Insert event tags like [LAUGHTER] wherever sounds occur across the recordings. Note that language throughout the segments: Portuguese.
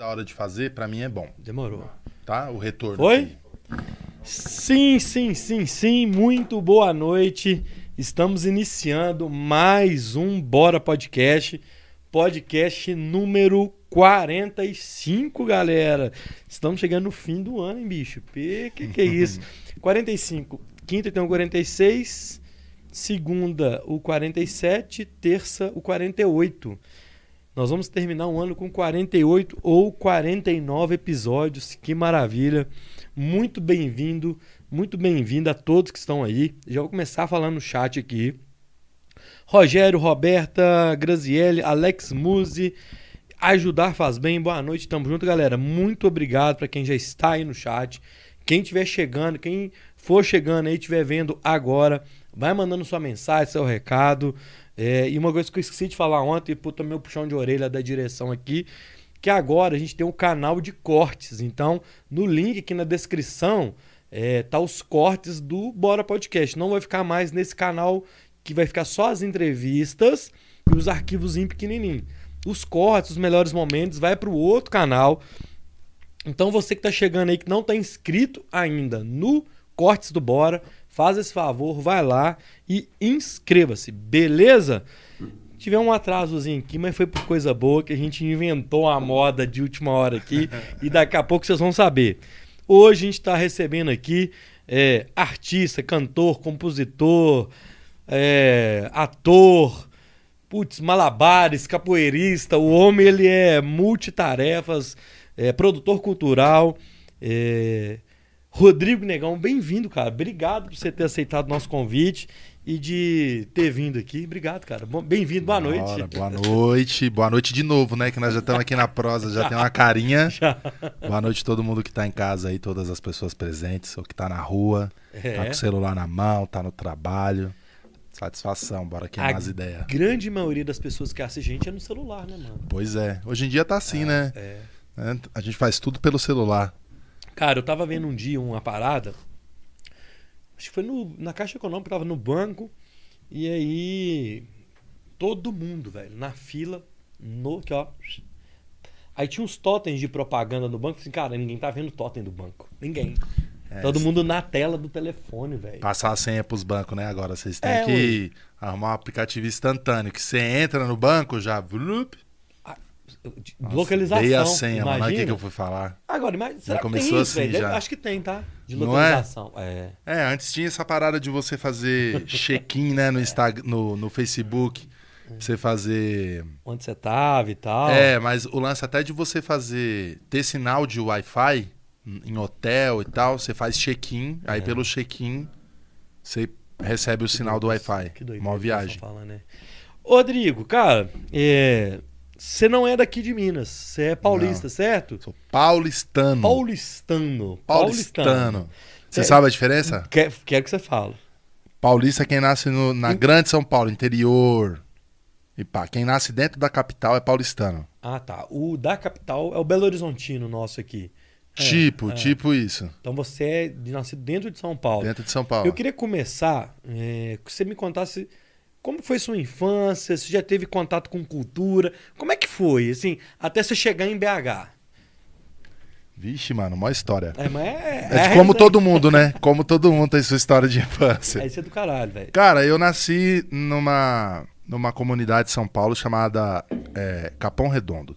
da hora de fazer, pra mim é bom, Demorou. tá? O retorno. Foi? aqui. Sim, sim, sim, sim. Muito boa noite. Estamos iniciando mais um Bora Podcast. Podcast número 45, galera. Estamos chegando no fim do ano, hein, bicho? Pê, que que é [LAUGHS] isso? 45. Quinta tem o 46. Segunda, o 47. Terça, o 48. Nós vamos terminar um ano com 48 ou 49 episódios. Que maravilha. Muito bem-vindo, muito bem-vindo a todos que estão aí. Já vou começar falando no chat aqui. Rogério, Roberta, Graziele, Alex Muzi, Ajudar Faz Bem, boa noite, tamo junto, galera. Muito obrigado para quem já está aí no chat. Quem estiver chegando, quem for chegando aí, estiver vendo agora, vai mandando sua mensagem, seu recado. É, e uma coisa que eu esqueci de falar ontem, puta, meu puxão de orelha da direção aqui, que agora a gente tem um canal de cortes. Então, no link aqui na descrição, é, tá os cortes do Bora Podcast. Não vai ficar mais nesse canal que vai ficar só as entrevistas e os arquivos em pequenininho. Os cortes, os melhores momentos, vai para o outro canal. Então você que está chegando aí que não está inscrito ainda no Cortes do Bora, faz esse favor, vai lá e inscreva-se, beleza? Tive um atrasozinho aqui, mas foi por coisa boa que a gente inventou a moda de última hora aqui e daqui a pouco vocês vão saber. Hoje a gente está recebendo aqui é, artista, cantor, compositor, é, ator, putz, malabares, capoeirista. O homem ele é multitarefas, é, produtor cultural. é, Rodrigo Negão, bem-vindo, cara. Obrigado por você ter aceitado o nosso convite e de ter vindo aqui. Obrigado, cara. Bem-vindo, boa noite. Boa noite. Boa noite de novo, né? Que nós já estamos aqui na prosa, já tem uma [LAUGHS] carinha. Boa noite a todo mundo que tá em casa aí, todas as pessoas presentes, ou que tá na rua, É. tá com o celular na mão, tá no trabalho. Satisfação, bora queimar A as ideias. grande maioria das pessoas que assistem a gente é no celular, né, mano? Pois é. Hoje em dia tá assim, né? É. É, A gente faz tudo pelo celular. Cara, eu tava vendo um dia uma parada. Acho que foi no- na Caixa Econômica, tava no banco. E aí. Todo mundo, velho, na fila, no. Aqui, ó. Aí tinha uns totens de propaganda no banco. Assim, cara, ninguém tá vendo totem do banco. Ninguém. É, Todo mundo na tela do telefone, velho. Passar a senha pros bancos, né? Agora vocês têm É, que arrumar um aplicativo instantâneo que você entra no banco já. Vlup, nossa, Localização. Dei a senha, mano. Olha o imagina. que, que eu fui falar. Agora, mas será que começou tem isso, assim, já. Acho que tem, tá? De é? localização. É. É, antes tinha essa parada de você fazer [LAUGHS] check-in, né, no, Instagram, no, no Facebook. Pra você fazer. Onde você tava e tal. É, mas o lance até de você fazer. ter sinal de Wi-Fi em hotel e tal, você faz check-in, aí É. pelo check-in você recebe o sinal do Wi-Fi. Que doido. Uma viagem. Fala, né? Rodrigo, cara, é, você não é daqui de Minas, você é paulista, certo? Sou paulistano. Paulistano. Paulistano. Você É. sabe a diferença? Quer- Quero que você fale. Paulista é quem nasce no- na Em- grande São Paulo, interior. E pá, quem nasce dentro da capital é paulistano. Ah, tá. O da capital é o Belo Horizontino nosso aqui. É, tipo, é. tipo isso. Então você é de nascido dentro de São Paulo. Dentro de São Paulo. Eu queria começar é, que você me contasse como foi sua infância, se já teve contato com cultura, como é que foi, assim, até você chegar em BH. Vixe, mano, uma história. É, mas é, É, é de como todo mundo, né? Como todo mundo tem sua história de infância. É isso é do caralho, velho. Cara, eu nasci numa, numa comunidade de São Paulo chamada é, Capão Redondo.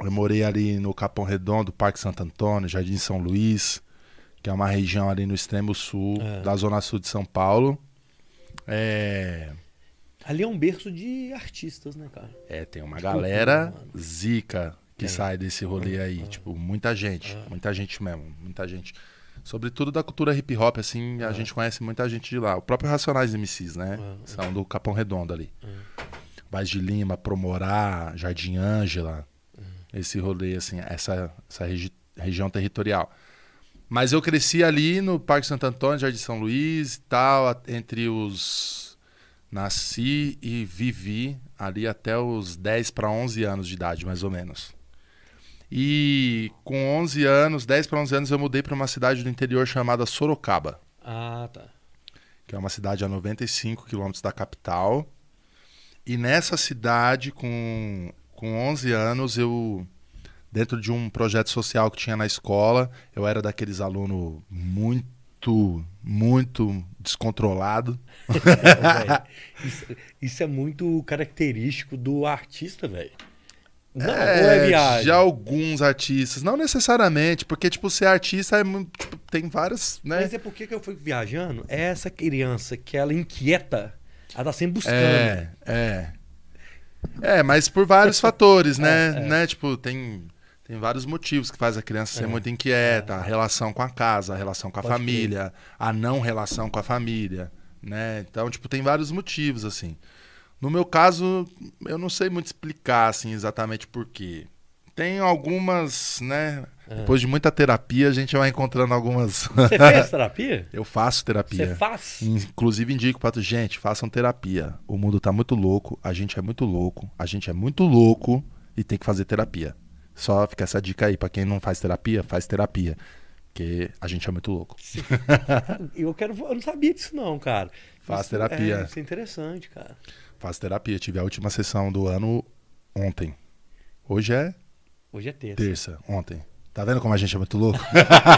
Eu morei ali no Capão Redondo, Parque Santo Antônio, Jardim São Luís, que é uma região ali no extremo sul É. da zona sul de São Paulo. É, Ali é um berço de artistas, né, cara? é, tem uma De galera cultura, zica que Tem. sai desse rolê aí. Tipo, muita gente. Muita gente mesmo. Muita gente. Sobretudo da cultura hip hop, assim, a É. gente conhece muita gente de lá. O próprio Racionais MCs, né? É, São do Capão Redondo ali. É. Baz de Lima, Promorá, Jardim Ângela. É. Esse rolê, assim, essa, essa regi- região territorial. Mas eu cresci ali no Parque Santo Antônio, Jardim São Luís e tal, entre os. Nasci e vivi ali até os 10 para 11 anos de idade, mais ou menos. E com 11 anos, 10 para 11 anos, eu mudei para uma cidade do interior chamada Sorocaba, Ah, tá. que é uma cidade a 95 quilômetros da capital. E nessa cidade, com, com 11 anos, eu dentro de um projeto social que tinha na escola. Eu era daqueles alunos muito, muito descontrolado. [LAUGHS] isso, isso, é muito característico do artista, velho. Não, é, é viagem? De alguns artistas. Não necessariamente, porque, tipo, ser artista é tipo, tem várias, né? Mas é porque que eu fui viajando, é essa criança que ela inquieta, ela tá sempre buscando. É, é. É, mas por vários fatores, [LAUGHS] né? É, é. né? Tipo, tem, tem vários motivos que faz a criança ser é. muito inquieta. A relação com a casa, a relação com a Pode família, a não relação com a família, né? Então, tipo, tem vários motivos, assim. No meu caso, eu não sei muito explicar, assim, exatamente por quê. Tem algumas, né? É. Depois de muita terapia, a gente vai encontrando algumas. [LAUGHS] Você fez terapia? eu faço terapia. Você faz? Inclusive indico para gente, façam terapia. O mundo tá muito louco, a gente é muito louco, a gente é muito louco e tem que fazer terapia. Só fica essa dica aí para quem não faz terapia, faz terapia. Porque a gente é muito louco. eu quero. Eu não sabia disso, não, cara. Faz isso, terapia. É, isso é interessante, cara. Faço terapia. Tive a última sessão do ano ontem. Hoje é Hoje é terça. Terça, ontem. Tá vendo como a gente é muito louco?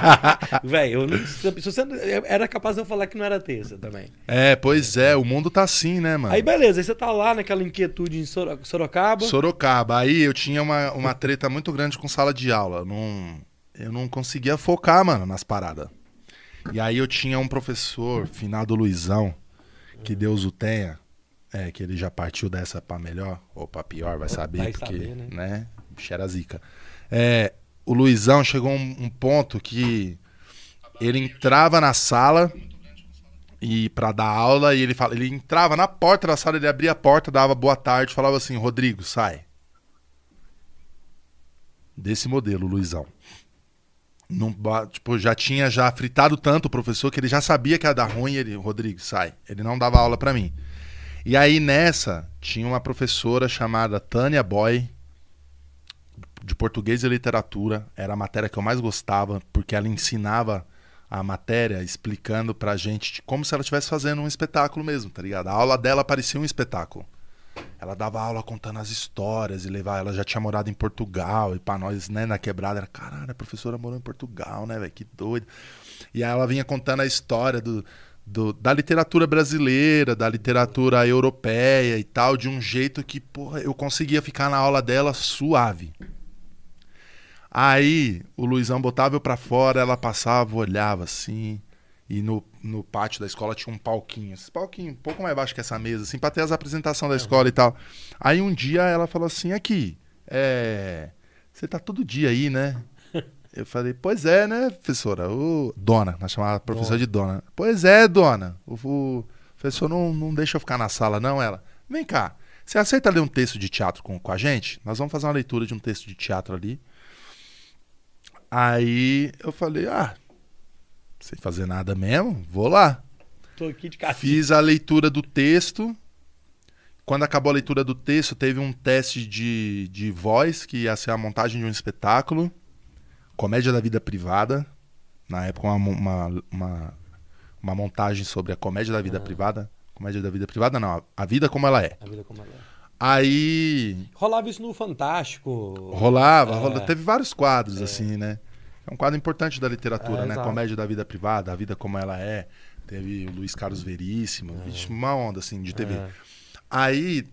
[LAUGHS] Velho, se você era capaz de eu falar que não era terça também. É, pois é, o mundo tá assim, né, mano? Aí beleza, aí você tá lá naquela inquietude em Sorocaba. Sorocaba. Aí eu tinha uma, uma treta muito grande com sala de aula. Eu não, eu não conseguia focar, mano, nas paradas. E aí eu tinha um professor, finado Luizão, que Deus o tenha. É, que ele já partiu dessa pra melhor ou pra pior, vai saber, vai porque, saber, né? né? bicho era zica. É, o Luizão chegou um, um ponto que ele entrava na sala e para dar aula e ele fala, ele entrava na porta da sala, ele abria a porta, dava boa tarde, falava assim: "Rodrigo, sai". Desse modelo, Luizão. Não, tipo, já tinha já fritado tanto o professor que ele já sabia que ia dar ruim, ele, Rodrigo, sai. Ele não dava aula para mim. E aí nessa tinha uma professora chamada Tânia Boy, de português e literatura. Era a matéria que eu mais gostava, porque ela ensinava a matéria explicando pra gente como se ela estivesse fazendo um espetáculo mesmo, tá ligado? A aula dela parecia um espetáculo. Ela dava aula contando as histórias e levar. Ela já tinha morado em Portugal e para nós, né, na quebrada, era caralho, a professora morou em Portugal, né, velho? Que doido. E aí ela vinha contando a história do, do, da literatura brasileira, da literatura europeia e tal, de um jeito que, porra, eu conseguia ficar na aula dela suave. Aí o Luizão botava eu pra fora, ela passava, olhava assim. E no, no pátio da escola tinha um palquinho. Esse palquinho um pouco mais baixo que essa mesa, assim, pra ter as apresentações da escola e tal. Aí um dia ela falou assim: aqui, é. Você tá todo dia aí, né? [LAUGHS] Eu falei, pois é, né, professora? O... Dona, nós chamávamos a professora de dona. Pois é, dona. O, o professor não, não deixa eu ficar na sala, não, ela. Vem cá, você aceita ler um texto de teatro com, com a gente? Nós vamos fazer uma leitura de um texto de teatro ali. Aí eu falei, ah, sem fazer nada mesmo, vou lá. Tô aqui de casa. Fiz a leitura do texto. Quando acabou a leitura do texto, teve um teste de, de voz, que ia ser a montagem de um espetáculo. Comédia da Vida Privada. Na época, uma, uma, uma, uma montagem sobre a comédia da vida ah. privada. Comédia da vida privada, não. A vida como ela é. A vida como ela é. Aí. Rolava isso no Fantástico. Rolava, é. rolava. Teve vários quadros, é. assim, né? É um quadro importante da literatura, é, né? Exato. Comédia da vida privada, a vida como ela é. Teve o Luiz Carlos Veríssimo, é. Uma onda, assim, de TV. É. Aí,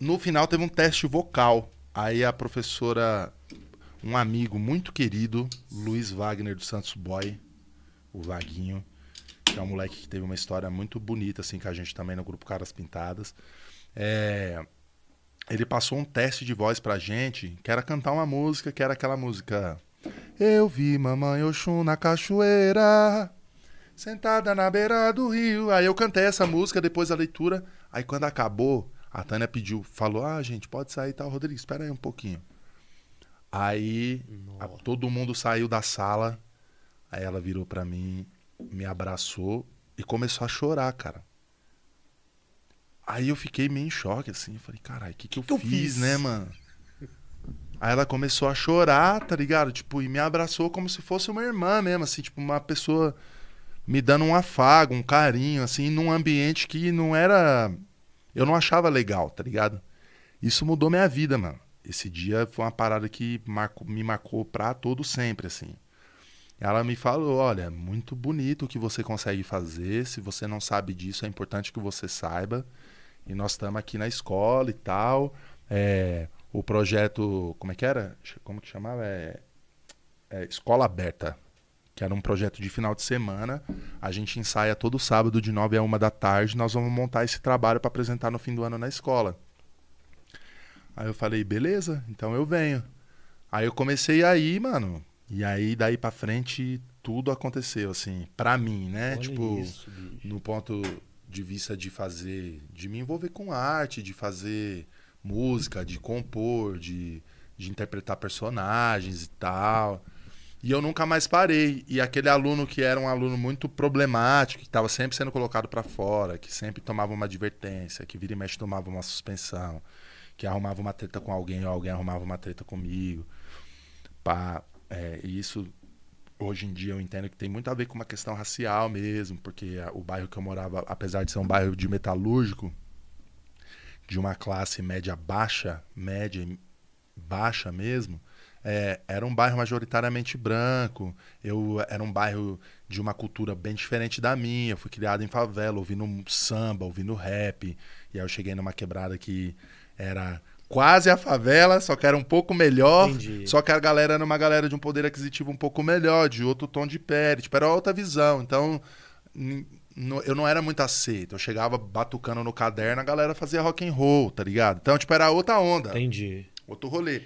no final, teve um teste vocal. Aí a professora, um amigo muito querido, Luiz Wagner do Santos Boy, o Vaguinho, que é um moleque que teve uma história muito bonita, assim, com a gente também no grupo Caras Pintadas. É, ele passou um teste de voz pra gente, que era cantar uma música, que era aquela música. Eu vi mamãe Oxum na cachoeira, sentada na beira do rio. Aí eu cantei essa música depois da leitura. Aí quando acabou, a Tânia pediu, falou: Ah, gente, pode sair, tá? Rodrigo, espera aí um pouquinho. Aí a, todo mundo saiu da sala. Aí ela virou para mim, me abraçou e começou a chorar, cara. Aí eu fiquei meio em choque, assim. Eu falei, caralho, o que, que, que, eu, que fiz, eu fiz, né, mano? Aí ela começou a chorar, tá ligado? Tipo, e me abraçou como se fosse uma irmã mesmo, assim, tipo, uma pessoa me dando um afago, um carinho, assim, num ambiente que não era. Eu não achava legal, tá ligado? Isso mudou minha vida, mano. esse dia foi uma parada que marcou, me marcou pra todo sempre, assim. Ela me falou, olha, muito bonito o que você consegue fazer, se você não sabe disso, é importante que você saiba. E nós estamos aqui na escola e tal. É, o projeto, como é que era? Como que chamava? É, é, Escola Aberta, que era um projeto de final de semana. A gente ensaia todo sábado de 9 a 1 da tarde. Nós vamos montar esse trabalho para apresentar no fim do ano na escola. Aí eu falei, beleza, então eu venho. Aí eu comecei a ir, mano. E aí daí para frente tudo aconteceu assim, para mim, né? Olha tipo, isso, no ponto de vista de fazer, de me envolver com arte, de fazer música, de compor, de, de interpretar personagens e tal. E eu nunca mais parei. E aquele aluno que era um aluno muito problemático, que estava sempre sendo colocado para fora, que sempre tomava uma advertência, que vira e mexe tomava uma suspensão, que arrumava uma treta com alguém ou alguém arrumava uma treta comigo. Pá, é, e isso hoje em dia eu entendo que tem muito a ver com uma questão racial mesmo, porque o bairro que eu morava, apesar de ser um bairro de metalúrgico, de uma classe média baixa, média baixa mesmo, é, era um bairro majoritariamente branco. Eu era um bairro de uma cultura bem diferente da minha. Eu fui criado em favela, ouvindo samba, ouvindo rap. E aí eu cheguei numa quebrada que era quase a favela, só que era um pouco melhor. Entendi. Só que a galera era uma galera de um poder aquisitivo um pouco melhor, de outro tom de pele. Tipo, era outra visão. Então, eu não era muito aceito. Eu chegava batucando no caderno, a galera fazia rock and roll, tá ligado? Então, tipo, era outra onda Entendi. outro rolê.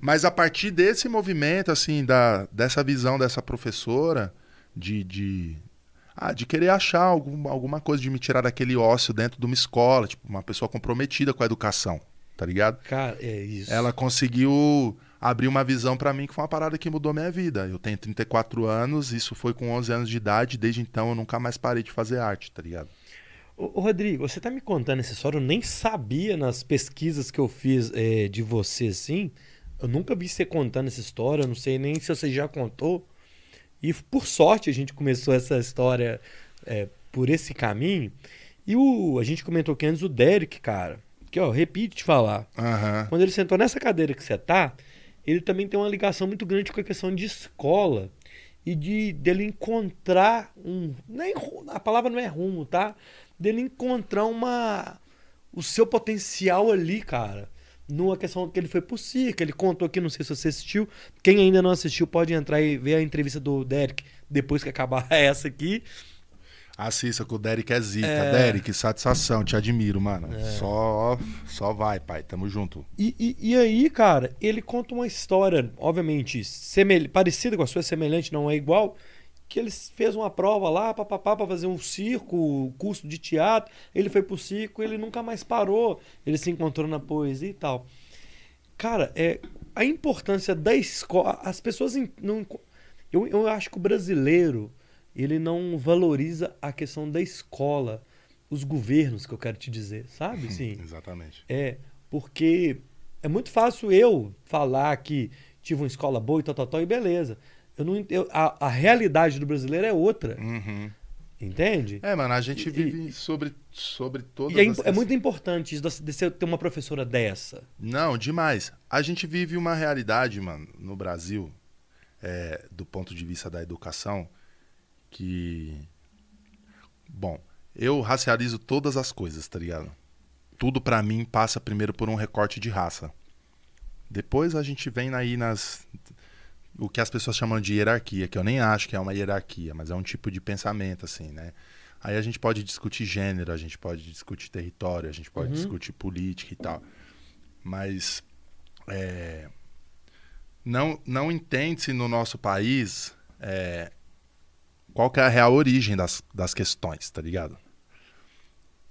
Mas a partir desse movimento, assim, da, dessa visão dessa professora, de, de, ah, de querer achar algum, alguma coisa de me tirar daquele ócio dentro de uma escola, tipo, uma pessoa comprometida com a educação, tá ligado? Cara, é isso. Ela conseguiu abrir uma visão pra mim que foi uma parada que mudou minha vida. Eu tenho 34 anos, isso foi com 11 anos de idade, desde então eu nunca mais parei de fazer arte, tá ligado? Ô, ô, Rodrigo, você tá me contando essa história, eu nem sabia nas pesquisas que eu fiz é, de você, assim. Eu nunca vi você contando essa história, eu não sei nem se você já contou. E por sorte a gente começou essa história é, por esse caminho. E o, a gente comentou que antes o Derek, cara, que ó, repito te falar, Aham. quando ele sentou nessa cadeira que você tá, ele também tem uma ligação muito grande com a questão de escola e de dele encontrar um, nem a palavra não é rumo, tá? Dele encontrar uma o seu potencial ali, cara. Numa questão que ele foi pro circo, ele contou aqui, não sei se você assistiu. Quem ainda não assistiu pode entrar e ver a entrevista do Derek depois que acabar [LAUGHS] essa aqui. Assista que o Derek é zica. É. Derek, satisfação, te admiro, mano. Só, só vai, pai. Tamo junto. E, e, e aí, cara, ele conta uma história, obviamente, semel... parecida com a sua, semelhante, não é igual. Que ele fez uma prova lá, papapá, pra fazer um circo, curso de teatro. Ele foi pro circo, ele nunca mais parou. Ele se encontrou na poesia e tal. Cara, é, a importância da escola. As pessoas não. Eu, eu acho que o brasileiro ele não valoriza a questão da escola. Os governos, que eu quero te dizer, sabe? Sim. Exatamente. É, porque é muito fácil eu falar que tive uma escola boa e tal, tal, tal, e beleza. Eu não, eu, a, a realidade do brasileiro é outra, Uhum. entende? É, mano, a gente E- vive sobre, sobre todas E é, as é muito importante isso de você ter uma professora dessa. Não, demais. A gente vive uma realidade, mano, no Brasil, é, do ponto de vista da educação, que. Bom, eu racializo todas as coisas, tá ligado? Tudo pra mim passa primeiro por um recorte de raça. Depois a gente vem aí nas. O que as pessoas chamam de hierarquia, que eu nem acho que é uma hierarquia, mas é um tipo de pensamento, assim, né? Aí a gente pode discutir gênero, a gente pode discutir território, a gente pode Uhum. discutir política e tal. Mas é, não, não entende-se no nosso país é, qual que é a real origem das, das questões, tá ligado?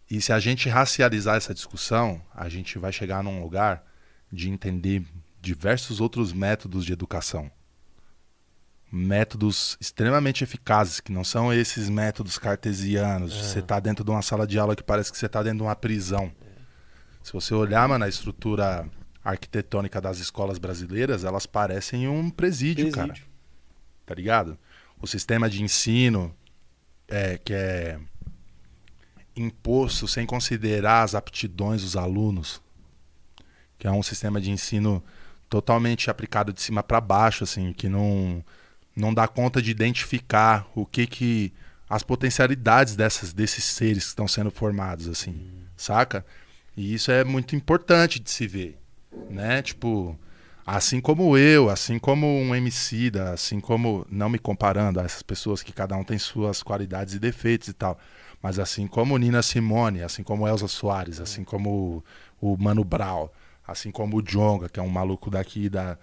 E se a gente racializar essa discussão, a gente vai chegar num lugar de entender diversos outros métodos de educação. Métodos extremamente eficazes, que não são esses métodos cartesianos. de É. Você tá dentro de uma sala de aula que parece que você tá dentro de uma prisão. Se você olhar, mano, a estrutura arquitetônica das escolas brasileiras, elas parecem um presídio, cara. Presídio. Tá ligado? O sistema de ensino é, que é imposto sem considerar as aptidões dos alunos. que é um sistema de ensino totalmente aplicado de cima para baixo, assim, que não não dá conta de identificar o que que as potencialidades dessas desses seres que estão sendo formados, assim, hum. saca? E isso é muito importante de se ver, né? Tipo, assim como eu, assim como um MC, assim como não me comparando a essas pessoas que cada um tem suas qualidades e defeitos e tal, mas assim como Nina Simone, assim como Elza Soares, assim como o Mano Brown, assim como o Jonga, que é um maluco daqui da,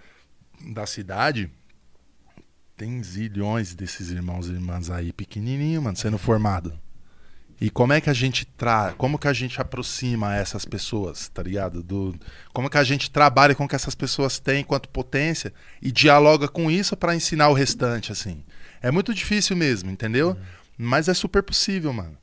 da cidade, tem zilhões desses irmãos e irmãs aí pequenininho, mano, sendo formado. E como é que a gente tra, como que a gente aproxima essas pessoas, tá ligado? Do como que a gente trabalha com o que essas pessoas têm enquanto potência e dialoga com isso para ensinar o restante assim. É muito difícil mesmo, entendeu? Uhum. Mas é super possível, mano.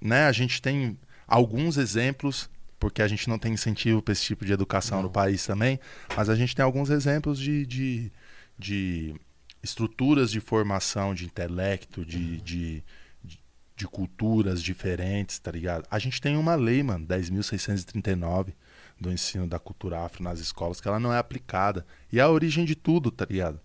Né? A gente tem alguns exemplos porque a gente não tem incentivo para esse tipo de educação não. no país também, mas a gente tem alguns exemplos de, de, de estruturas de formação de intelecto, de, uhum. de, de, culturas diferentes, tá ligado? A gente tem uma lei, mano, 10.639 do ensino da cultura afro nas escolas, que ela não é aplicada. E é a origem de tudo, tá ligado?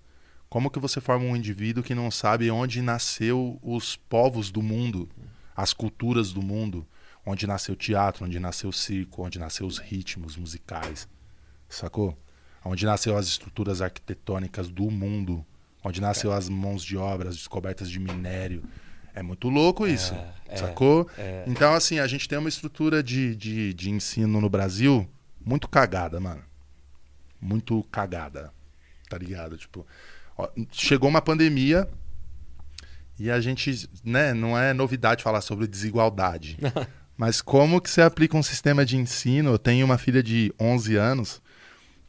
Como que você forma um indivíduo que não sabe onde nasceu os povos do mundo, as culturas do mundo, onde nasceu o teatro, onde nasceu o circo, onde nasceu os ritmos musicais, sacou? Onde nasceu as estruturas arquitetônicas do mundo, onde nasceu as mãos de obra, as descobertas de minério. É muito louco é, isso, é, sacou? É, Então, assim, a gente tem uma estrutura de, de, de ensino no Brasil muito cagada, mano. Muito cagada, tá ligado? Tipo, ó, chegou uma pandemia e a gente, né, não é novidade falar sobre desigualdade. [LAUGHS] Mas como que você aplica um sistema de ensino? Eu tenho uma filha de 11 anos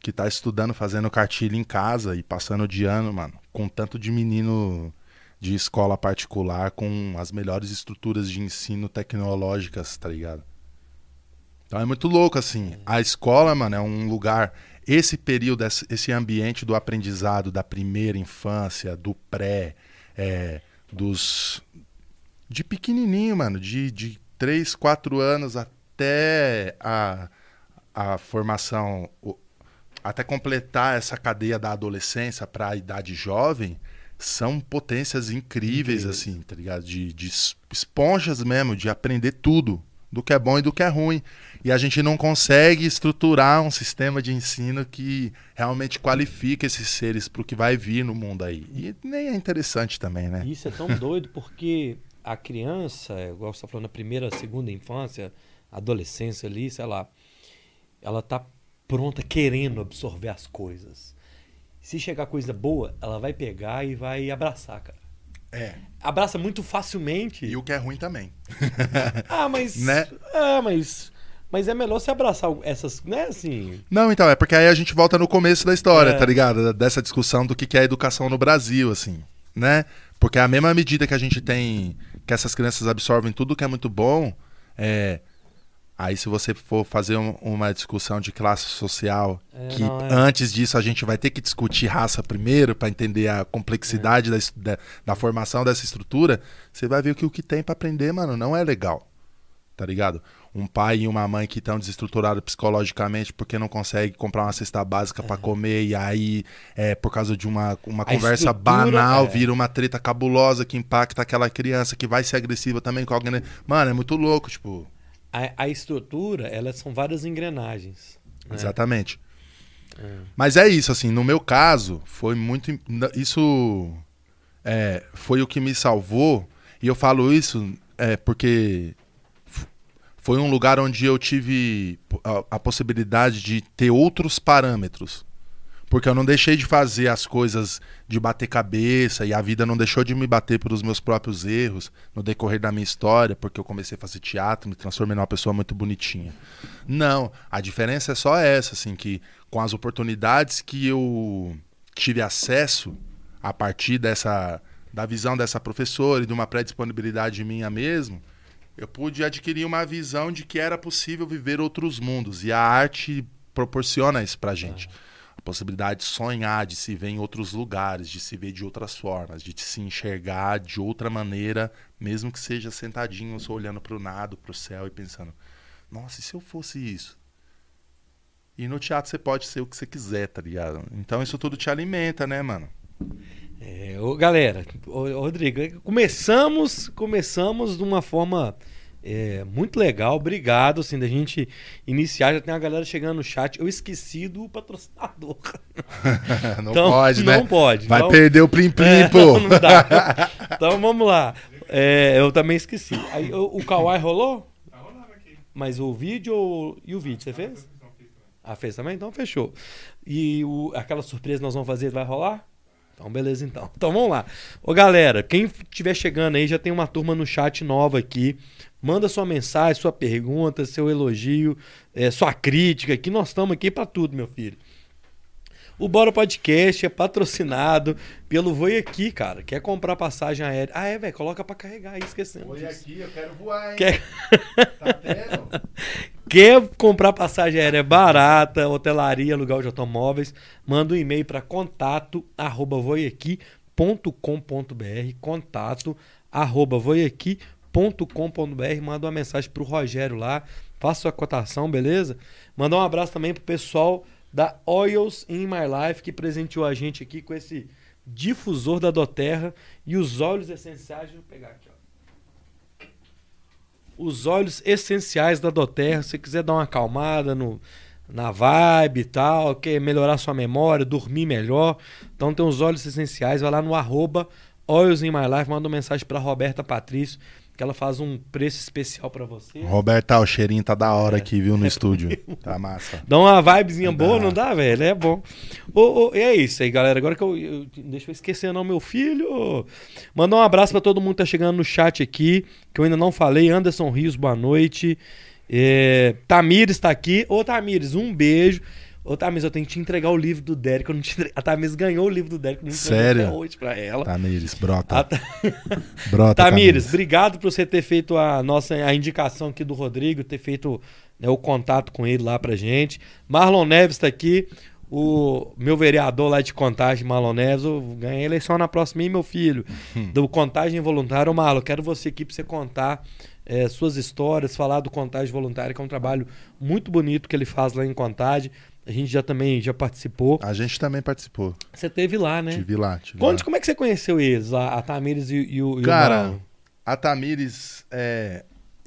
que está estudando, fazendo cartilha em casa e passando de ano, mano, com tanto de menino de escola particular com as melhores estruturas de ensino tecnológicas, tá ligado? Então é muito louco, assim. A escola, mano, é um lugar. Esse período, esse ambiente do aprendizado da primeira infância, do pré, é, dos. de pequenininho, mano, de, de 3, 4 anos até a, a formação, até completar essa cadeia da adolescência para a idade jovem, são potências incríveis, Incrível. assim, tá ligado? De, de esponjas mesmo, de aprender tudo, do que é bom e do que é ruim. E a gente não consegue estruturar um sistema de ensino que realmente qualifique esses seres para o que vai vir no mundo aí. E nem é interessante também, né? Isso é tão [LAUGHS] doido porque a criança, igual você está falando, na primeira, segunda infância, adolescência ali, sei lá, ela tá pronta, querendo absorver as coisas. Se chegar coisa boa, ela vai pegar e vai abraçar, cara. É. Abraça muito facilmente. E o que é ruim também. [LAUGHS] ah, mas. Né? Ah, mas. Mas é melhor se abraçar essas, né, assim... Não, então, é porque aí a gente volta no começo da história, é. tá ligado? Dessa discussão do que é a educação no Brasil, assim, né? Porque a mesma medida que a gente tem que essas crianças absorvem tudo que é muito bom, é, Aí, se você for fazer um, uma discussão de classe social, é, que não, é. antes disso a gente vai ter que discutir raça primeiro para entender a complexidade é. da, da, da, formação dessa estrutura, você vai ver que o que tem para aprender, mano, não é legal. Tá ligado? Um pai e uma mãe que estão desestruturados psicologicamente porque não consegue comprar uma cesta básica para é. comer e aí, é, por causa de uma, uma conversa banal, é. vira uma treta cabulosa que impacta aquela criança que vai ser agressiva também com alguém. Mano, é muito louco, tipo a, a estrutura, elas são várias engrenagens. Né? Exatamente. É. Mas é isso, assim, no meu caso, foi muito. Isso é, foi o que me salvou. E eu falo isso é, porque foi um lugar onde eu tive a, a possibilidade de ter outros parâmetros. Porque eu não deixei de fazer as coisas de bater cabeça e a vida não deixou de me bater pelos meus próprios erros no decorrer da minha história, porque eu comecei a fazer teatro, me transformei numa pessoa muito bonitinha. Não, a diferença é só essa, assim, que com as oportunidades que eu tive acesso a partir dessa da visão dessa professora e de uma pré-disponibilidade minha mesmo, eu pude adquirir uma visão de que era possível viver outros mundos e a arte proporciona isso pra gente. Ah possibilidade de sonhar, de se ver em outros lugares, de se ver de outras formas, de se enxergar de outra maneira, mesmo que seja sentadinho, só olhando para o nada, para o céu e pensando: nossa, e se eu fosse isso? E no teatro você pode ser o que você quiser, tá ligado? Então isso tudo te alimenta, né, mano? É, ô, galera, ô, Rodrigo, começamos, começamos de uma forma é, muito legal. Obrigado, assim, da gente iniciar. Já tem a galera chegando no chat. Eu esqueci do patrocinador. [LAUGHS] não então, pode, né? Não pode. Vai não... perder o Plim Plim, é, pô. [LAUGHS] Não dá. [LAUGHS] Então vamos lá. É, eu também esqueci. Aí, o, o Kawaii rolou? Tá rolando aqui. Mas o vídeo e o vídeo, você fez? Ah, fez também? Então fechou. E o, aquela surpresa que nós vamos fazer vai rolar? Então, beleza, então. Então, vamos lá. Ô, galera, quem estiver chegando aí, já tem uma turma no chat nova aqui. Manda sua mensagem, sua pergunta, seu elogio, é, sua crítica, que nós estamos aqui para tudo, meu filho. O Bora Podcast é patrocinado pelo Voi Aqui, cara. Quer comprar passagem aérea? Ah, é, velho, coloca para carregar aí, esquecendo. Voi Aqui, eu quero voar, hein? Quer... tá tendo? [LAUGHS] Quer comprar passagem aérea barata, hotelaria, lugar de automóveis? Manda um e-mail para contato arroba voiaqui.com.br contato arroba voiaqui.com.br manda uma mensagem para o Rogério lá, faça sua cotação, beleza? Manda um abraço também pro pessoal da Oils in My Life que presenteou a gente aqui com esse difusor da Doterra e os óleos essenciais. Deixa eu pegar aqui, ó os óleos essenciais da Doterra. Se você quiser dar uma acalmada no, na vibe e tal, quer melhorar sua memória, dormir melhor. Então tem os óleos essenciais, vai lá no arroba Oils in My Life, manda uma mensagem para Roberta Patrício que ela faz um preço especial para você. Roberta, o cheirinho tá da hora é. aqui, viu, no [LAUGHS] é. estúdio. Tá massa. Dá uma vibezinha dá. boa, não dá, velho? É bom. Ô, ô, é isso aí, galera. Agora que eu, eu Deixa eu esquecer não, meu filho. Mandar um abraço para todo mundo que tá chegando no chat aqui, que eu ainda não falei. Anderson Rios, boa noite. É, Tamires está aqui. Ô, Tamires, um beijo. Ô, Tamires, eu tenho que te entregar o livro do Derek. Eu não te entre... A Tamires ganhou o livro do Derek. Não Sério? Até hoje pra ela. Tamires, brota. Ta... [LAUGHS] brota Tamires, Tamires, obrigado por você ter feito a nossa a indicação aqui do Rodrigo, ter feito né, o contato com ele lá pra gente. Marlon Neves está aqui. O meu vereador lá de Contagem, Marlon Neves, eu ganhei eleição na próxima, hein, meu filho? Hum. do Contagem Voluntário. Marlon, quero você aqui pra você contar é, suas histórias, falar do Contagem Voluntário, que é um trabalho muito bonito que ele faz lá em Contagem. A gente já também já participou. A gente também participou. Você teve lá, né? Tive lá. Tive Conte lá. como é que você conheceu eles, a, a Tamires e, e, o, e Cara, o Marlon. a Tamires é,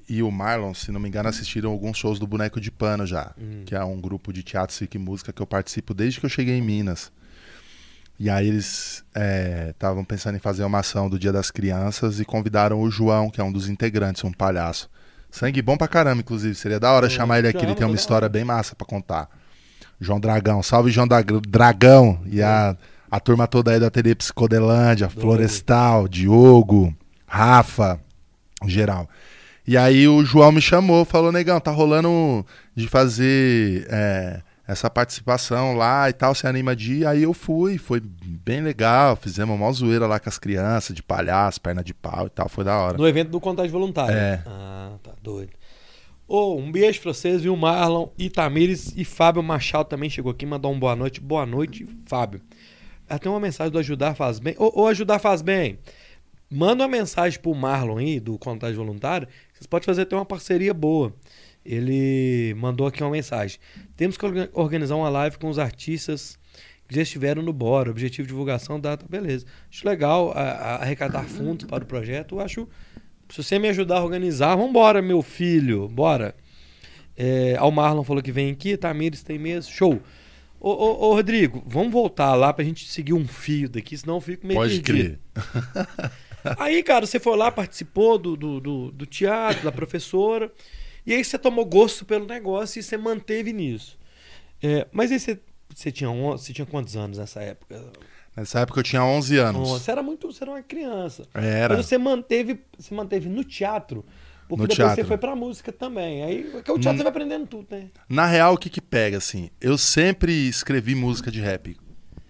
e o Marlon, se não me engano, assistiram alguns shows do Boneco de Pano já. Hum. Que é um grupo de teatro, circo e música que eu participo desde que eu cheguei em Minas. E aí eles estavam é, pensando em fazer uma ação do Dia das Crianças e convidaram o João, que é um dos integrantes, um palhaço. Sangue bom pra caramba, inclusive. Seria da hora eu chamar ele aqui, ele tem uma história bem massa para contar. João Dragão. Salve, João Dragão. E a, a turma toda aí da Ateliê Psicodelândia, Florestal, Diogo, Rafa, geral. E aí o João me chamou, falou, negão, tá rolando de fazer é, essa participação lá e tal, você anima de ir? Aí eu fui, foi bem legal, fizemos uma zoeira lá com as crianças, de palhaço, perna de pau e tal, foi da hora. No evento do Contagem Voluntário? É. Ah, tá doido. Oh, um beijo pra vocês, viu? Marlon, Itamires e Fábio Machado também chegou aqui, mandou um boa noite. Boa noite, Fábio. Até uma mensagem do Ajudar Faz Bem. Ô, oh, oh, Ajudar Faz Bem, manda uma mensagem pro Marlon aí, do Contagem Voluntário. Vocês podem fazer até uma parceria boa. Ele mandou aqui uma mensagem. Temos que organizar uma live com os artistas que já estiveram no Bora. Objetivo de divulgação, data, beleza. Acho legal a, a arrecadar fundos para o projeto. Eu acho se você me ajudar a organizar, vambora, meu filho, bora. É, ao Marlon falou que vem aqui, Tamires tem mesa, show. Ô, ô, ô, Rodrigo, vamos voltar lá pra gente seguir um fio daqui, senão eu fico meio Pode perdido. crer. [LAUGHS] aí, cara, você foi lá, participou do, do, do, do teatro, da professora, e aí você tomou gosto pelo negócio e você manteve nisso. É, mas aí você, você, tinha, você tinha quantos anos nessa época? Nessa época eu tinha 11 anos. Você era muito, você era uma criança. Era. Mas você manteve, se manteve no teatro. Porque no depois teatro. você foi pra música também. Aí, porque o teatro hum. você vai aprendendo tudo, né? Na real, o que que pega, assim? Eu sempre escrevi música de rap.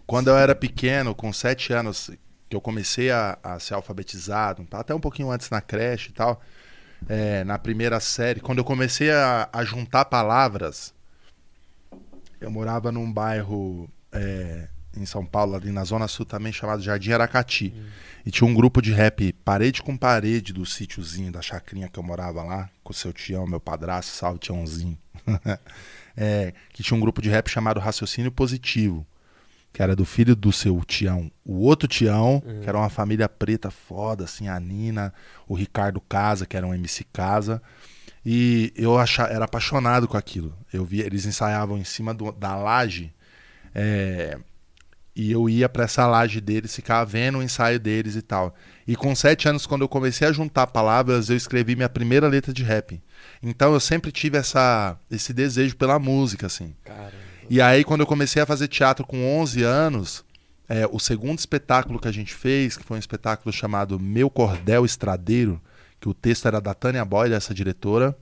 Quando Sim. eu era pequeno, com 7 anos, que eu comecei a, a ser alfabetizado, até um pouquinho antes na creche e tal, é, na primeira série, quando eu comecei a, a juntar palavras, eu morava num bairro... É, em São Paulo, ali na Zona Sul também, chamado Jardim Aracati. Hum. E tinha um grupo de rap parede com parede do sítiozinho, da chacrinha que eu morava lá, com o seu tião, meu padrasto, salve tiãozinho. [LAUGHS] é, que tinha um grupo de rap chamado Raciocínio Positivo, que era do filho do seu Tião. O outro Tião, que era uma família preta foda, assim, a Nina, o Ricardo Casa, que era um MC Casa. E eu achava, era apaixonado com aquilo. Eu via, eles ensaiavam em cima do- da laje. é, e eu ia pra essa laje deles, ficava vendo o ensaio deles e tal. E com sete anos, quando eu comecei a juntar palavras, eu escrevi minha primeira letra de rap. Então eu sempre tive essa, esse desejo pela música, assim. Caramba. E aí, quando eu comecei a fazer teatro com 11 anos, é, o segundo espetáculo que a gente fez, que foi um espetáculo chamado Meu Cordel Estradeiro, que o texto era da Tânia Boyle, essa diretora,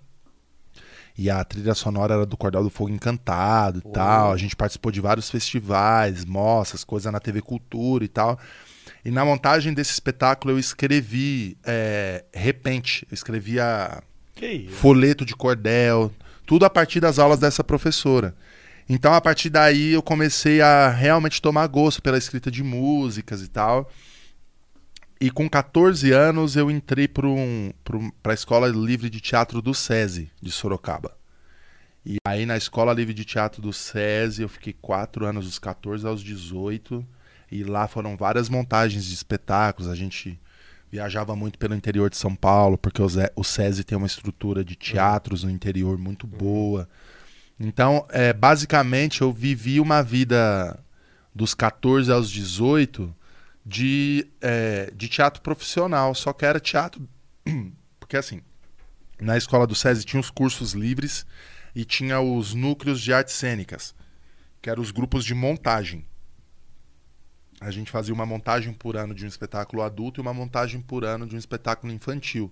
e a trilha sonora era do Cordel do Fogo Encantado e tal. A gente participou de vários festivais, mostras, coisa na TV Cultura e tal. E na montagem desse espetáculo eu escrevi é, repente, eu escrevia folheto de cordel, tudo a partir das aulas dessa professora. Então, a partir daí, eu comecei a realmente tomar gosto pela escrita de músicas e tal. E com 14 anos, eu entrei para um, a Escola Livre de Teatro do SESI, de Sorocaba. E aí, na Escola Livre de Teatro do SESI, eu fiquei quatro anos, dos 14 aos 18. E lá foram várias montagens de espetáculos. A gente viajava muito pelo interior de São Paulo, porque o, Zé, o SESI tem uma estrutura de teatros no interior muito boa. Então, é, basicamente, eu vivi uma vida dos 14 aos 18 de, é, de teatro profissional, só que era teatro. [CLEARS THROAT] Porque assim, na escola do SESI tinha os cursos livres e tinha os núcleos de artes cênicas, que eram os grupos de montagem. A gente fazia uma montagem por ano de um espetáculo adulto e uma montagem por ano de um espetáculo infantil.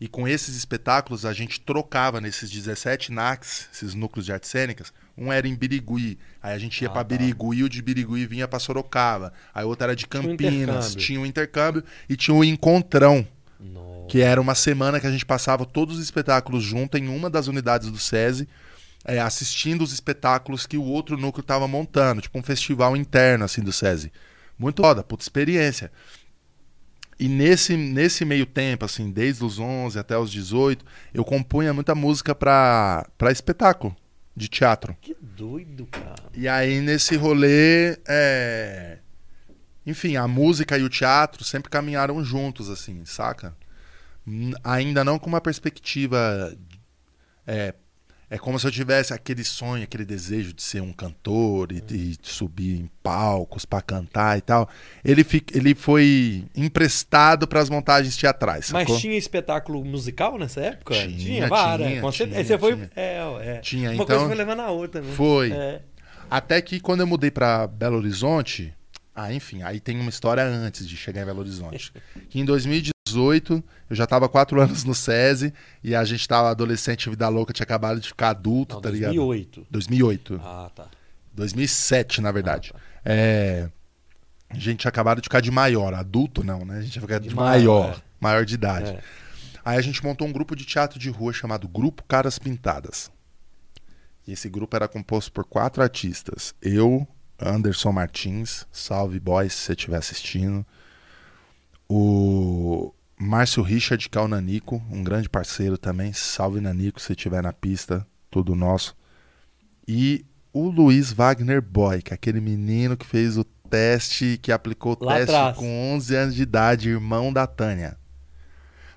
E com esses espetáculos a gente trocava nesses 17 NACs, esses núcleos de artes cênicas. Um era em Birigui, aí a gente ia Ah, pra tá. Birigui e o de Birigui vinha pra Sorocaba. Aí o outro era de um Campinas, intercâmbio. tinha um intercâmbio e tinha o encontrão, Nossa. que era uma semana que a gente passava todos os espetáculos junto em uma das unidades do SESI, é, assistindo os espetáculos que o outro núcleo estava montando, tipo um festival interno assim do SESI. Muito foda, puta experiência. E nesse, nesse meio tempo, assim, desde os 11 até os 18, eu compunha muita música pra espetáculo de teatro. Que doido, cara. E aí, nesse rolê, é... enfim, a música e o teatro sempre caminharam juntos, assim, saca? Ainda não com uma perspectiva. É, é como se eu tivesse aquele sonho, aquele desejo de ser um cantor e, e subir em palcos pra cantar e tal. Ele, fi- ele foi emprestado para as montagens teatrais. Mas sacou? tinha espetáculo musical nessa época? Tinha, várias. tinha, com certeza. tinha, você foi. tinha. É, é. Tinha, Uma então- coisa foi levando a outra, né? Foi. É. Até que quando eu mudei pra Belo Horizonte, ah, enfim, aí tem uma história antes de chegar em Belo Horizonte. [LAUGHS] Que em 2018, eu já tava quatro [LAUGHS] anos no SESI e a gente tava adolescente, vida louca, tinha acabado de ficar adulto, Não, tá ligado? 2008. 2008. Ah, tá. 2007, na verdade. Ah, tá. É, a gente tinha acabado de ficar de maior, adulto não, né? A gente ia ficar de, De maior, maior, maior de idade. É. Aí a gente montou um grupo de teatro de rua chamado Grupo Caras Pintadas. E esse grupo era composto por quatro artistas. Eu, Anderson Martins, salve boys se você estiver assistindo. O Márcio Richard, que é o Nanico, um grande parceiro também. Salve Nanico se estiver na pista, tudo nosso. E o Luiz Wagner Boy, que é aquele menino que fez o teste, que aplicou o teste atrás. com 11 anos de idade, irmão da Tânia.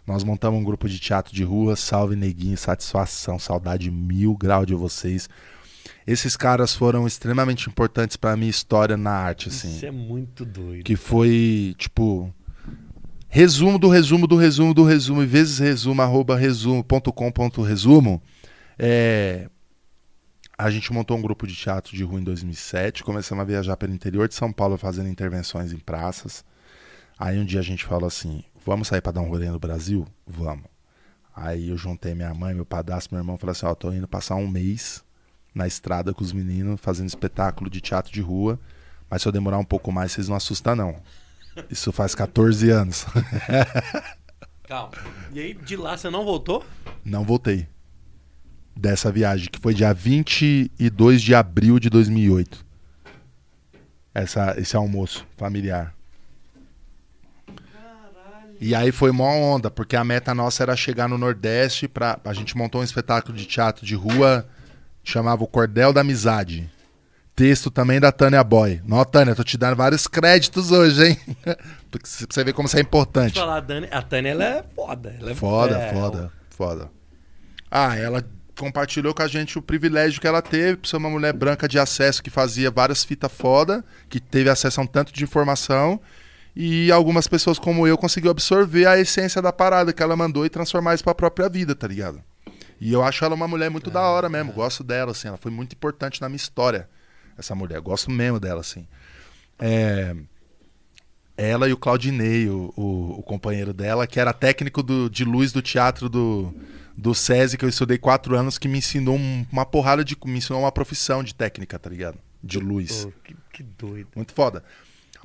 Nós montamos um grupo de teatro de rua, salve neguinho, satisfação, saudade mil grau de vocês. Esses caras foram extremamente importantes pra minha história na arte, assim. Isso é muito doido. Que foi, tipo, resumo do resumo do resumo do resumo, e vezes resumo, arroba resumo, ponto com, ponto resumo. É, a gente montou um grupo de teatro de rua em 2007, começamos a viajar pelo interior de São Paulo fazendo intervenções em praças. Aí um dia a gente falou assim, vamos sair pra dar um rolê no Brasil? Vamos. Aí eu juntei minha mãe, meu padrasto, meu irmão, falei assim, ó, tô indo passar um mês na estrada com os meninos, fazendo espetáculo de teatro de rua, mas se eu demorar um pouco mais, vocês não assustam não. Isso faz 14 anos. [LAUGHS] Calma. E aí, de lá você não voltou? Não voltei. Dessa viagem, que foi dia 22 de abril de 2008. Essa, esse almoço familiar. E aí foi mó onda, porque a meta nossa era chegar no Nordeste pra. A gente montou um espetáculo de teatro de rua Chamava O Cordel da Amizade. Texto também da Tânia Boy. Não, Tânia, tô te dando vários créditos hoje, hein? [LAUGHS] pra você ver como isso é importante. Falar, a, Dani, a Tânia, ela é foda. Ela é Foda, é, foda, foda. Ah, ela compartilhou com a gente o privilégio que ela teve por ser uma mulher branca de acesso que fazia várias fitas foda, que teve acesso a um tanto de informação. E algumas pessoas como eu conseguiu absorver a essência da parada que ela mandou e transformar isso pra própria vida, tá ligado? E eu acho ela uma mulher muito da hora mesmo. Gosto dela, assim. Ela foi muito importante na minha história, essa mulher. Gosto mesmo dela, assim. É, Ela e o Claudinei, o, o- o companheiro dela, que era técnico do- de luz do teatro do, do SESI, que eu estudei quatro anos, que me ensinou um- uma porrada de. Me ensinou uma profissão de técnica, tá ligado? De luz. Pô, que, que doido. Muito foda.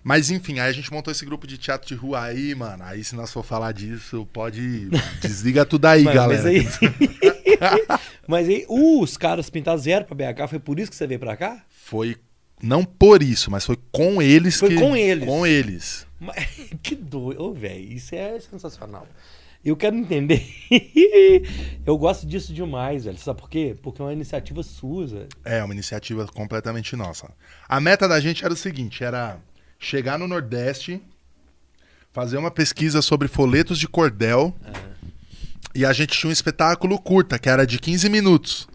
Mas enfim, aí a gente montou esse grupo de teatro de rua aí, mano. Aí se nós for falar disso, pode. Desliga tudo aí, [LAUGHS] Mas, galera. [LAUGHS] [LAUGHS] mas aí. mas aí, os caras pintados vieram pra BH, foi por isso que você veio pra cá? Foi. Não por isso, mas foi com eles Foi que. com eles. Com eles. Mas, [LAUGHS] que doido. Ô, velho, isso é sensacional. Eu quero entender. [LAUGHS] eu gosto disso demais, velho. Sabe por quê? Porque é uma iniciativa sua, velho. É, uma iniciativa completamente nossa. A meta da gente era o seguinte: era chegar no Nordeste, fazer uma pesquisa sobre folhetos de cordel. E a gente tinha um espetáculo curta, que era de 15 minutos.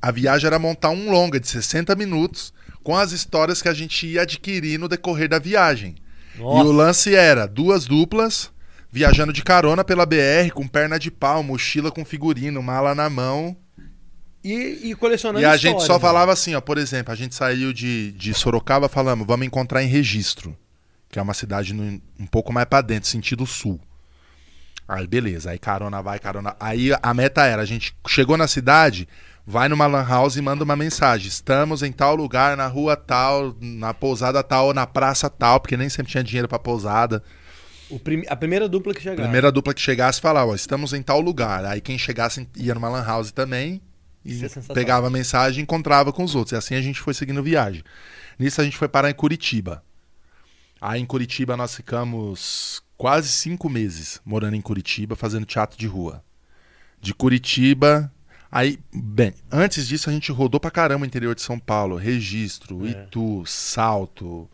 A viagem era montar um longa de 60 minutos com as histórias que a gente ia adquirir no decorrer da viagem. E o Nossa. lance era duas duplas viajando de carona pela BR com perna de pau, mochila com figurino, mala na mão. E, e colecionando E a história, gente só velho. falava assim, ó, por exemplo, a gente saiu de, de Sorocaba falando, vamos encontrar em Registro, que é uma cidade no- um pouco mais pra dentro, sentido sul. Aí beleza, aí carona vai, carona. Aí a meta era, a gente chegou na cidade, vai numa lan house e manda uma mensagem. Estamos em tal lugar, na rua tal, na pousada tal, ou na praça tal, porque nem sempre tinha dinheiro pra pousada. Prim- A primeira dupla que chegaram. Primeira dupla que chegasse falava, ó, estamos em tal lugar. Aí quem chegasse ia numa lan house também e é pegava a mensagem e encontrava com os outros. E assim a gente foi seguindo viagem. Nisso a gente foi parar em Curitiba. Aí em Curitiba nós ficamos quase cinco meses morando em Curitiba, fazendo teatro de rua. De Curitiba. Aí, bem, antes disso a gente rodou pra caramba o interior de São Paulo. Registro, É. Itu, Salto,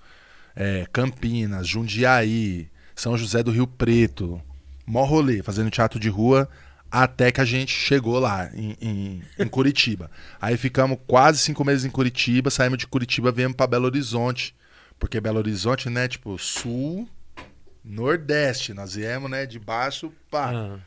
é, Campinas, Jundiaí, São José do Rio Preto. Mó rolê, fazendo teatro de rua, até que a gente chegou lá, em, em- em Curitiba. [LAUGHS] Aí ficamos quase cinco meses em Curitiba, saímos de Curitiba, viemos pra Belo Horizonte. Porque Belo Horizonte, né, tipo, sul, nordeste. Nós viemos, né, de baixo, pá. Ah.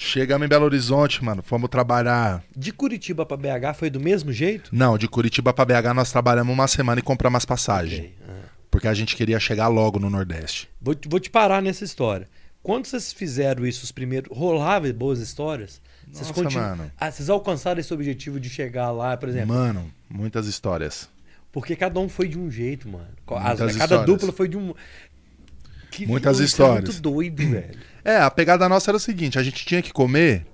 Chegamos em Belo Horizonte, mano, fomos trabalhar... De Curitiba pra BH foi do mesmo jeito? Não, de Curitiba pra BH nós trabalhamos uma semana e compramos as passagens. Ok, ah. Porque a gente queria chegar logo no Nordeste. Vou, te- vou te parar nessa história. Quando vocês fizeram isso, os primeiros. Rolava boas histórias? Vocês, Nossa, continu- mano. Ah, vocês alcançaram esse objetivo de chegar lá, por exemplo? Mano, muitas histórias. Porque cada um foi de um jeito, mano. As- cada histórias. dupla foi de um. Que Muitas isso é histórias. muito doido, [CLEARS THROAT] velho. É, a pegada nossa era o seguinte: a gente tinha que comer,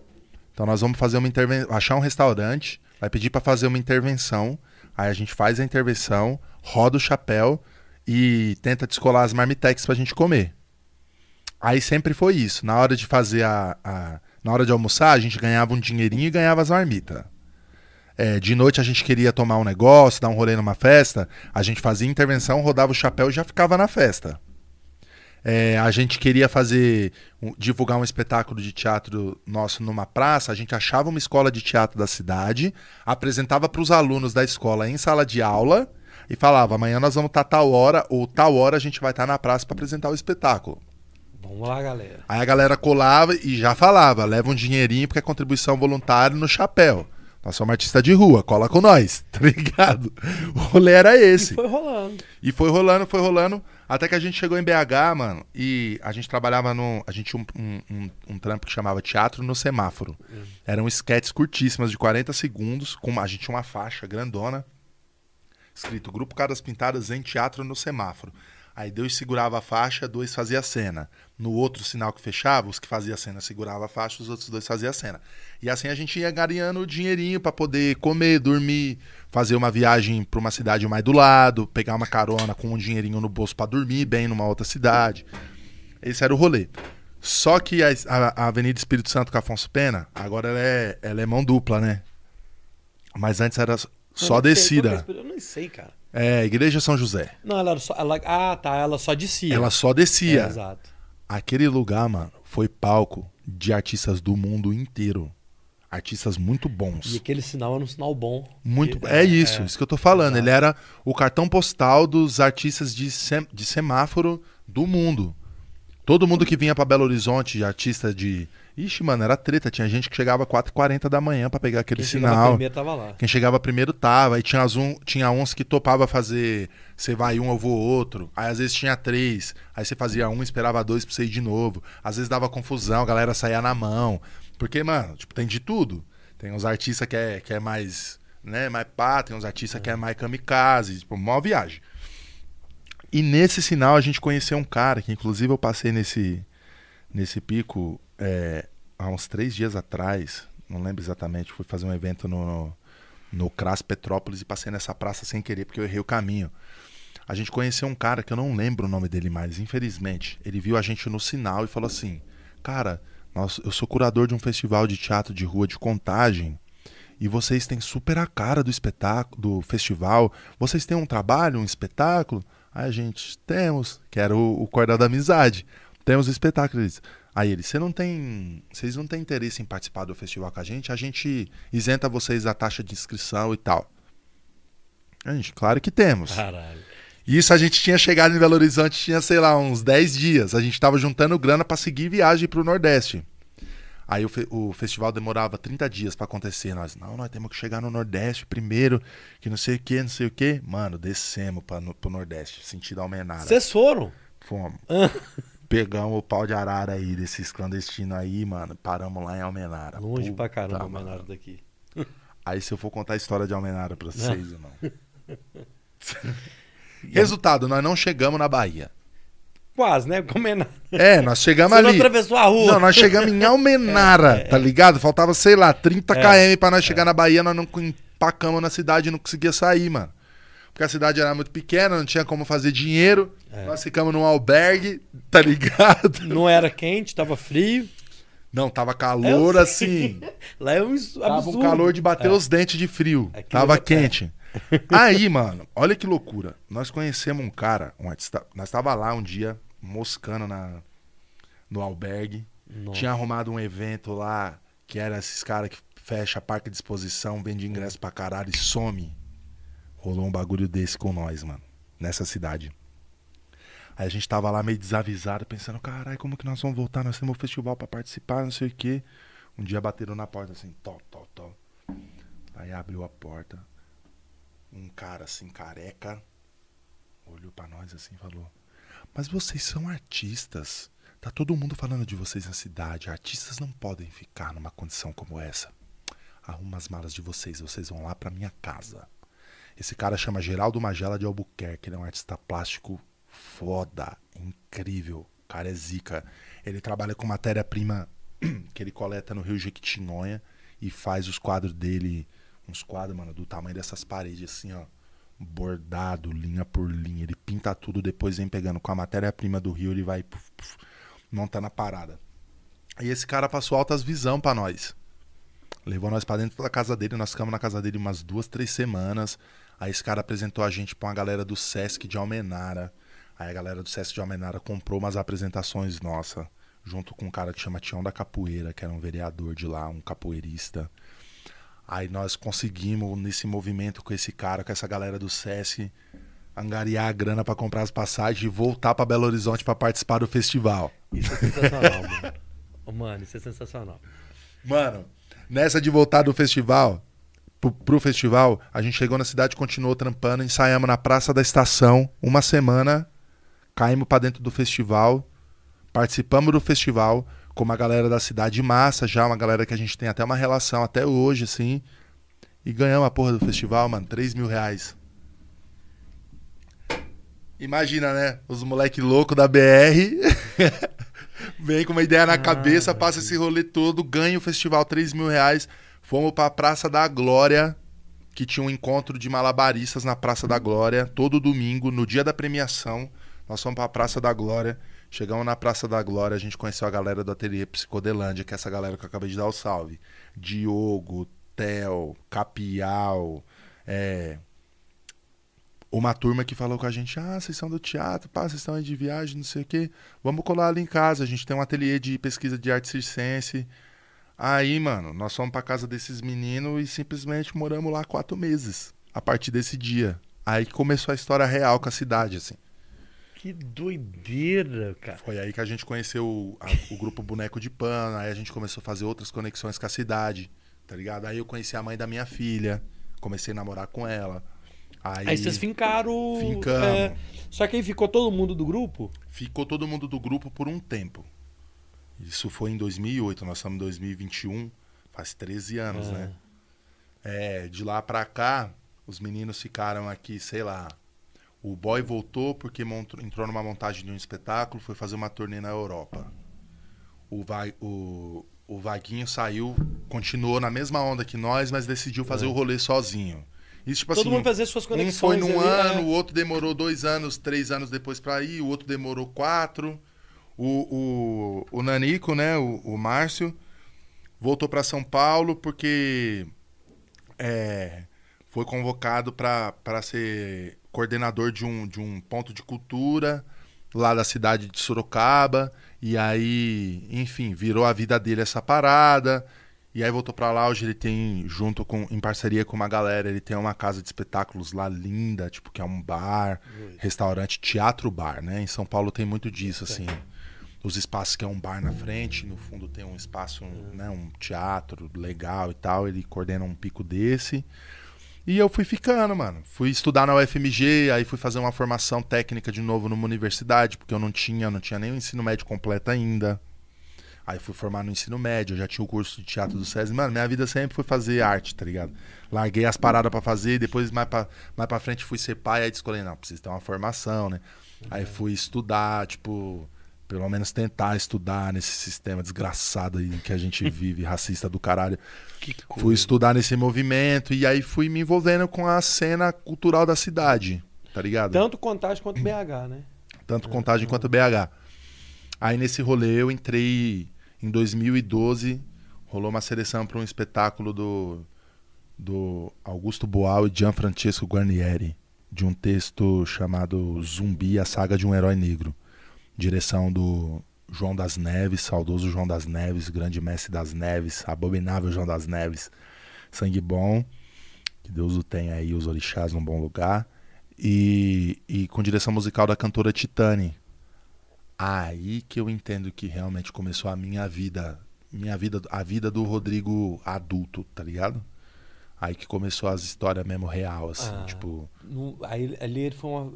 então nós vamos fazer uma intervenção, achar um restaurante, vai pedir pra fazer uma intervenção, aí a gente faz a intervenção, roda o chapéu e tenta descolar as marmitex pra gente comer. Aí sempre foi isso. Na hora de fazer a, a- na hora de almoçar, a gente ganhava um dinheirinho e ganhava as marmitas. É, de noite a gente queria tomar um negócio, dar um rolê numa festa, a gente fazia intervenção, rodava o chapéu e já ficava na festa. É, a gente queria fazer, divulgar um espetáculo de teatro nosso numa praça, a gente achava uma escola de teatro da cidade, apresentava para os alunos da escola em sala de aula e falava: amanhã nós vamos estar tal hora ou tal hora a gente vai estar na praça para apresentar o espetáculo. Vamos lá, galera. Aí a galera colava e já falava: leva um dinheirinho porque é contribuição voluntária no chapéu. Nós somos artista de rua, cola com nós, [LAUGHS] tá ligado? O rolê era esse. E foi rolando. E foi rolando, foi rolando, até que a gente chegou em BH, mano, e a gente trabalhava no. A gente tinha um, um, um, trampo que chamava Teatro no Semáforo. Eram sketches curtíssimas de 40 segundos, com a gente tinha uma faixa grandona, escrito Grupo Caras Pintadas em Teatro no Semáforo. Aí dois segurava a faixa, dois fazia a cena. No outro sinal que fechava, os que fazia a cena segurava a faixa, os outros dois faziam a cena. E assim a gente ia gareando o dinheirinho pra poder comer, dormir, fazer uma viagem pra uma cidade mais do lado, pegar uma carona com um dinheirinho no bolso pra dormir bem numa outra cidade. Esse era o rolê. Só que a, a- Avenida Espírito Santo com Afonso Pena, agora ela é, ela é mão dupla, né? Mas antes era só Eu não sei, descida. é Eu não sei, cara. É, Igreja São José. Não, ela era só. Ela, ah, tá. Ela só descia. Ela só descia. É, exato. Aquele lugar, mano, foi palco de artistas do mundo inteiro. Artistas muito bons. E aquele sinal era um sinal bom. Muito. E- É, isso, isso que eu tô falando. exato. Ele era o cartão postal dos artistas de, sem- de semáforo do mundo. Todo mundo que vinha pra Belo Horizonte, de artista de. Ixi, mano, era treta. Tinha gente que chegava 4h40 da manhã pra pegar aquele Quem chegava sinal. primeiro tava lá. Quem chegava primeiro tava. Aí tinha, as um, tinha uns que topava fazer. Você vai um, eu vou outro. Aí às vezes tinha três. Aí você fazia um, esperava dois pra você ir de novo. Às vezes dava confusão, a galera saía na mão. Porque, mano, tipo, tem de tudo. Tem uns artistas que é, que é mais. Né, mais pá, tem uns artistas que é mais kamikaze. Tipo, mó viagem. E nesse sinal a gente conheceu um cara que, inclusive, eu passei nesse, nesse pico é, há uns três dias atrás. Não lembro exatamente. Fui fazer um evento no, no, Cras Petrópolis e passei nessa praça sem querer, porque eu errei o caminho. A gente conheceu um cara que eu não lembro o nome dele mais, infelizmente. Ele viu a gente no sinal e falou assim: Cara, nós, eu sou curador de um festival de teatro de rua de contagem. E vocês têm super a cara do espetáculo, do festival. Vocês têm um trabalho, um espetáculo? Aí a gente, temos, que era o, o da Amizade. Temos espetáculos. Aí ele, você não tem. Vocês não têm interesse em participar do festival com a gente? A gente isenta vocês da taxa de inscrição e tal. A gente, claro que temos. Caralho. Isso a gente tinha chegado em Belo Horizonte, tinha, sei lá, uns 10 dias. A gente tava juntando grana pra seguir viagem pro Nordeste. Aí o, fe- o festival demorava 30 dias pra acontecer. Nós, não, nós temos que chegar no Nordeste primeiro, que não sei o que, não sei o que. Mano, descemos pra, no, pro Nordeste, sentido Almenara. Vocês foram? Fomos. Pegamos o pau de arara aí, desses clandestinos aí, mano. Paramos lá em Almenara. Longe Puta, pra caramba, mano. Menaro daqui. [LAUGHS] Aí se eu for contar a história de Almenara pra vocês, irmão. [LAUGHS] Resultado, nós não chegamos na Bahia. Quase, né? Como é. É, nós chegamos Você não ali. atravessou a rua. Não, nós chegamos em Almenara, [LAUGHS] tá ligado? Faltava, sei lá, 30 km pra nós chegar na Bahia, nós não empacamos na cidade e não conseguia sair, mano. Porque a cidade era muito pequena, não tinha como fazer dinheiro. É. Nós ficamos num albergue, [LAUGHS] tá ligado? Não era quente, tava frio. Não, tava calor Eu assim. [LAUGHS] Lá é um absurdo. Tava um calor de bater É. os dentes de frio. Aquilo Tava é- quente. [LAUGHS] Aí, mano, olha que loucura. Nós conhecemos um cara, um artista. Nós tava lá um dia, moscando na, no albergue. Nossa. Tinha arrumado um evento lá, que era esses caras que fecha parque de exposição, vende ingresso pra caralho e some. Rolou um bagulho desse com nós, mano. Nessa cidade. Aí a gente tava lá meio desavisado, pensando, caralho, como que nós vamos voltar? Nós temos um festival pra participar, não sei o quê. Um dia bateram na porta assim, tó, tó, tó. Aí abriu a porta. Um cara assim, careca, olhou pra nós assim e falou: Mas vocês são artistas. Tá todo mundo falando de vocês na cidade. Artistas não podem ficar numa condição como essa. Arruma as malas de vocês, vocês vão lá pra minha casa. Esse cara chama Geraldo Magela de Albuquerque. Ele é um artista plástico foda, incrível. O cara é zica. Ele trabalha com matéria-prima [CLEARS THROAT] que ele coleta no Rio Jequitinhonha e faz os quadros dele, uns quadros, mano, do tamanho dessas paredes, assim, ó. Bordado, linha por linha. Ele pinta tudo, depois vem pegando com a matéria-prima do Rio, ele vai puf, puf, montando a parada. E esse cara passou altas visão pra nós. Levou nós pra dentro da casa dele, nós ficamos na casa dele umas duas, três semanas. Aí esse cara apresentou a gente pra uma galera do Sesc de Almenara. Aí a galera do Sesc de Almenara comprou umas apresentações nossa, junto com um cara que chama Tião da Capoeira, que era um vereador de lá, um capoeirista. Aí nós conseguimos, nesse movimento com esse cara, com essa galera do Sesc, angariar a grana pra comprar as passagens e voltar pra Belo Horizonte pra participar do festival. Isso é sensacional, mano. Mano, isso é sensacional. Mano, nessa de voltar do festival, pro, pro festival, a gente chegou na cidade, continuou trampando, ensaiamos na Praça da Estação uma semana, caímos pra dentro do festival, participamos do festival com uma galera da cidade massa já, uma galera que a gente tem até uma relação até hoje, assim, e ganhamos a porra do festival, mano, 3 mil reais. Imagina, né? Os moleque louco da BR [LAUGHS] vem com uma ideia na cabeça, Ah, passa esse rolê todo, ganha o festival 3 mil reais. Fomos pra Praça da Glória, que tinha um encontro de malabaristas na Praça da Glória, todo domingo, no dia da premiação. Nós fomos pra Praça da Glória. Chegamos na Praça da Glória, a gente conheceu a galera do Ateliê Psicodelândia, que é essa galera que eu acabei de dar o salve. Diogo, Pastel, Capial, é, uma turma que falou com a gente: ah, vocês são do teatro, pá, vocês estão aí de viagem, não sei o quê. Vamos colar ali em casa. A gente tem um ateliê de pesquisa de arte circense. Aí, mano, nós fomos pra casa desses meninos e simplesmente moramos lá quatro meses. A partir desse dia. Aí começou a história real com a cidade, assim. Que doideira, cara. Foi aí que a gente conheceu o, a, o grupo Boneco de Pano, aí a gente começou a fazer outras conexões com a cidade, tá ligado? Aí eu conheci a mãe da minha filha, comecei a namorar com ela. Aí, Aí vocês fincaram. Fincamos. é, só que aí ficou todo mundo do grupo? Ficou todo mundo do grupo por um tempo. Isso foi em 2008, nós estamos em 2021, faz 13 anos, É. né? É, de lá pra cá, os meninos ficaram aqui, sei lá. O boy voltou porque montou- entrou numa montagem de um espetáculo, foi fazer uma turnê na Europa. O, vai, o, o Vaguinho saiu, continuou na mesma onda que nós, mas decidiu fazer o rolê sozinho. Isso, tipo É. todo assim, mundo fazer suas um conexões. foi num ali, ano, é. o outro demorou dois anos, três anos depois pra ir, o outro demorou quatro. O, o, o Nanico, né, o, o Márcio, voltou pra São Paulo porque é, foi convocado pra ser coordenador de um, de um ponto de cultura lá da cidade de Sorocaba. E aí, enfim, virou a vida dele essa parada. E aí voltou pra lá, hoje ele tem, junto com, em parceria com uma galera, ele tem uma casa de espetáculos lá linda, tipo, que é um bar, restaurante, teatro bar, né? Em São Paulo tem muito disso, assim. Os espaços que é um bar na frente, no fundo tem um espaço, um, né, um teatro legal e tal, ele coordena um pico desse. E eu fui ficando, mano. Fui estudar na UFMG, aí fui fazer uma formação técnica de novo numa universidade, porque eu não tinha, não tinha nem o ensino médio completo ainda. Aí fui formar no ensino médio, eu já tinha o curso de teatro do SESI. Mano, minha vida sempre foi fazer arte, tá ligado? Larguei as paradas pra fazer, depois mais pra, mais pra frente fui ser pai, aí escolhi, não, preciso ter uma formação, né? Aí fui estudar, tipo, pelo menos tentar estudar nesse sistema desgraçado aí que a gente [LAUGHS] vive, racista do caralho. Fui estudar nesse movimento e aí fui me envolvendo com a cena cultural da cidade, tá ligado? Tanto Contagem quanto BH, né? Tanto Contagem quanto BH. Aí nesse rolê eu entrei em 2012, rolou uma seleção para um espetáculo do, do Augusto Boal e Gianfrancesco Guarnieri, de um texto chamado Zumbi, a saga de um herói negro. Direção do João das Neves, saudoso João das Neves, grande mestre das Neves, abominável João das Neves, sangue bom, que Deus o tenha aí, os orixás num bom lugar. E, e com direção musical da cantora Titane. Aí que eu entendo que realmente começou a minha vida, minha vida, a vida do Rodrigo adulto, tá ligado? Aí que começou as histórias mesmo real, assim, Ah. tipo. No- aí ali ele foi uma.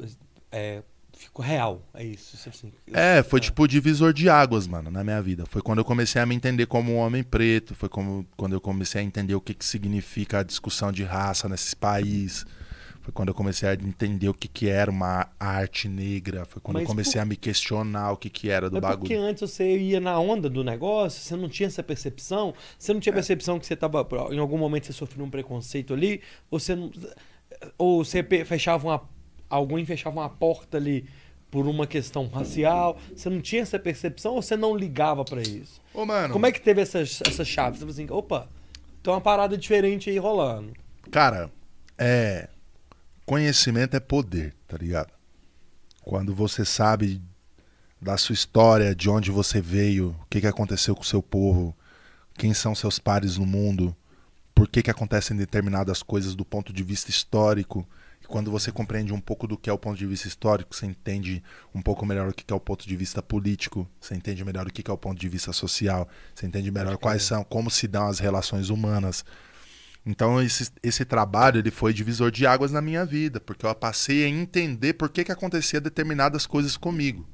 é, ficou real, é isso. isso assim. É, foi tipo o divisor de águas, mano, na minha vida. Foi quando eu comecei a me entender como um homem preto, foi como, quando eu comecei a entender o que, que significa a discussão de raça nesse país. Foi quando eu comecei a entender o que, que era uma arte negra. Foi quando Mas eu comecei por- a me questionar o que, que era do Mas porque bagulho. antes você ia na onda do negócio, você não tinha essa percepção, você não tinha percepção que você tava. Em algum momento você sofreu um preconceito ali, você não. Ou você fechava uma. Alguém fechava uma porta ali por uma questão racial. Você não tinha essa percepção ou você não ligava pra isso? Ô, mano. Como é que teve essas, essas chaves? Você falou assim, opa, tem uma parada diferente aí rolando. Cara, é. Conhecimento é poder, tá ligado? Quando você sabe da sua história, de onde você veio, o que, que aconteceu com o seu povo, quem são seus pares no mundo, por que, que acontecem determinadas coisas do ponto de vista histórico. Quando você compreende um pouco do que é o ponto de vista histórico, você entende um pouco melhor o que é o ponto de vista político, você entende melhor o que é o ponto de vista social, você entende melhor quais são, como se dão as relações humanas. Então esse, esse trabalho ele foi divisor de águas na minha vida, porque eu passei a entender por que, que acontecia determinadas coisas comigo.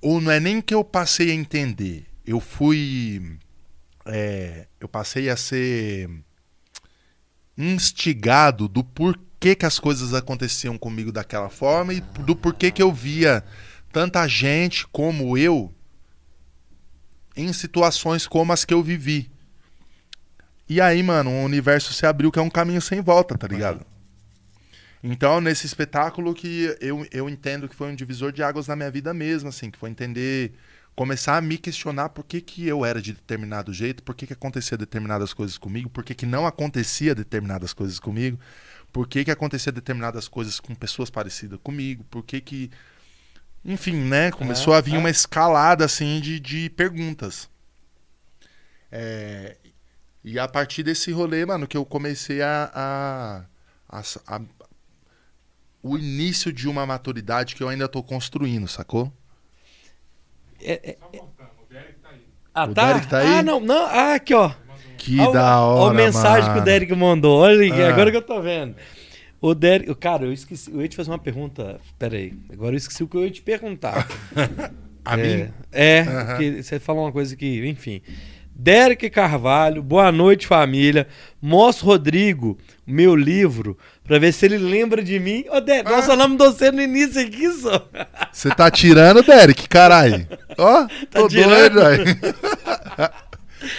Ou não é nem que eu passei a entender, eu fui. é, eu passei a ser instigado do porquê que as coisas aconteciam comigo daquela forma e do porquê que eu via tanta gente como eu em situações como as que eu vivi. E aí, mano, o universo se abriu que é um caminho sem volta, tá ligado? Então, nesse espetáculo que eu, eu entendo que foi um divisor de águas na minha vida mesmo, assim, que foi entender começar a me questionar por que, que eu era de determinado jeito, por que, que acontecia determinadas coisas comigo, por que, que não acontecia determinadas coisas comigo, por que, que acontecia determinadas coisas com pessoas parecidas comigo, por que que... Enfim, né? Começou É, a vir é. uma escalada, assim, de, de perguntas. É, e a partir desse rolê, mano, que eu comecei a, a, a, a- o início de uma maturidade que eu ainda tô construindo, sacou? É, é- Só contando, o Derek tá aí. Ah, O tá? Derek tá aí? Ah, não, não. Ah, aqui, ó. Que Olha da hora, a mensagem que mano. o Derek mandou. Olha Ah. agora que eu tô vendo. O Derek, cara, eu esqueci. Eu ia te fazer uma pergunta. Pera aí. Agora eu esqueci o que eu ia te perguntar. [LAUGHS] A é, mim? É, Aham. porque você falou uma coisa que, enfim. Derek Carvalho, boa noite, família. Mostra o Rodrigo meu livro pra ver se ele lembra de mim. Ô, Derek, nós Ah. falamos de você no início aqui, só. Você tá tirando, Derek, caralho. Ó, [LAUGHS] tô Tá tirando? doido, velho. [LAUGHS]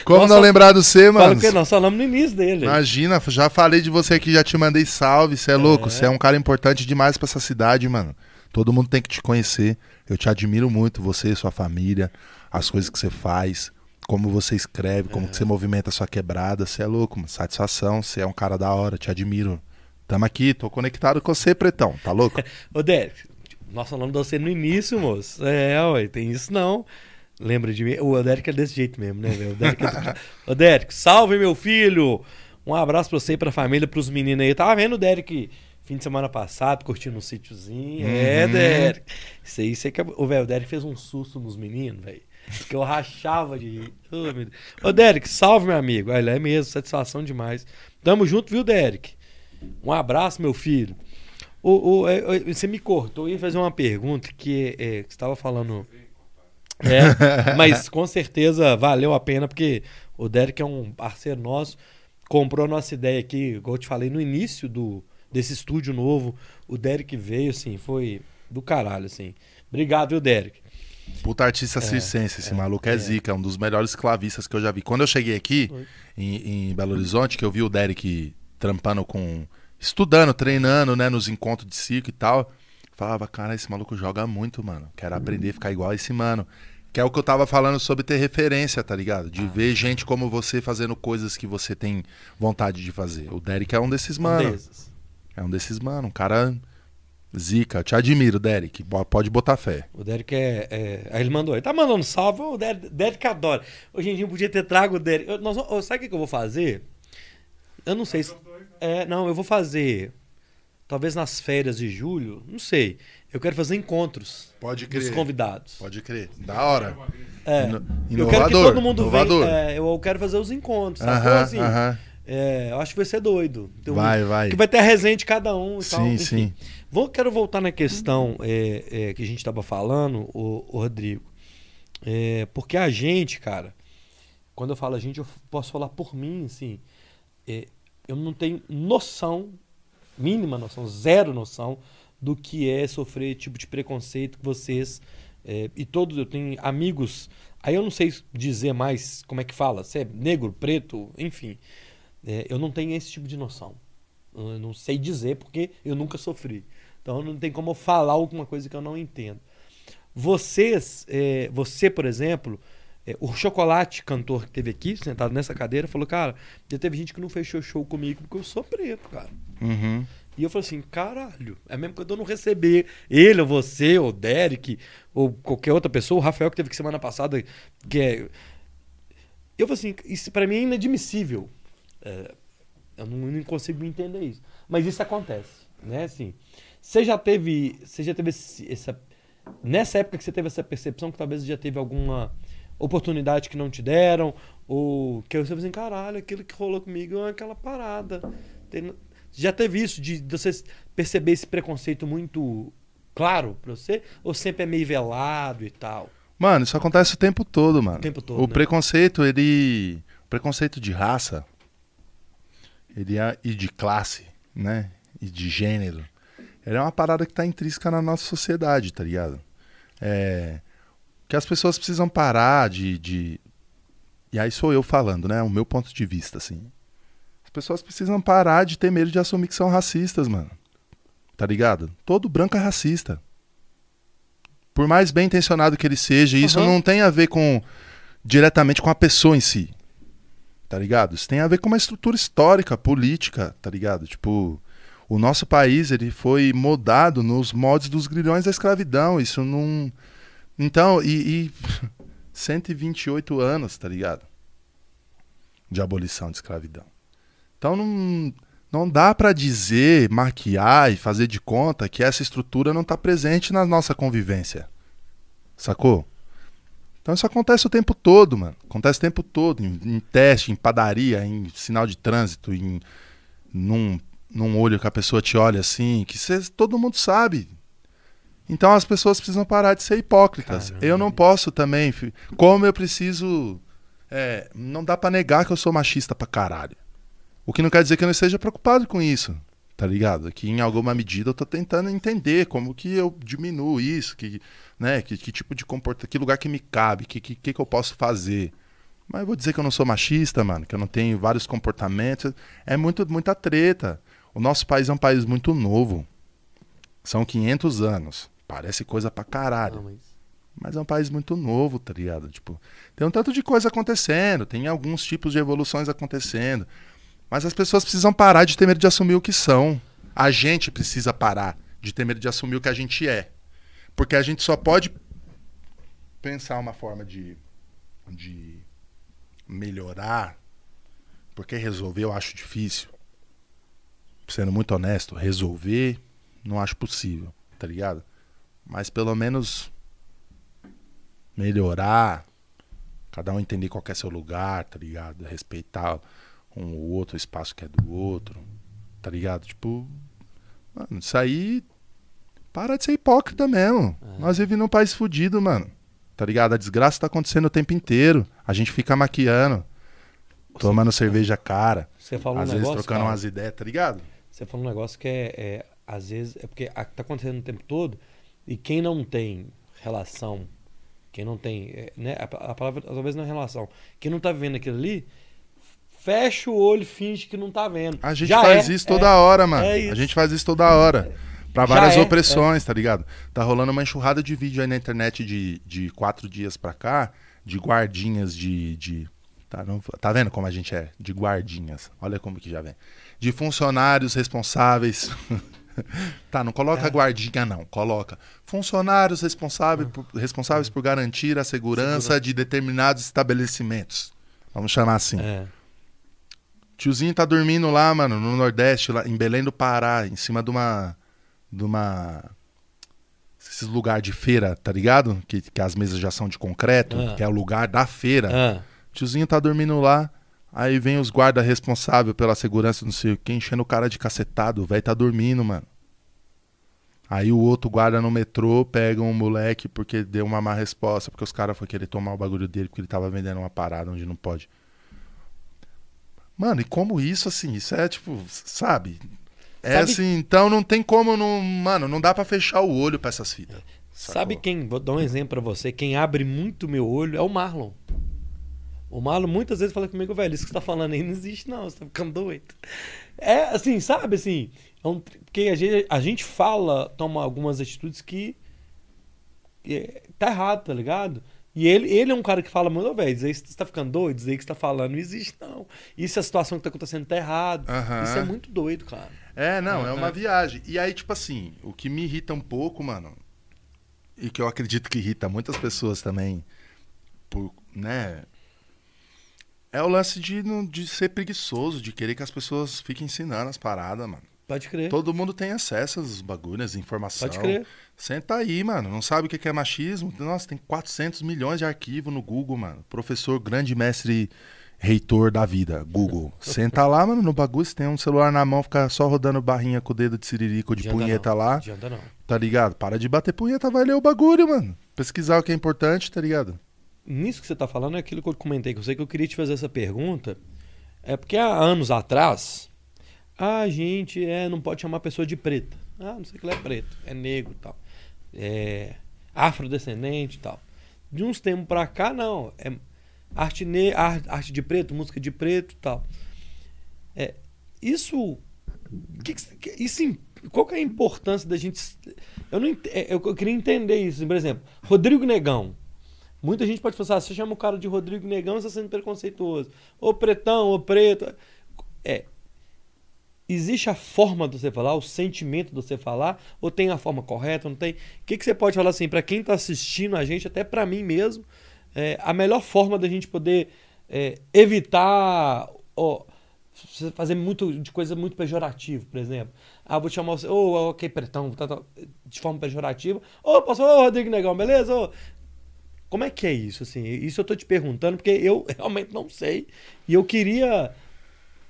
Como Nossa, não lembrar do você, Fala mano? que nós falamos no início dele. Imagina, já falei de você aqui, já te mandei salve. Você é louco, você é um cara importante demais pra essa cidade, mano. Todo mundo tem que te conhecer. Eu te admiro muito, você, sua família, as coisas que você faz, como você escreve, como que você movimenta a sua quebrada. Você é louco, mano. Satisfação, você é um cara da hora, te admiro. Tamo aqui, tô conectado com você, pretão. Tá louco? [LAUGHS] Ô, Derek, nós falamos de você no início, moço. É, ué, tem isso não. Lembra de mim? O Derek é desse jeito mesmo, né, velho? O Derek é... Ô, [LAUGHS] salve, meu filho! Um abraço pra você e pra família, pros meninos aí. Eu tava vendo o Derek fim de semana passado, curtindo um sítiozinho. É, Uhum. Derek. Isso aí, você que... Ô, velho, o Derek fez um susto nos meninos, velho. Que eu rachava de rir. Ô. Ô, Derek, salve, meu amigo. Olha, é mesmo, satisfação demais. Tamo junto, viu, Derek? Um abraço, meu filho. O, o- é, é, você me cortou, eu ia fazer uma pergunta que, é, que você estava falando. É, [LAUGHS] mas com certeza valeu a pena, porque o Derek é um parceiro nosso, comprou a nossa ideia aqui, igual eu te falei, no início do, desse estúdio novo. O Derek veio, assim, foi do caralho, assim. Obrigado, viu, Derek? Puta artista circense, esse maluco é, é. zica, é um dos melhores clavistas que eu já vi. Quando eu cheguei aqui, em, em Belo Horizonte, que eu vi o Derek trampando com. estudando, treinando, né, nos encontros de circo e tal. Falava, cara, esse maluco joga muito, mano. Quero aprender a ficar igual a esse mano. Que é o que eu tava falando sobre ter referência, tá ligado? De ver gente como você fazendo coisas que você tem vontade de fazer. O Derek é um desses mano. É um desses mano. Um cara zica. Eu te admiro, Derek. Pode botar fé. O Derek é, é- Aí ele mandou. Ele tá mandando salve. O Derek, Derek adora. Hoje em dia podia ter trago o Derek. Eu- nós, vamos- sabe o que que eu vou fazer? Eu não sei se. É, não, eu vou fazer. Talvez nas férias de julho. Não sei. Eu quero fazer encontros Pode dos convidados. Pode crer. Da hora. É. Ino- Eu quero que Inovador. todo mundo inovador. venha. é, eu quero fazer os encontros. Sacou? Aham, Assim, aham. é, eu acho que vai ser doido. Tem um- Vai, vai. Que vai ter a resenha de cada um e Sim, tal. sim. Vou, quero voltar na questão é, é, que a gente estava falando, o, Rodrigo. É, porque a gente, cara, quando eu falo a gente, eu posso falar por mim, assim. é, eu não tenho noção, mínima noção, zero noção do que é sofrer tipo de preconceito que vocês. é, e todos, eu tenho amigos. Aí eu não sei dizer mais como é que fala, se é negro, preto, enfim. É, eu não tenho esse tipo de noção. Eu não sei dizer porque eu nunca sofri. Então não tem como eu falar alguma coisa que eu não entendo. Vocês, é, você, por exemplo, é, o Chocolate, cantor que teve aqui, sentado nessa cadeira, falou, cara, já teve gente que não fechou show comigo porque eu sou preto, cara. Uhum. E eu falei assim, caralho, é mesmo que eu não receber ele, ou você, ou Derek, ou qualquer outra pessoa, o Rafael que teve aqui semana passada, que é. Eu falei assim, isso pra mim é inadmissível. É, eu não, não consigo entender isso. Mas isso acontece, né? Assim, você já teve. Você já teve essa. Nessa época que você teve essa percepção que talvez já teve alguma oportunidade que não te deram, ou que você falou assim, caralho, aquilo que rolou comigo é aquela parada. Tem- já teve isso de, de você perceber esse preconceito muito claro pra você? Ou sempre é meio velado e tal? Mano, isso acontece o tempo todo, mano. O tempo todo, O né? preconceito, ele. O preconceito de raça. Ele é, e de classe, né? E de gênero. Ele é uma parada que tá intrínseca na nossa sociedade, tá ligado? É. Que as pessoas precisam parar de, de. E aí sou eu falando, né? O meu ponto de vista, assim. As pessoas precisam parar de ter medo de assumir que são racistas, mano. Tá ligado? Todo branco é racista. Por mais bem intencionado que ele seja, isso Aham. não tem a ver com diretamente com a pessoa em si. Tá ligado? Isso tem a ver com uma estrutura histórica, política, tá ligado? Tipo, o nosso país, ele foi moldado nos moldes dos grilhões da escravidão. Isso não. Então, e, e [LAUGHS] 128 anos, tá ligado? De abolição de escravidão. Então não, não dá pra dizer, maquiar e fazer de conta que essa estrutura não tá presente na nossa convivência. Sacou? Então isso acontece o tempo todo, mano. Acontece o tempo todo. Em, em teste, em padaria, em sinal de trânsito, em num, num olho que a pessoa te olha assim, que cê- todo mundo sabe. Então as pessoas precisam parar de ser hipócritas. Caramba. Eu não posso também. Como eu preciso. é, não dá pra negar que eu sou machista pra caralho. O que não quer dizer que eu não esteja preocupado com isso. Tá ligado? Que em alguma medida eu tô tentando entender como que eu diminuo isso, que, né, que, que tipo de comportamento, que lugar que me cabe, que, que que eu posso fazer. Mas eu vou dizer que eu não sou machista, mano, que eu não tenho vários comportamentos. É muito, muita treta. O nosso país é um país muito novo. São 500 anos. Parece coisa pra caralho. Não, mas... Mas é um país muito novo, tá ligado? Tipo, tem um tanto de coisa acontecendo, tem alguns tipos de evoluções acontecendo. Mas as pessoas precisam parar de ter medo de assumir o que são. A gente precisa parar de ter medo de assumir o que a gente é. Porque a gente só pode pensar uma forma de, de melhorar. Porque resolver eu acho difícil. Sendo muito honesto, resolver não acho possível, tá ligado? Mas pelo menos melhorar, cada um entender qual é seu lugar, tá ligado? Respeitar um o outro, o espaço que é do outro, tá ligado? Tipo, mano, isso aí para de ser hipócrita mesmo. É. Nós vivemos num país fudido, mano. Tá ligado? A desgraça tá acontecendo o tempo inteiro. A gente fica maquiando, tomando cerveja cara, Você falou às um vezes negócio, trocando cara, umas ideias, tá ligado? Você falou um negócio que é, é, às vezes, é porque tá acontecendo o tempo todo e quem não tem relação, quem não tem, é, né, a, a palavra talvez não é relação, quem não tá vendo aquilo ali, fecha o olho e finge que não tá vendo. A gente Já faz é, isso é, toda hora, mano. é a gente faz isso toda hora. Pra várias é, opressões, tá ligado? Tá rolando uma enxurrada de vídeo aí na internet de, de quatro dias pra cá, de guardinhas de. de tá, não- tá vendo como a gente é? De guardinhas. Olha como que já vem. De funcionários responsáveis. [LAUGHS] tá, não coloca É. guardinha, não. Coloca. Funcionários responsáveis por, responsáveis por garantir a segurança, de determinados estabelecimentos. Vamos chamar assim. É. Tiozinho tá dormindo lá, mano, no Nordeste, lá em Belém do Pará, em cima de uma. de uma. Esses lugares de feira, tá ligado? Que, que as mesas já são de concreto, Ah. que é o lugar da feira. Ah, Tiozinho tá dormindo lá, aí vem os guardas responsáveis pela segurança, não sei o que, enchendo o cara de cacetado. O velho tá dormindo, mano. Aí o outro guarda no metrô pega um moleque porque deu uma má resposta, porque os caras foram querer tomar o bagulho dele porque ele tava vendendo uma parada onde não pode. Mano, e como isso, assim, isso é tipo, sabe? É Sabe- assim, então não tem como, não, mano, não dá pra fechar o olho pra essas fitas. sabe Sacou? quem, vou dar um exemplo pra você, quem abre muito meu olho é o Marlon. O Marlon muitas vezes fala comigo, velho, isso que você tá falando aí não existe não, você tá ficando doido. É assim, sabe assim, é um porque a gente, a gente fala, toma algumas atitudes que, é- tá errado, tá ligado? E ele, ele é um cara que fala, mano, velho, aí que você tá ficando doido, isso aí que você tá falando não existe não. Isso é a situação que tá acontecendo tá errado. Isso é muito doido, cara. É, não, é uma viagem. E aí, tipo assim, o que me irrita um pouco, mano, e que eu acredito que irrita muitas pessoas também, por, né? É o lance de, de ser preguiçoso, de querer que as pessoas fiquem ensinando as paradas, mano. Pode crer. Todo mundo tem acesso aos bagulhos, informação. Pode crer. Senta aí, mano. Não sabe o que é machismo? Nossa, tem 400 milhões de arquivos no Google, mano. Professor, grande mestre, reitor da vida, Google. [LAUGHS] Senta lá, mano, no bagulho. Você tem um celular na mão, fica só rodando barrinha com o dedo de siririco de punheta não, lá. Adianta não. Tá ligado? Para de bater punheta, vai ler o bagulho, mano. Pesquisar o que é importante, tá ligado? Nisso que você tá falando é aquilo que eu comentei, que eu sei que eu queria te fazer essa pergunta. É porque há anos atrás, a gente é, não pode chamar a pessoa de preta. Ah, não sei que ele é preto, é negro tal. É afrodescendente tal. De uns tempos pra cá, não. É arte, ne ar- arte de preto, música de preto tal. É, isso. que que- isso qual que é a importância da gente. Eu, não, é, eu queria entender isso. Por exemplo, Rodrigo Negão. Muita gente pode pensar, você chama o cara de Rodrigo Negão, você está sendo preconceituoso. Ô pretão, ô preto. É. Existe a forma de você falar, o sentimento de você falar, ou tem a forma correta, não tem? O que, que você pode falar assim, para quem está assistindo a gente, até para mim mesmo, é, a melhor forma da gente poder é, evitar ó, fazer muito de coisa muito pejorativa, por exemplo. Ah, vou te chamar você, ô, ok, pretão, tá, tá, de forma pejorativa. Ô, posso, ô, Rodrigo Negão, beleza? Ô, como é que é isso, assim? Isso eu tô te perguntando porque eu [LAUGHS] realmente não sei e eu queria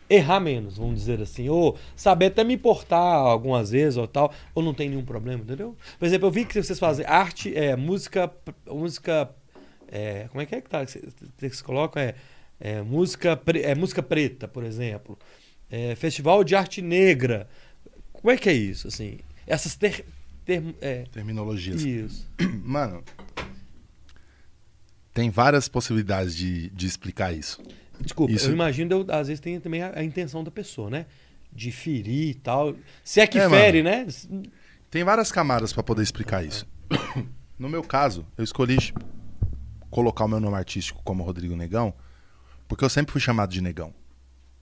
errar menos, vamos dizer assim, ou saber até me importar algumas vezes ou tal, ou não tem nenhum problema, entendeu? Por exemplo, eu vi que vocês fazem arte, é, música, música, é, como é que é que tá? Vocês colocam é, é, música, é música preta, por exemplo, é, festival de arte negra. Como é que é isso, assim? Essas ter, ter é, Terminologias. isso. Mano, tem várias possibilidades de, de explicar isso. Desculpa, Isso- eu imagino, às vezes tem também a, a intenção da pessoa, né? De ferir e tal. Se é que É, fere, né? Tem várias camadas pra poder explicar isso. No meu caso, eu escolhi colocar o meu nome artístico como Rodrigo Negão, porque eu sempre fui chamado de Negão.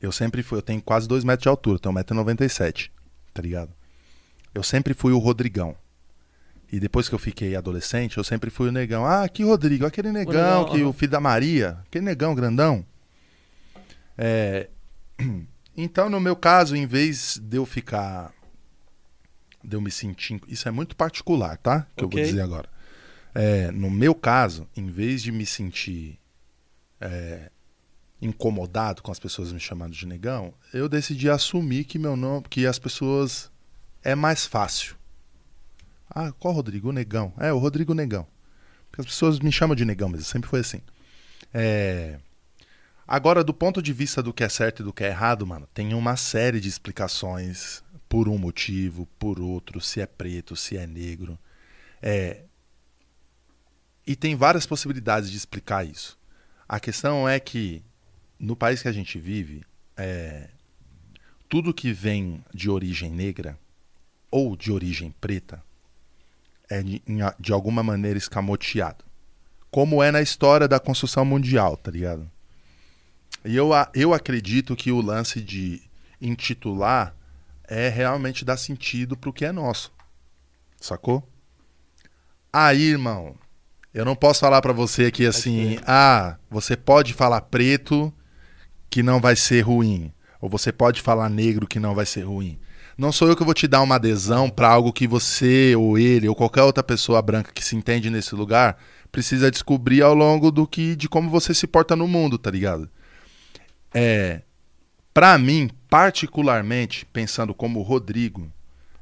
Eu sempre fui, eu tenho quase 2 metros de altura, tenho 1,97m, tá ligado? Eu sempre fui o Rodrigão. E depois que eu fiquei adolescente, eu sempre fui o negão. Ah, que Rodrigo, aquele negão, negão, que o filho da Maria, aquele negão grandão. É, [CLEARS THROAT] Então, no meu caso, em vez de eu ficar. de eu me sentir. Isso é muito particular, tá? Que eu Ok. vou dizer agora. É, no meu caso, em vez de me sentir é, incomodado com as pessoas me chamando de negão, eu decidi assumir que meu nome, que as pessoas é mais fácil. Ah, qual Rodrigo? O Negão. É, o Rodrigo Negão. Porque as pessoas me chamam de negão, mas sempre foi assim. É... Agora, do ponto de vista do que é certo e do que é errado, mano, tem uma série de explicações por um motivo, por outro, se é preto, se é negro. É... E tem várias possibilidades de explicar isso. A questão é que, no país que a gente vive, é... tudo que vem de origem negra ou de origem preta é de, de alguma maneira escamoteado. Como é na história da construção mundial, tá ligado? E eu, eu acredito que o lance de intitular é realmente dar sentido pro que é nosso. Sacou? Aí, irmão, eu não posso falar pra você aqui assim, ah, você pode falar preto que não vai ser ruim, ou você pode falar negro que não vai ser ruim. Não sou eu que vou te dar uma adesão pra algo que você ou ele ou qualquer outra pessoa branca que se entende nesse lugar precisa descobrir ao longo do que de como você se porta no mundo, tá ligado? É, para mim, particularmente, pensando como Rodrigo,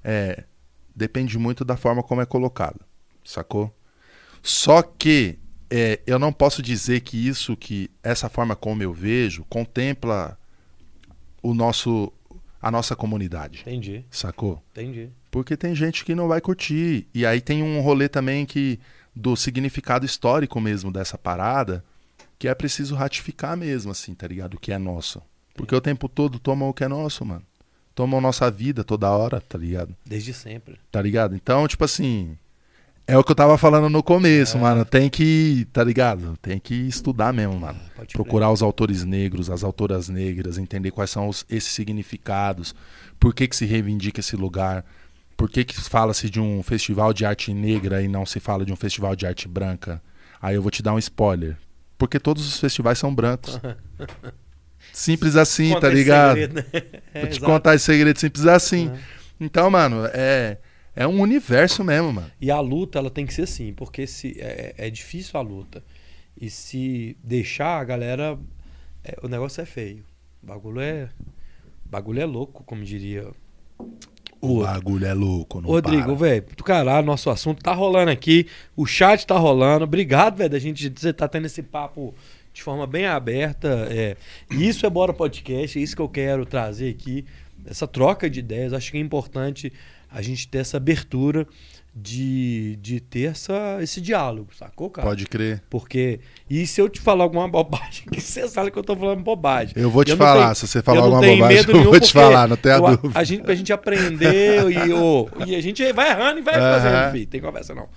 é, depende muito da forma como é colocado, sacou? Só que é, eu não posso dizer que isso, que essa forma como eu vejo, contempla o nosso, a nossa comunidade, Entendi, sacou? entendi. Porque tem gente que não vai curtir. E aí tem um rolê também que do significado histórico mesmo dessa parada, que é preciso ratificar mesmo, assim, tá ligado? O que é nosso. Porque o tempo todo tomam o que é nosso, mano. Tomam nossa vida toda hora, tá ligado? Desde sempre. Tá ligado? Então, tipo assim. É o que eu tava falando no começo, É. mano. Tem que, tá ligado? Tem que estudar mesmo, mano. Pode crer. Procurar os autores negros, as autoras negras, entender quais são os- esses significados, por que, que se reivindica esse lugar, por que, que fala-se de um festival de arte negra e não se fala de um festival de arte branca. Aí eu vou te dar um spoiler. Porque todos os festivais são brancos. [LAUGHS] Simples assim, Conta tá ligado? segredo, né? [LAUGHS] É, Vou te exato. contar esse segredo simples assim. Uhum. Então, mano, é, é um universo mesmo, mano. E a luta, ela tem que ser assim, porque se é, é difícil a luta. E se deixar, a galera. é, o negócio é feio. O bagulho é. O bagulho é louco, como diria. O outro. bagulho é louco, não Rodrigo, velho, do caralho, nosso assunto tá rolando aqui. O chat tá rolando. Obrigado, velho, da gente você tá tendo esse papo de forma bem aberta. É. Isso é Bora Podcast, é isso que eu quero trazer aqui. Essa troca de ideias. Acho que é importante a gente ter essa abertura de, de ter essa, esse diálogo, sacou, cara? Pode crer. Porque. E se eu te falar alguma bobagem, [LAUGHS] que você sabe que eu tô falando bobagem. Eu vou te Eu falar, tenho- se você falar alguma bobagem, [LAUGHS] eu vou te falar, não tenha eu- dúvida. A gente, pra gente aprender [LAUGHS] e, ô, e a gente vai errando e vai Aham. fazendo, filho. Tem conversa não.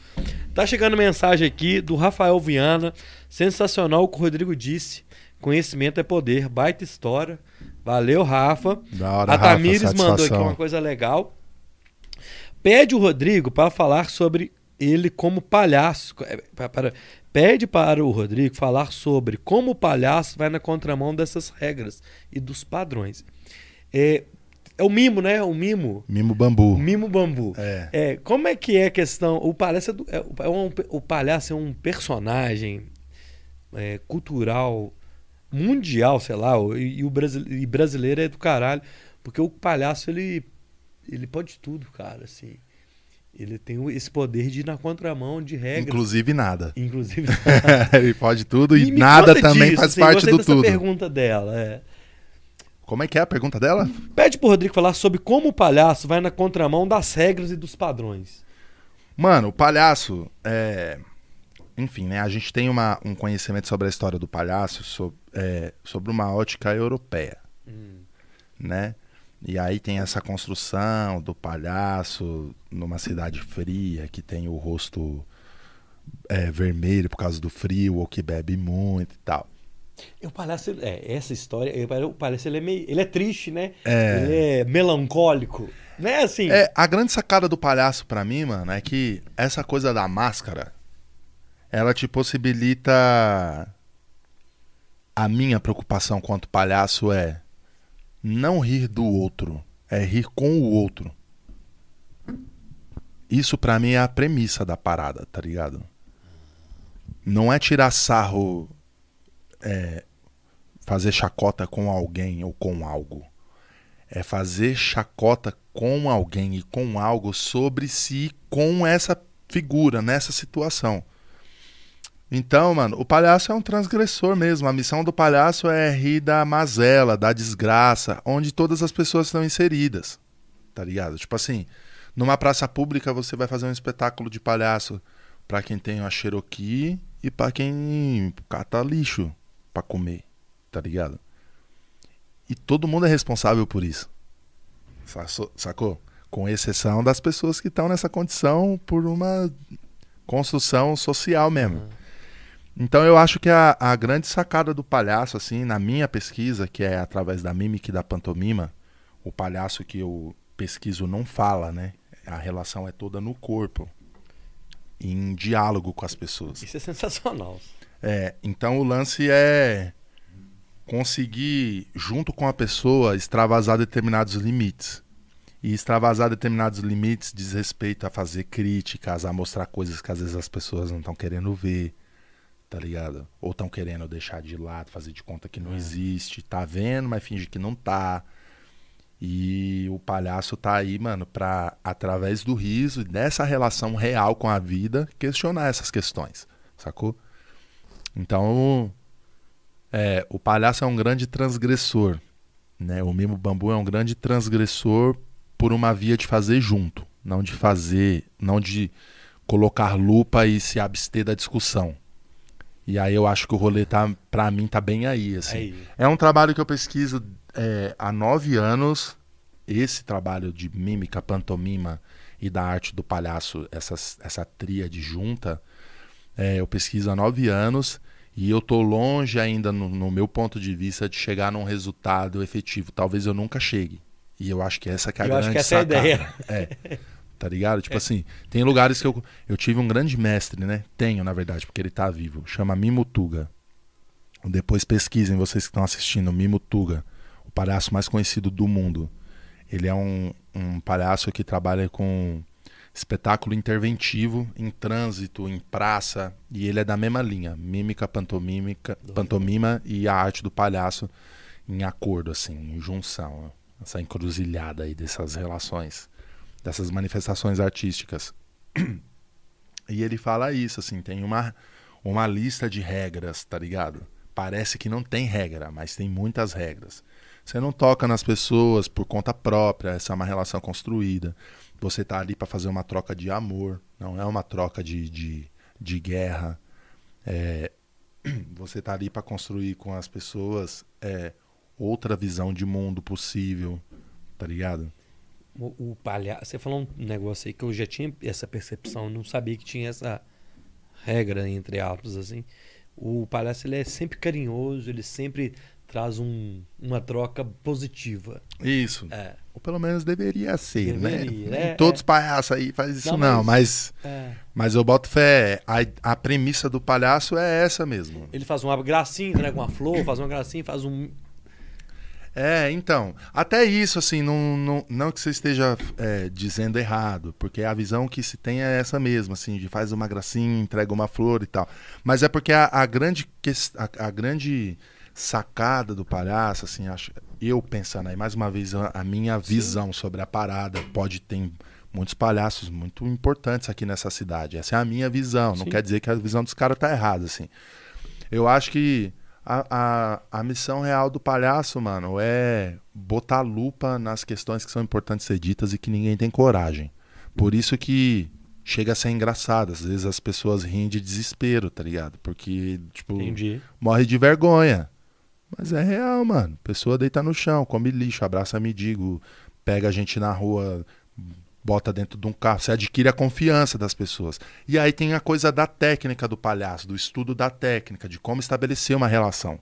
Tá chegando mensagem aqui do Rafael Viana. Sensacional o que o Rodrigo disse. Conhecimento é poder. Baita história. Valeu, Rafa. Da hora, a Rafa, Tamires mandou aqui uma coisa legal. Pede o Rodrigo para falar sobre ele como palhaço. É, para- pede para o Rodrigo falar sobre como o palhaço vai na contramão dessas regras e dos padrões. É, é o mimo, né? O mimo. Mimo bambu. Mimo bambu. É. É, como é que é a questão? O palhaço é, do- é- é um, o palhaço é um personagem é, cultural mundial, sei lá, e, e o brasile- e brasileiro é do caralho, porque o palhaço ele ele pode tudo, cara, assim. Ele tem esse poder de ir na contramão de regras, Inclusive nada. inclusive. [LAUGHS] Ele pode tudo e me nada também disso, faz assim, parte do dessa tudo. pergunta dela, é. Como é que é a pergunta dela? Pede pro Rodrigo falar sobre como o palhaço vai na contramão das regras e dos padrões. Mano, o palhaço é. Enfim, né? A gente tem uma, um conhecimento sobre a história do palhaço so- é, sobre uma ótica europeia, né? E aí tem essa construção do palhaço numa cidade fria que tem o rosto é, vermelho por causa do frio ou que bebe muito e tal. E o palhaço, é, essa história, o palhaço ele é meio, ele é triste, né? É. Ele é melancólico, né? Assim, É, a grande sacada do palhaço pra mim, mano, é que essa coisa da máscara, ela te possibilita. A minha preocupação quanto palhaço é não rir do outro, é rir com o outro. Isso pra mim é a premissa da parada, tá ligado? Não é tirar sarro, é, fazer chacota com alguém ou com algo é fazer chacota com alguém e com algo sobre si com essa figura, nessa situação. Então, mano, o palhaço é um transgressor mesmo. A missão do palhaço é rir da mazela, da desgraça, onde todas as pessoas estão inseridas. Tá ligado? Tipo assim, numa praça pública você vai fazer um espetáculo de palhaço pra quem tem uma Cherokee e pra quem cata lixo pra comer. Tá ligado? E todo mundo é responsável por isso. Sa- Sacou? Com exceção das pessoas que estão nessa condição por uma construção social mesmo. Então eu acho que a, a grande sacada do palhaço, assim, na minha pesquisa, que é através da mímica e da pantomima, o palhaço que eu pesquiso não fala, né? A relação é toda no corpo, em diálogo com as pessoas. isso é sensacional. É, então o lance é conseguir, junto com a pessoa, extravasar determinados limites. E extravasar determinados limites diz respeito a fazer críticas, a mostrar coisas que às vezes as pessoas não estão querendo ver, tá ligado? Ou estão querendo deixar de lado, fazer de conta que não existe, tá vendo, mas finge que não tá. E o palhaço tá aí, mano, pra, através do riso e dessa relação real com a vida, questionar essas questões, sacou? Então, é, o palhaço é um grande transgressor, né? O mimo bambu é um grande transgressor por uma via de fazer junto, não de fazer, não de colocar lupa e se abster da discussão. E aí eu acho que o rolê tá, pra mim, tá bem aí, assim. Aí. É um trabalho que eu pesquiso é, há nove anos. Esse trabalho de mímica, pantomima e da arte do palhaço, essas, essa tríade junta, é, eu pesquiso há nove anos e eu tô longe ainda, no, no meu ponto de vista, de chegar num resultado efetivo. Talvez eu nunca chegue. E eu acho que essa que é a Eu acho grande que essa é a sacada. ideia. É. [LAUGHS] Tá ligado? Tipo assim, tem lugares que eu, eu tive um grande mestre, né? Tenho, na verdade, porque ele tá vivo. Chama Mimo Tuga. Depois pesquisem, vocês que estão assistindo, Mimo Tuga, o palhaço mais conhecido do mundo. Ele é um, um palhaço que trabalha com espetáculo interventivo em trânsito, em praça, e ele é da mesma linha, mímica, pantomímica, pantomima e a arte do palhaço em acordo, assim, em junção, essa encruzilhada aí dessas relações, dessas manifestações artísticas. E ele fala isso, assim, tem uma, uma lista de regras, tá ligado? Parece que não tem regra, mas tem muitas regras. Você não toca nas pessoas por conta própria, essa é uma relação construída. Você tá ali para fazer uma troca de amor, não é uma troca de, de, de guerra. É, [CLEARS THROAT] você tá ali para construir com as pessoas é, outra visão de mundo possível, tá ligado? O, o palhaço. Você falou um negócio aí que eu já tinha essa percepção, não sabia que tinha essa regra, entre aspas, assim. O palhaço ele é sempre carinhoso, ele sempre traz um, uma troca positiva. Isso. É. Ou pelo menos deveria ser, Deveria, né? é, todos é. os palhaços aí faz isso Não, não, mas- mas, É. mas eu boto fé. A, a premissa do palhaço é essa mesmo. Ele faz uma gracinha, né, com uma flor, faz uma gracinha, faz um. É, então, até isso, assim, não, não, não que você esteja é, dizendo errado, porque a visão que se tem é essa mesmo, assim, de faz uma gracinha, entrega uma flor e tal. Mas é porque a, a grande, a, a grande sacada do palhaço, assim, acho, eu pensando aí, mais uma vez, a, a minha visão sobre a parada, pode ter muitos palhaços muito importantes aqui nessa cidade. Essa é a minha visão, não Sim. quer dizer que a visão dos caras tá errada, assim. Eu acho que a, a, a missão real do palhaço, mano, é botar lupa nas questões que são importantes ser ditas e que ninguém tem coragem. Por isso que chega a ser engraçado. Às vezes as pessoas riem de desespero, tá ligado? Porque, tipo, Entendi. morre de vergonha. Mas é real, mano. Pessoa deita no chão, come lixo, abraça mendigo, pega a gente na rua, bota dentro de um carro. Você adquire a confiança das pessoas. E aí tem a coisa da técnica do palhaço, do estudo da técnica, de como estabelecer uma relação.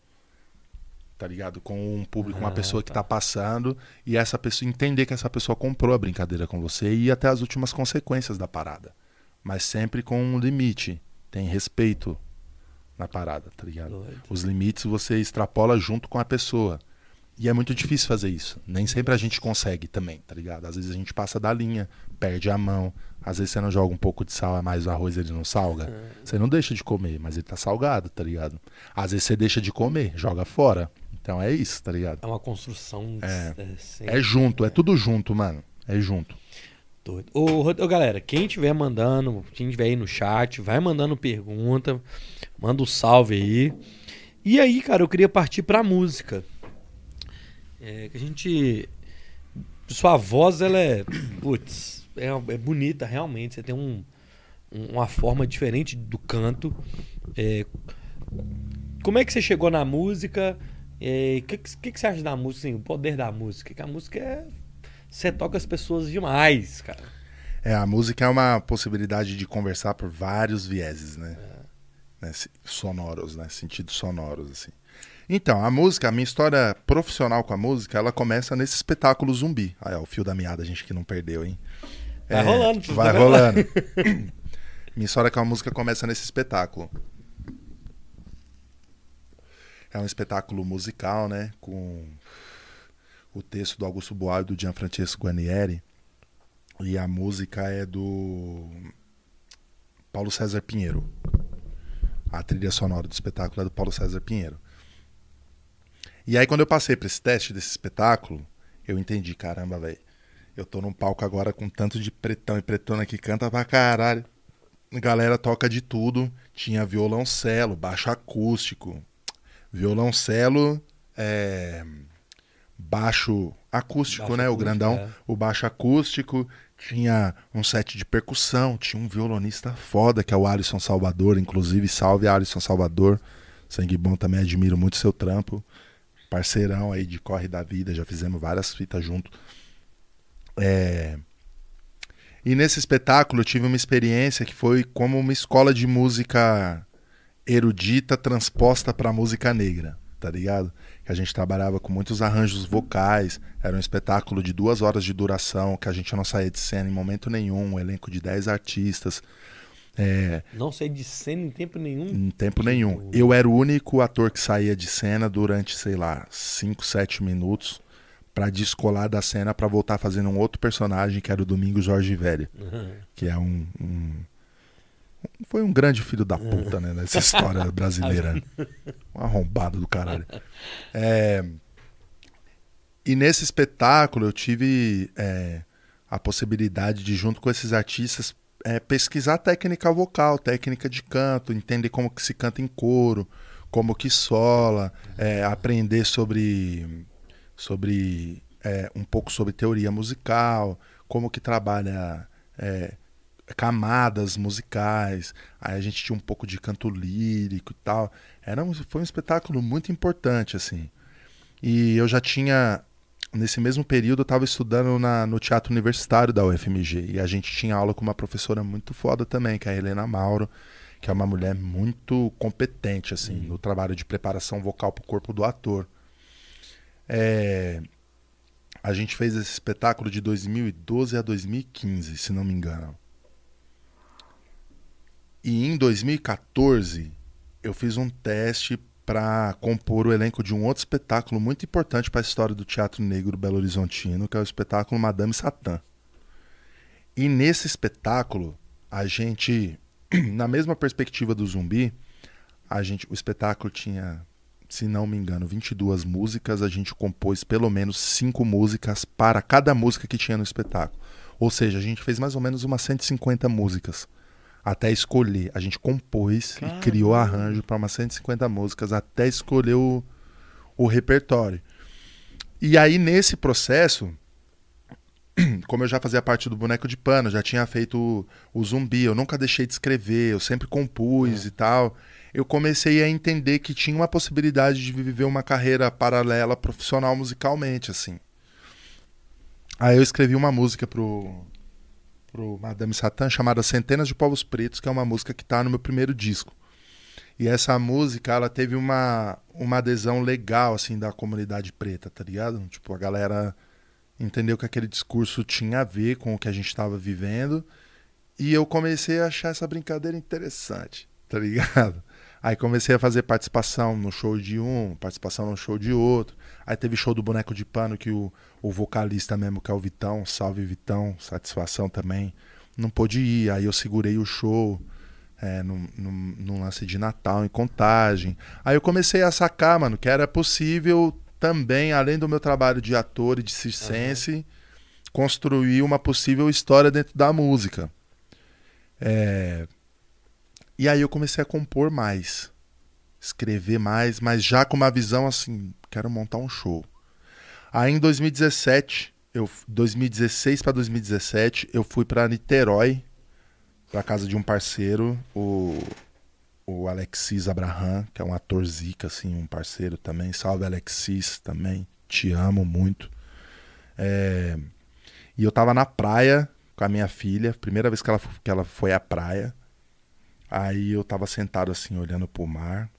Tá ligado? Com um público, uma Ah, pessoa que tá. tá passando e essa pessoa entender que essa pessoa comprou a brincadeira com você e ir até as últimas consequências da parada. Mas sempre com um limite. Tem respeito na parada, tá ligado? Doido. Os limites você extrapola junto com a pessoa. E é muito difícil fazer isso. Nem sempre a gente consegue também, tá ligado? Às vezes a gente passa da linha, perde a mão. Às vezes você não joga um pouco de sal a mais o arroz ele não salga. Você não deixa de comer, mas ele tá salgado, tá ligado? Às vezes você deixa de comer, joga fora. Então é isso, tá ligado? É uma construção. É. sempre É junto, é tudo junto, mano. É junto. doido. Ô, ô, galera, quem tiver mandando, quem tiver aí no chat, vai mandando pergunta, manda um salve aí. E aí, cara, eu queria partir pra música. É que a gente. Sua voz, ela é. Putz, é, é bonita, realmente. Você tem um, um- uma forma diferente do canto. É, como é que você chegou na música? O que, que, que você acha da música, assim, o poder da música? Que a música é. Você toca as pessoas demais, cara. É, a música é uma possibilidade de conversar por vários vieses, né? Né, se- Sonoros, né? Sentidos sonoros, assim. Então, a música, a minha história profissional com a música, ela começa nesse espetáculo zumbi. Aí, ó, o fio da meada, a gente que não perdeu, hein? Vai rolando, você Vai tá rolando. [LAUGHS] minha história com a música começa nesse espetáculo. É um espetáculo musical, né? Com o texto do Augusto Boal e do Gianfrancesco Guarnieri. E a música é do Paulo César Pinheiro. A trilha sonora do espetáculo é do Paulo César Pinheiro. E aí, quando eu passei para esse teste desse espetáculo, eu entendi, caramba, velho. Eu tô num palco agora com tanto de pretão e pretona que canta pra caralho. Galera toca de tudo. Tinha violoncelo, baixo acústico. Violoncelo, é, baixo acústico, Baixo né? o acústico, grandão. é. O baixo acústico. Tinha um set de percussão. Tinha um violonista foda, que é o Alisson Salvador. Inclusive, salve Alisson Salvador. Sangue bom também, admiro muito seu trampo. Parceirão aí de corre da vida. Já fizemos várias fitas junto. É... E nesse espetáculo eu tive uma experiência que foi como uma escola de música erudita transposta para música negra, tá ligado? Que a gente trabalhava com muitos arranjos vocais, era um espetáculo de duas horas de duração, que a gente não saía de cena em momento nenhum, um elenco de dez artistas, é, Não sei de cena em tempo nenhum. em tempo nenhum. Eu era o único ator que saía de cena durante, sei lá, 5, 7 minutos pra descolar da cena pra voltar fazendo um outro personagem que era o Domingo Jorge Velho, Uhum. que é um, um- foi um grande filho da puta, né, nessa história [LAUGHS] brasileira. [LAUGHS] Um arrombado do caralho. É, e nesse espetáculo eu tive é, a possibilidade de, junto com esses artistas, é, pesquisar técnica vocal, técnica de canto, entender como que se canta em coro, como que sola, é, aprender sobre, sobre é, um pouco sobre teoria musical, como que trabalha é, camadas musicais. Aí a gente tinha um pouco de canto lírico e tal. Era um, foi um espetáculo muito importante, assim. E eu já tinha, nesse mesmo período, eu estava estudando na, no Teatro Universitário da UFMG. E a gente tinha aula com uma professora muito foda também, que é a Helena Mauro, que é uma mulher muito competente, assim, uhum. no trabalho de preparação vocal para o corpo do ator. É, a gente fez esse espetáculo de 2012 a 2015, se não me engano. E em 2014 eu fiz um teste para compor o elenco de um outro espetáculo muito importante para a história do teatro negro Belo Horizontino, que é o espetáculo Madame Satã. E nesse espetáculo, a gente, [CLEARS THROAT] na mesma perspectiva do zumbi, a gente, o espetáculo tinha, se não me engano, 22 músicas, a gente compôs pelo menos cinco músicas para cada música que tinha no espetáculo. Ou seja, a gente fez mais ou menos umas 150 músicas até escolher. A gente compôs Caramba. e criou arranjo para umas 150 músicas até escolher o, o repertório. E aí, nesse processo, [CLEARS THROAT] como eu já fazia parte do boneco de pano, já tinha feito o, o zumbi, eu nunca deixei de escrever, eu sempre compus é. e tal. Eu comecei a entender que tinha uma possibilidade de viver uma carreira paralela profissional musicalmente, assim. Aí eu escrevi uma música pro, pro Madame Satã chamada Centenas de Povos Pretos, que é uma música que está no meu primeiro disco. E essa música, ela teve uma, uma adesão legal, assim, da comunidade preta, tá ligado? Tipo, a galera entendeu que aquele discurso tinha a ver com o que a gente estava vivendo. E eu comecei a achar essa brincadeira interessante, tá ligado? Aí comecei a fazer participação no show de um, participação no show de outro. Aí teve show do Boneco de Pano que o, o vocalista mesmo, que é o Vitão, salve Vitão, satisfação também, não pôde ir. Aí eu segurei o show é, num, num, num, lance de Natal, em contagem. Aí eu comecei a sacar, mano, que era possível também, além do meu trabalho de ator e de circense, uhum. construir uma possível história dentro da música. É... E aí eu comecei a compor mais, escrever mais, mas já com uma visão assim, quero montar um show. Aí em 2017, eu 2016 para 2017, eu fui para Niterói, para casa de um parceiro, o o Alexis Abraham, que é um ator zica assim, um parceiro também. Salve Alexis também, te amo muito. É... E eu tava na praia com a minha filha, primeira vez que ela, que ela foi à praia. Aí eu tava sentado assim, olhando pro mar.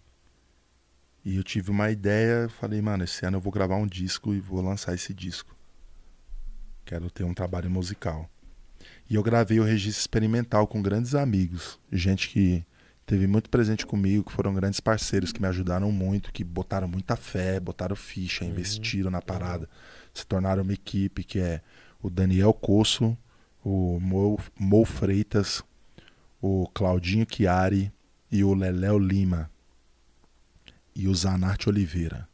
E eu tive uma ideia, falei, mano, esse ano eu vou gravar um disco e vou lançar esse disco. Quero ter um trabalho musical. E eu gravei o registro experimental com grandes amigos, gente que teve muito presente comigo, que foram grandes parceiros, que me ajudaram muito, que botaram muita fé, botaram ficha, uhum. investiram na parada, se tornaram uma equipe que é o Daniel Coço, o Mo, Mo Freitas, o Claudinho Chiari e o Leléo Lima e o Zanarte Oliveira.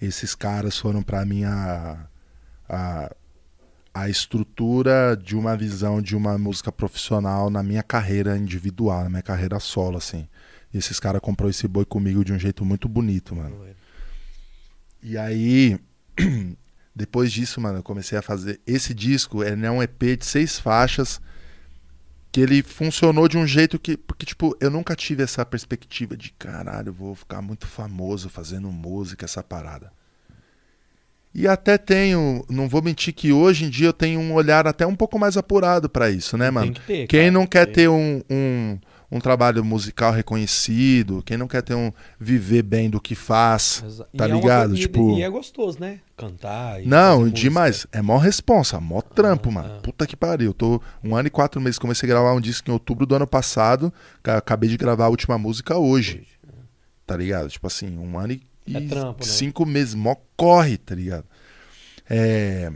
Esses caras foram para mim a, a, a estrutura de uma visão de uma música profissional na minha carreira individual, na minha carreira solo, assim. E esses caras comprou esse boi comigo de um jeito muito bonito, mano. E aí, [CLEARS THROAT] depois disso, mano, eu comecei a fazer. Esse disco é um EP de seis faixas que ele funcionou de um jeito que. Porque, tipo, eu nunca tive essa perspectiva de caralho, vou ficar muito famoso fazendo música, essa parada. E até tenho, não vou mentir que hoje em dia eu tenho um olhar até um pouco mais apurado para isso, né, mano? Que ter, Quem cara, não quer ter um, um, um trabalho musical reconhecido, quem não quer ter um viver bem do que faz, Exa tá ligado? É uma, tipo, e, é gostoso, né? Cantar e Não, demais. É mó responsa, mó trampo, ah, mano. Ah. Puta que pariu. Eu tô um ano e quatro meses, comecei a gravar um disco em outubro do ano passado, acabei de gravar a última música hoje. hoje é. Tá ligado? Tipo assim, um ano e, é trampo, né? cinco meses, mó corre, tá ligado? É...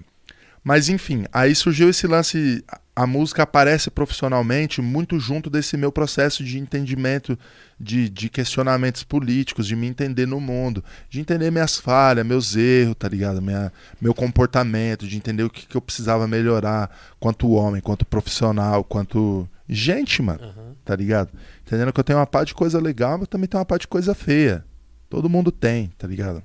Mas enfim, aí surgiu esse lance a música aparece profissionalmente muito junto desse meu processo de entendimento de, de, questionamentos políticos, de me entender no mundo, de entender minhas falhas, meus erros, tá ligado? Minha, meu comportamento, de entender o que, que eu precisava melhorar quanto homem, quanto profissional, quanto gente, mano, uhum. tá ligado? Entendendo que eu tenho uma parte de coisa legal, mas também tenho uma parte de coisa feia. Todo mundo tem, tá ligado?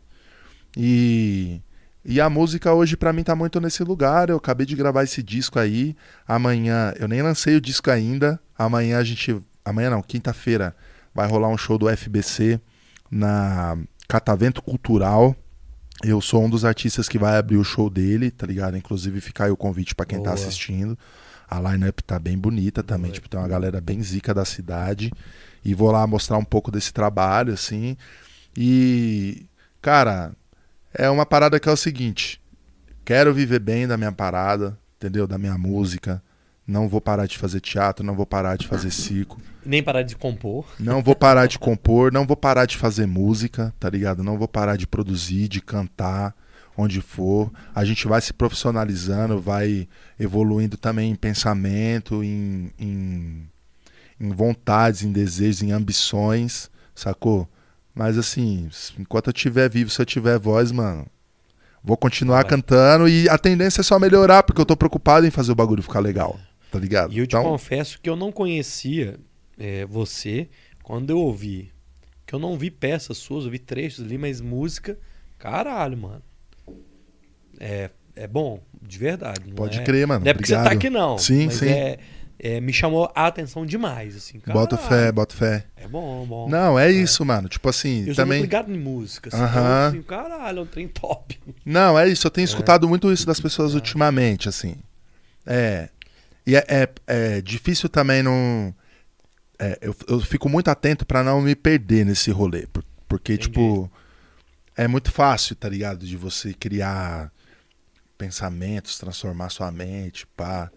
E E a música hoje pra mim tá muito nesse lugar. Eu acabei de gravar esse disco aí. Amanhã, eu nem lancei o disco ainda. Amanhã a gente, amanhã não, quinta-feira vai rolar um show do FBC na Catavento Cultural. Eu sou um dos artistas que vai abrir o show dele, tá ligado? Inclusive fica aí o convite pra quem tá Boa. assistindo. A line-up tá bem bonita também, Boa. tipo, tem uma galera bem zica da cidade. E vou lá mostrar um pouco desse trabalho, assim. E, cara, é uma parada que é o seguinte: quero viver bem da minha parada, entendeu? Da minha música. Não vou parar de fazer teatro, não vou parar de fazer circo, Nem parar de compor. não vou parar de compor, não vou parar de fazer música, tá ligado? Não vou parar de produzir, de cantar, onde for. A gente vai se profissionalizando, vai evoluindo também em pensamento, em, em, em vontades, em desejos, em ambições, sacou? Mas assim, enquanto eu estiver vivo, se eu tiver voz, mano, vou continuar Vai. cantando e a tendência é só melhorar, porque eu tô preocupado em fazer o bagulho ficar legal, tá ligado? E eu te então, confesso que eu não conhecia é, você quando eu ouvi. Que eu não vi peças suas, eu vi trechos ali, mas música, caralho, mano. É, é bom, de verdade. pode é, crer, mano. Não é porque você tá obrigado. aqui, não. Sim, sim. É, é, me chamou a atenção demais, assim, cara. Bota fé, bota fé. É bom, bom. Não, é isso, mano. Tipo assim, eu também. muito ligado em música. Assim, Aham. então, assim, caralho, é um trem top. Não, é isso. Eu tenho escutado muito isso das pessoas ultimamente, assim. É. E é, é, é difícil também não. é, eu, eu fico muito atento pra não me perder nesse rolê. por- Porque, Entendi. tipo. É muito fácil, tá ligado? De você criar pensamentos, transformar sua mente, pá.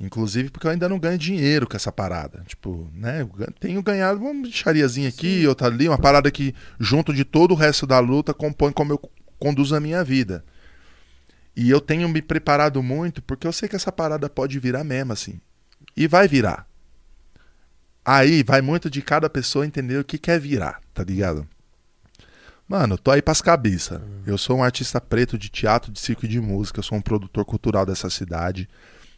Inclusive porque eu ainda não ganho dinheiro com essa parada. Tipo, né? eu Tenho ganhado uma bichariazinha aqui, outra ali, uma parada que, junto de todo o resto da luta, compõe como eu conduzo a minha vida. E eu tenho me preparado muito porque eu sei que essa parada pode virar mesmo, assim. E vai virar. Aí vai muito de cada pessoa entender o que quer virar, tá ligado? Mano, eu tô aí pras cabeças. Eu sou um artista preto de teatro, de circo e de música. Eu sou um produtor cultural dessa cidade.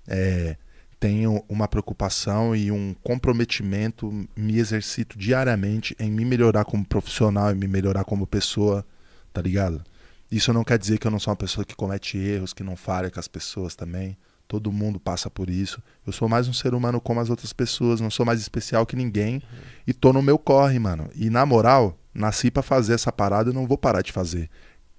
É, tenho uma preocupação e um comprometimento. Me exercito diariamente em me melhorar como profissional e me melhorar como pessoa, tá ligado? Isso não quer dizer que eu não sou uma pessoa que comete erros, que não falha com as pessoas também. Todo mundo passa por isso. Eu sou mais um ser humano como as outras pessoas, não sou mais especial que ninguém. E tô no meu corre, mano. E na moral, nasci pra fazer essa parada e não vou parar de fazer.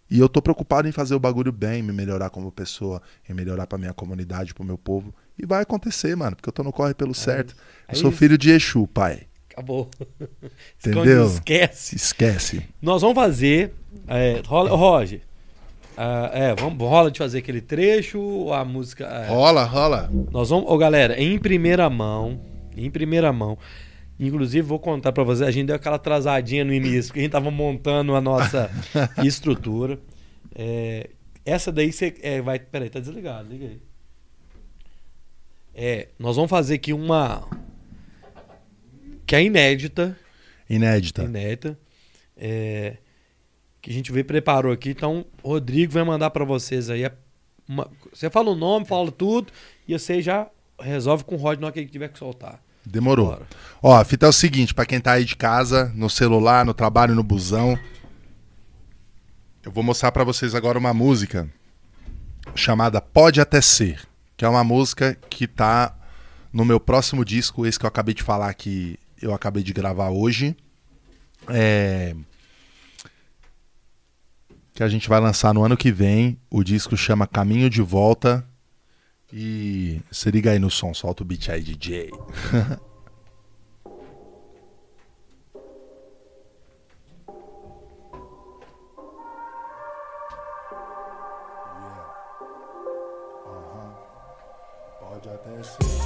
E eu tô preocupado em fazer o bagulho bem, me melhorar como pessoa, em melhorar pra minha comunidade, pro meu povo. E vai acontecer, mano, porque eu tô no corre pelo certo. é Eu sou isso. filho de Exu, pai. Acabou. [LAUGHS] Entendeu? Esquece. Esquece. Nós vamos fazer. É, rola, Roger. ah, é, vamos, rola de fazer aquele trecho a música. é, Rola, rola. Nós vamos. Ô, galera, em primeira mão. Em primeira mão. Inclusive, vou contar pra vocês. A gente deu aquela atrasadinha no início, porque a gente tava montando a nossa [LAUGHS] estrutura. É, essa daí você é, vai. Peraí, tá desligado, liga aí. É, nós vamos fazer aqui uma. Que é inédita Inédita. inédita. é, que a gente veio preparou aqui. Então, o Rodrigo vai mandar pra vocês aí. a- uma- você fala o nome, fala tudo, e você já resolve com o Rod na hora que ele tiver que soltar. Demorou. Bora. Ó, a fita é o seguinte, pra quem tá aí de casa, no celular, no trabalho, no busão, eu vou mostrar pra vocês agora uma música chamada Pode Até Ser, que é uma música que tá no meu próximo disco, esse que eu acabei de falar que eu acabei de gravar hoje. É... Que a gente vai lançar no ano que vem. O disco chama Caminho de Volta. E se liga aí no som, solta o beat aí, DJ. [LAUGHS]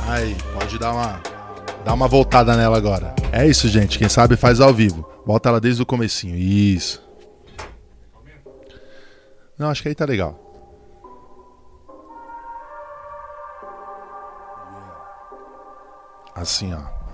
Aí, pode dar uma, dar uma voltada nela agora. É isso, gente. Quem sabe faz ao vivo. Volta ela desde o comecinho. Isso. Não, acho que aí tá legal. Assim, ó.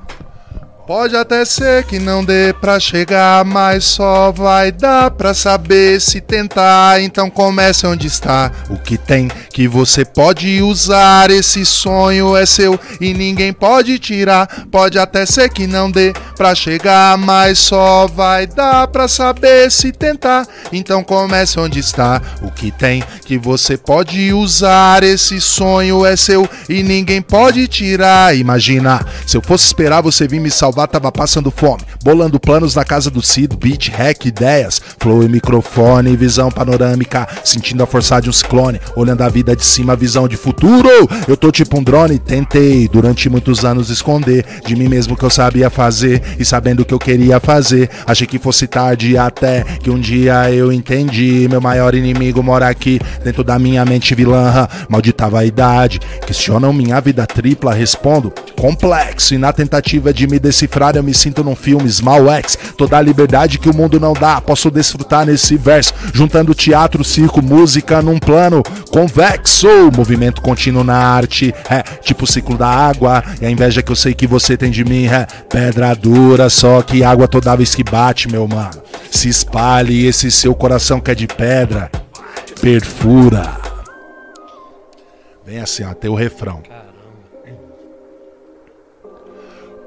Pode até ser que não dê pra chegar, mas só vai dar pra saber se tentar. Então comece onde está. O que tem que você pode usar. Esse sonho é seu e ninguém pode tirar. Pode até ser que não dê pra chegar, mas só vai dar pra saber se tentar. Então comece onde está, o que tem que você pode usar. Esse sonho é seu e ninguém pode tirar. Imagina, se eu fosse esperar você vir me salvar, tava passando fome, bolando planos na casa do Cid, beat, hack, ideias, flow e microfone, visão panorâmica, sentindo a força de um ciclone, olhando a vida de cima, visão de futuro. Eu tô tipo um drone, tentei durante muitos anos esconder de mim mesmo que eu sabia fazer e sabendo o que eu queria fazer. Achei que fosse tarde até que um dia eu entendi. Meu maior inimigo mora aqui dentro da minha mente vilã, maldita vaidade. Questionam minha vida tripla, respondo complexo e na tentativa de me decifrar eu me sinto num filme Small X. Toda a liberdade que o mundo não dá, posso desfrutar nesse verso, juntando teatro, circo, música num plano convexo. Movimento contínuo na arte, é tipo o ciclo da água. E a inveja que eu sei que você tem de mim é pedra dura, só que água toda vez que bate, meu mano. Se espalhe esse seu coração que é de pedra, perfura. Vem assim, tem o refrão.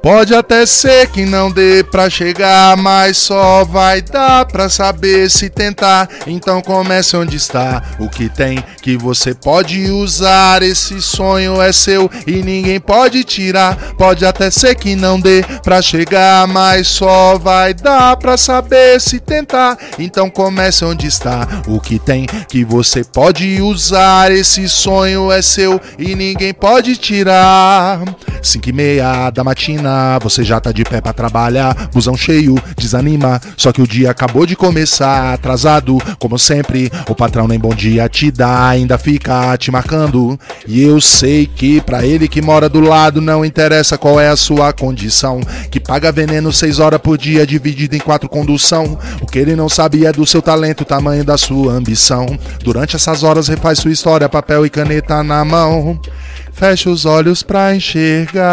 Pode até ser que não dê pra chegar, mas só vai dar pra saber se tentar. Então comece onde está, o que tem que você pode usar. Esse sonho é seu e ninguém pode tirar. Pode até ser que não dê pra chegar, mas só vai dar pra saber se tentar. Então comece onde está, o que tem que você pode usar. Esse sonho é seu e ninguém pode tirar. 5 e meia da matina você já tá de pé para trabalhar, busão cheio, desanima, só que o dia acabou de começar, atrasado, como sempre, o patrão nem bom dia te dá, ainda fica te marcando. E eu sei que para ele que mora do lado não interessa qual é a sua condição, que paga veneno seis horas por dia dividido em quatro condução. O que ele não sabe é do seu talento, o tamanho da sua ambição. Durante essas horas refaz sua história, papel e caneta na mão. Fecha os olhos pra enxergar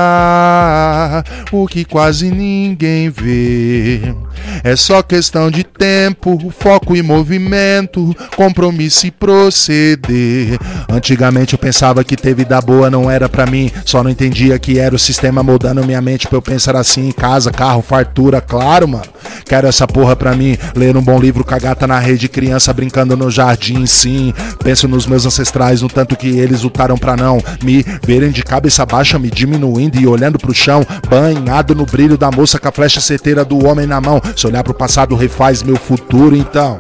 o que quase ninguém vê. É só questão de tempo, foco e movimento, compromisso e proceder. Antigamente eu pensava que ter vida boa não era para mim, só não entendia que era o sistema moldando minha mente pra eu pensar assim: casa, carro, fartura, claro, mano. Quero essa porra pra mim, ler um bom livro, cagata na rede, criança brincando no jardim, sim. Penso nos meus ancestrais, no tanto que eles lutaram pra não me verem de cabeça baixa, me diminuindo e olhando pro chão, banhado no brilho da moça com a flecha certeira do homem na mão. Se olhar pro passado refaz meu futuro, então.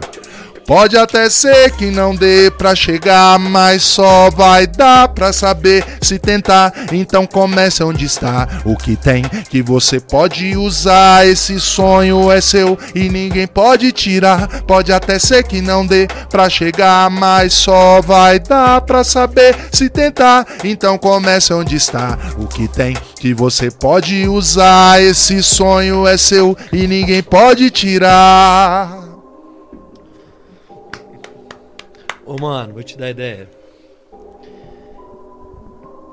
Pode até ser que não dê pra chegar, mas só vai dar pra saber se tentar. Então comece onde está, o que tem que você pode usar. Esse sonho é seu e ninguém pode tirar. Pode até ser que não dê pra chegar, mas só vai dar pra saber se tentar. Então comece onde está, o que tem que você pode usar. Esse sonho é seu e ninguém pode tirar. Ô, mano, vou te dar ideia.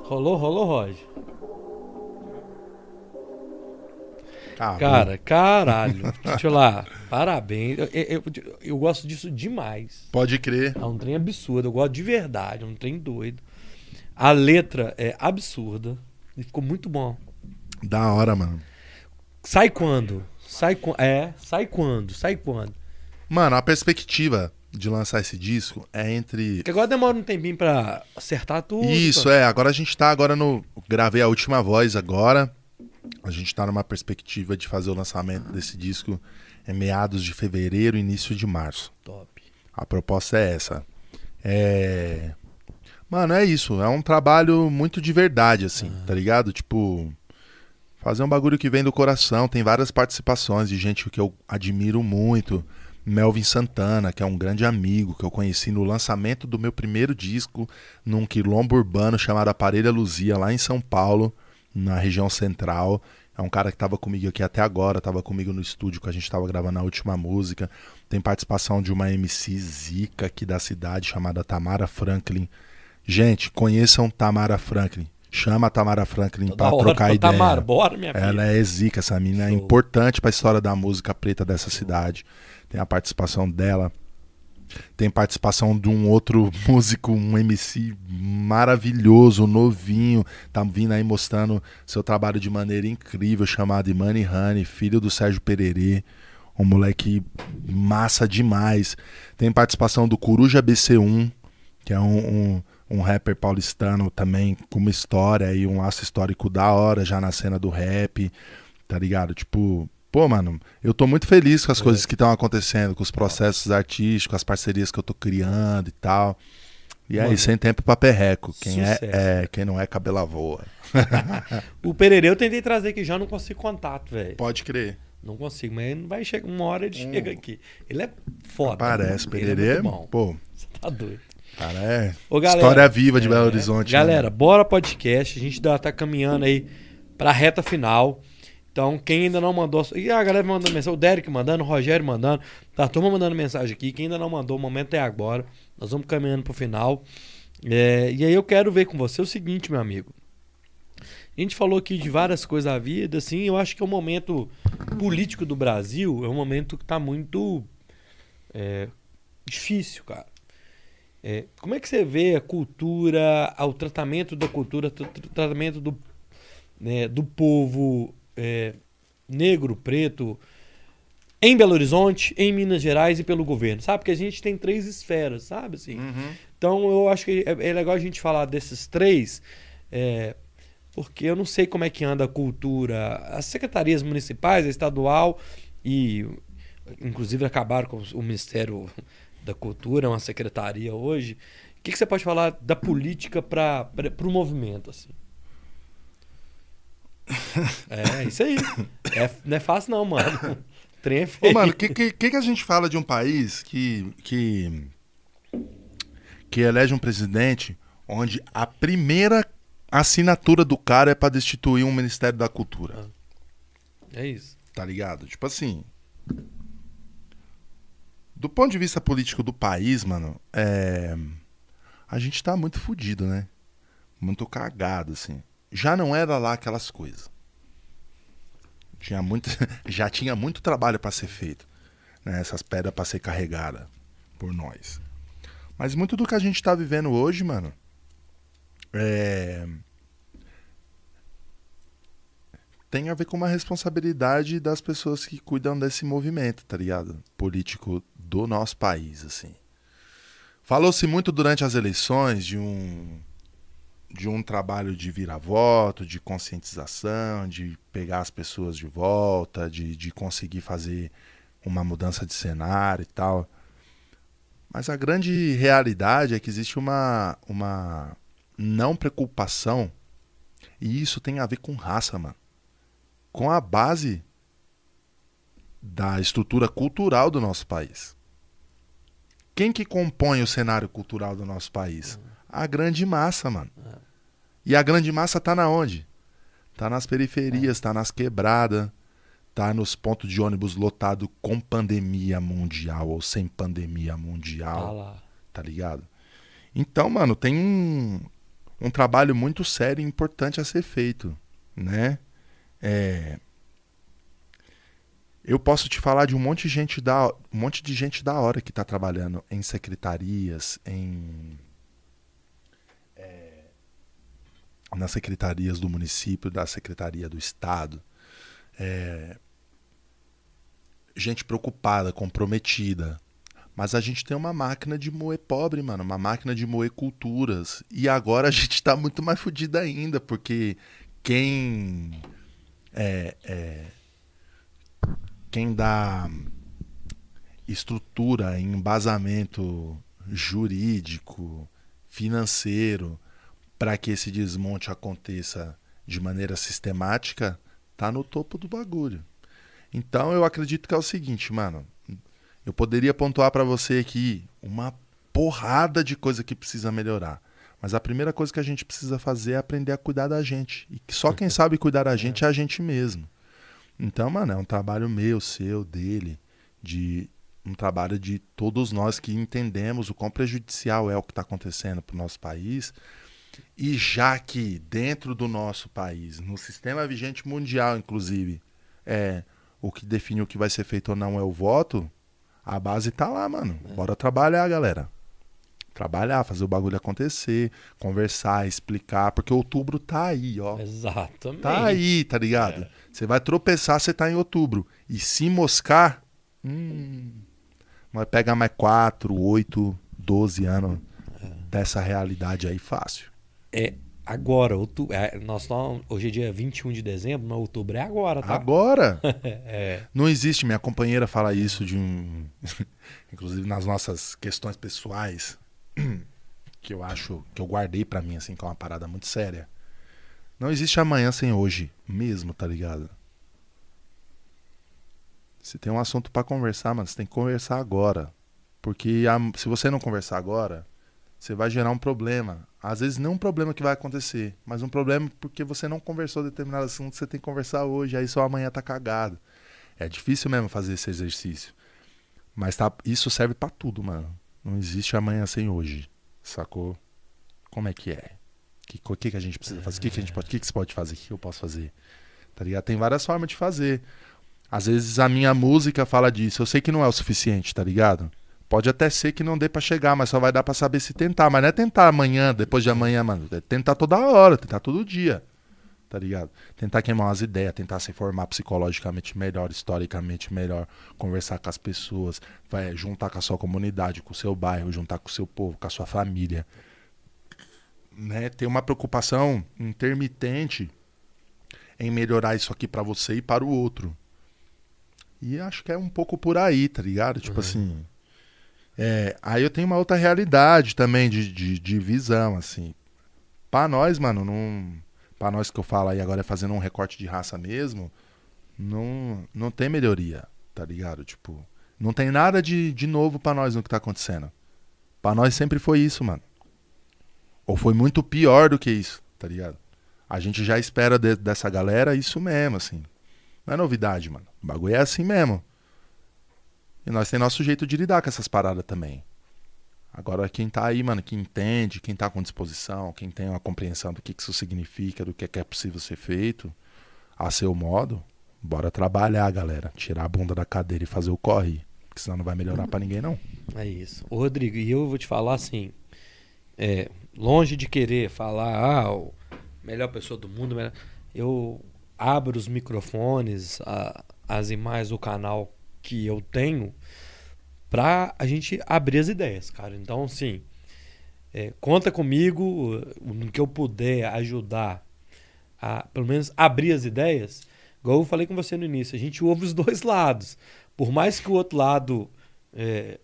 Rolou, rolou, Roger. Caramba. Cara, caralho. [LAUGHS] Deixa eu lá. Parabéns. Eu, eu, eu- eu gosto disso demais. Pode crer. É um trem absurdo. Eu gosto de verdade. É um trem doido. A letra é absurda. E ficou muito bom. Da hora, mano. Sai quando? Sai quando? É, sai quando? Sai quando? Mano, a perspectiva de lançar esse disco é entre. Porque agora demora um tempinho pra acertar tudo. Isso, é. Agora a gente tá agora no. Gravei a última voz agora. A gente tá numa perspectiva de fazer o lançamento desse disco em meados de fevereiro, início de março. Top. A proposta é essa. É. Mano, é isso. É um trabalho muito de verdade, assim, tá ligado? Tipo. Fazer um bagulho que vem do coração. Tem várias participações de gente que eu admiro muito. Melvin Santana, que é um grande amigo que eu conheci no lançamento do meu primeiro disco num quilombo urbano chamado Aparelha Luzia, lá em São Paulo, na região central. É um cara que estava comigo aqui até agora, estava comigo no estúdio que a gente estava gravando a última música. Tem participação de uma MC zica aqui da cidade chamada Tamara Franklin. Gente, conheçam Tamara Franklin. Chama a Tamara Franklin para trocar ideia. Tamara, bora, minha filha. Ela é zica, essa mina é Show. importante para a história da música preta dessa cidade. Tem a participação dela, Tem participação de um outro [LAUGHS] músico, um MC maravilhoso, novinho. Tá vindo aí mostrando seu trabalho de maneira incrível, chamado Imani Honey, filho do Sérgio Pererê. Um moleque massa demais. Tem participação do Coruja BC1, que é um, um, um rapper paulistano também com uma história e um laço histórico da hora já na cena do rap, tá ligado? Tipo, Pô, mano, eu tô muito feliz com as é. coisas que estão acontecendo, com os processos artísticos, as parcerias que eu tô criando e tal. E aí, sem tempo pra perreco. Quem é, é, quem não é, cabela voa. [LAUGHS] o Pererê eu tentei trazer aqui já, não consigo contato, velho. Pode crer. Não consigo, mas não vai chegar uma hora ele hum. chega aqui. Ele é foda. Parece, mano. Pererê, é bom. pô. Você tá doido. Cara, é Ô, galera, história viva de é, Belo Horizonte. Galera, né? bora podcast. A gente tá caminhando aí pra reta final. Então, quem ainda não mandou. E a galera mandando mensagem, o Derek mandando, o Rogério mandando, tá a turma mandando mensagem aqui. Quem ainda não mandou, o momento é agora. Nós vamos caminhando pro final. É, e aí eu quero ver com você o seguinte, meu amigo. A gente falou aqui de várias coisas da vida, assim, eu acho que é o momento político do Brasil é um momento que está muito é, difícil, cara. É, como é que você vê a cultura, o tratamento da cultura, o tratamento do, né, do povo é, negro, preto, em Belo Horizonte, em Minas Gerais e pelo governo, sabe? Porque a gente tem três esferas, sabe? Assim. Uhum. Então eu acho que é, é, legal a gente falar desses três, é, porque eu não sei como é que anda a cultura. As secretarias municipais, a estadual e inclusive acabaram com o Ministério da Cultura, uma secretaria hoje. O que, que você pode falar da política para o movimento? Assim? [LAUGHS] É, isso aí. É, não é fácil não, mano. [LAUGHS] Trem é. Ô, mano, o que, que, que a gente fala de um país que, que, que elege um presidente onde a primeira assinatura do cara é para destituir um Ministério da Cultura? É isso. Tá ligado? Tipo assim... Do ponto de vista político do país, mano, é... a gente tá muito fudido, né? Muito cagado, assim já não era lá aquelas coisas. Tinha muito, [LAUGHS] já tinha muito trabalho para ser feito. Né? Essas pedras para ser carregadas por nós. Mas muito do que a gente está vivendo hoje, mano, é... tem a ver com uma responsabilidade das pessoas que cuidam desse movimento, tá ligado? Político do nosso país, assim. Falou-se muito durante as eleições de um de um trabalho de virar-voto, de conscientização, de pegar as pessoas de volta, de, de conseguir fazer uma mudança de cenário e tal. Mas a grande realidade é que existe uma, uma não preocupação, e isso tem a ver com raça, mano. Com a base da estrutura cultural do nosso país. Quem que compõe o cenário cultural do nosso país? a grande massa, mano. É. E a grande massa tá na onde? Tá nas periferias, é. tá nas quebradas, tá nos pontos de ônibus lotado com pandemia mundial ou sem pandemia mundial. Tá, tá ligado? Então, mano, tem um, um trabalho muito sério e importante a ser feito, né? É, eu posso te falar de um monte de gente da, um monte de gente da hora que está trabalhando em secretarias, em nas secretarias do município, da secretaria do estado. É... Gente preocupada, comprometida. Mas a gente tem uma máquina de moer pobre, mano. Uma máquina de moer culturas. E agora a [LAUGHS] gente tá muito mais fodido ainda, porque quem. É, é, quem dá estrutura, embasamento jurídico, financeiro para que esse desmonte aconteça de maneira sistemática, tá no topo do bagulho. Então eu acredito que é o seguinte, mano. Eu poderia pontuar para você aqui uma porrada de coisa que precisa melhorar. Mas a primeira coisa que a gente precisa fazer é aprender a cuidar da gente. E só quem sabe cuidar da gente é a gente mesmo. Então, mano, é um trabalho meu, seu, dele, de um trabalho de todos nós que entendemos o quão prejudicial é o que está acontecendo para o nosso país e já que dentro do nosso país, no sistema vigente mundial, inclusive, é o que define o que vai ser feito ou não é o voto, A base tá lá, mano. Bora trabalhar, galera. Trabalhar, fazer o bagulho acontecer, conversar, explicar, porque outubro tá aí, ó. Exatamente. Tá aí, tá ligado? Você vai tropeçar, você tá em outubro. E se moscar, hum, vai pegar mais 4, 8, 12 anos dessa realidade aí fácil. É agora, outubro, é, nós não- hoje é dia 21 de dezembro, mas outubro é agora, tá? Agora, [LAUGHS] É. não existe. Minha companheira fala isso de um. [LAUGHS] Inclusive nas nossas questões pessoais, [CLEARS THROAT] que eu acho, que eu guardei pra mim, assim, que é uma parada muito séria. Não existe amanhã sem hoje, mesmo, tá ligado? Se tem um assunto pra conversar, mano, você tem que conversar agora. Porque a- se você não conversar agora, você vai gerar um problema. Às vezes não um problema que vai acontecer, mas um problema porque você não conversou determinado assunto, você tem que conversar hoje, aí só amanhã tá cagado. É difícil mesmo fazer esse exercício. Mas tá, isso serve pra tudo, mano. Não existe amanhã sem hoje. Sacou? Como é que é? O que, que, que a gente precisa fazer? O que, que a gente pode, o que, que você pode fazer? O que eu posso fazer? Tá ligado? Tem várias formas de fazer. Às vezes a minha música fala disso. Eu sei que não é o suficiente, tá ligado? Pode até ser que não dê pra chegar, mas só vai dar pra saber se tentar. Mas não é tentar amanhã, depois de amanhã, mano. É tentar toda hora, tentar todo dia. Tá ligado? Tentar queimar umas ideias, tentar se formar psicologicamente melhor, historicamente melhor, conversar com as pessoas, vai juntar com a sua comunidade, com o seu bairro, juntar com o seu povo, com a sua família. Né? Ter uma preocupação intermitente em melhorar isso aqui pra você e para o outro. E acho que é um pouco por aí, tá ligado? Tipo Uhum. assim. É, aí eu tenho uma outra realidade também de, de, de visão, assim. Pra nós, mano, não. Pra nós que eu falo aí agora é fazendo um recorte de raça mesmo, não, não tem melhoria, tá ligado? Tipo, não tem nada de, de novo pra nós no que tá acontecendo. Pra nós sempre foi isso, mano. Ou foi muito pior do que isso, tá ligado? A gente já espera de- dessa galera isso mesmo, assim. Não é novidade, mano. O bagulho é assim mesmo. E nós tem nosso jeito de lidar com essas paradas também. Agora, quem tá aí, mano, que entende, quem tá com disposição, quem tem uma compreensão do que que isso significa, do que que é possível ser feito, a seu modo, bora trabalhar, galera. Tirar a bunda da cadeira e fazer o corre. Porque senão não vai melhorar pra ninguém, não. É isso. Ô, Rodrigo, e eu vou te falar assim, é, longe de querer falar, ah, o melhor pessoa do mundo, melhor- eu abro os microfones, a- as imagens do canal que eu tenho pra a gente abrir as ideias, cara. Então, assim, é, conta comigo no que eu puder ajudar a, pelo menos, abrir as ideias. Igual eu falei com você no início, a gente ouve os dois lados. Por mais que o outro lado é,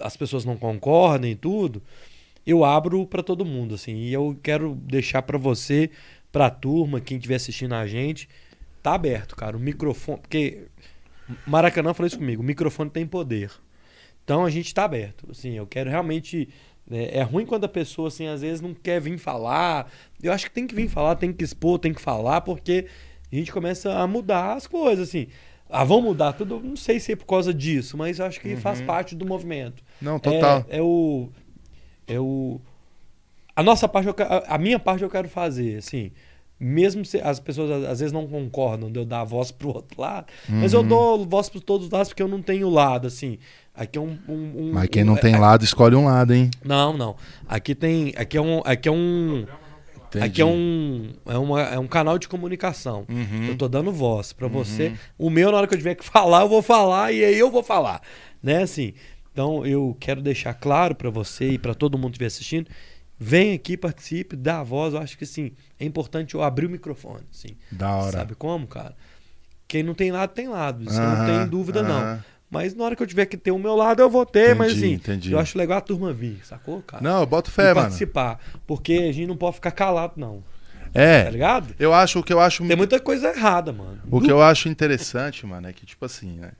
as pessoas não concordem e tudo, eu abro para todo mundo, assim. E eu quero deixar para você, para a turma, quem estiver assistindo a gente, tá aberto, cara. O microfone, porque Maracanã falou isso comigo, o microfone tem poder. Então a gente tá aberto, assim, eu quero realmente né, é ruim quando a pessoa assim às vezes não quer vir falar. Eu acho que tem que vir falar, tem que expor, tem que falar, porque a gente começa a mudar as coisas, assim. Ah, vão mudar tudo, não sei se é por causa disso, mas eu acho que faz parte do movimento. Não, total. É, é o. É o. A nossa parte, eu a minha parte eu quero fazer, assim. Mesmo se as pessoas às- vezes não concordam de eu dar a voz pro outro lado, mas eu Uhum. dou voz para todos os lados porque eu não tenho lado, assim. Aqui é um. um- um- Mas quem um- não tem é- lado, escolhe um lado, hein? Não, não. Aqui tem. Aqui é um. Aqui é um. Aqui é um. É, uma, é um canal de comunicação. Uhum. Eu tô dando voz pra você. O meu, na hora que eu tiver que [LAUGHS] falar, eu vou falar e aí eu vou falar. Né, assim. Então, eu quero deixar claro pra você e pra todo mundo que estiver assistindo. Vem aqui, participe, dá a voz. Eu acho que, assim, é importante eu abrir o microfone, assim. Da hora. Sabe como, cara? Quem não tem lado, tem lado. Isso não Aham, tem dúvida, não. aham. Mas na hora que eu tiver que ter o meu lado, eu vou ter. mas, Entendi, assim, entendi. eu acho legal a turma vir, sacou, cara? Não, eu boto e fé, mano. participar. Porque a gente não pode ficar calado, não. Tá É. ligado? Eu acho o que eu acho Tem muita coisa errada, mano. O que eu acho interessante, mano, é que, tipo assim, né?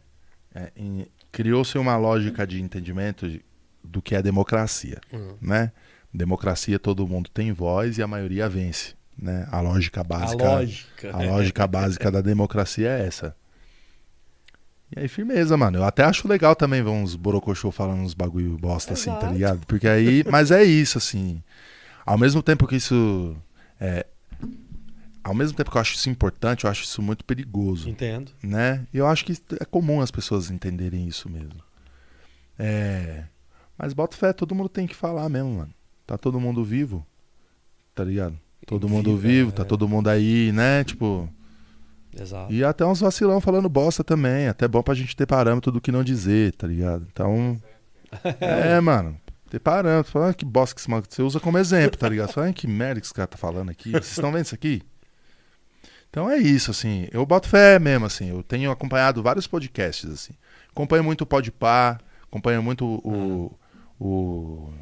é, em- Criou-se uma lógica de entendimento do que é democracia, Hum. né? Democracia, todo mundo tem voz e a maioria vence, né? A lógica A básica, lógica. a lógica básica da democracia é essa. E aí, firmeza, mano. Eu até acho legal também ver uns borocochô falando uns bagulho bosta assim, tá Exato. ligado? Porque aí. Mas é isso, assim. Ao mesmo tempo que isso. É, ao mesmo tempo que eu acho isso importante, eu acho isso muito perigoso. Entendo. Né? E eu acho que é comum as pessoas entenderem isso mesmo. É. Mas bota fé, todo mundo tem que falar mesmo, mano. Tá todo mundo vivo. Tá ligado? Todo mundo Vivo, vivo, é. tá todo mundo aí, né? Tipo. Exato. E até uns vacilão falando bosta também. Até bom pra gente ter parâmetro do que não dizer, tá ligado? Então. é, [LAUGHS] mano. Ter parâmetro. Falar, ah, que bosta que esse maluco. Você usa como exemplo, tá ligado? Fala, ah, que merda que esse cara tá falando aqui. Vocês estão vendo isso aqui? Então é isso, assim. Eu boto fé mesmo, assim. Eu tenho acompanhado vários podcasts, assim. Acompanho muito o Podpah, acompanho muito o. O.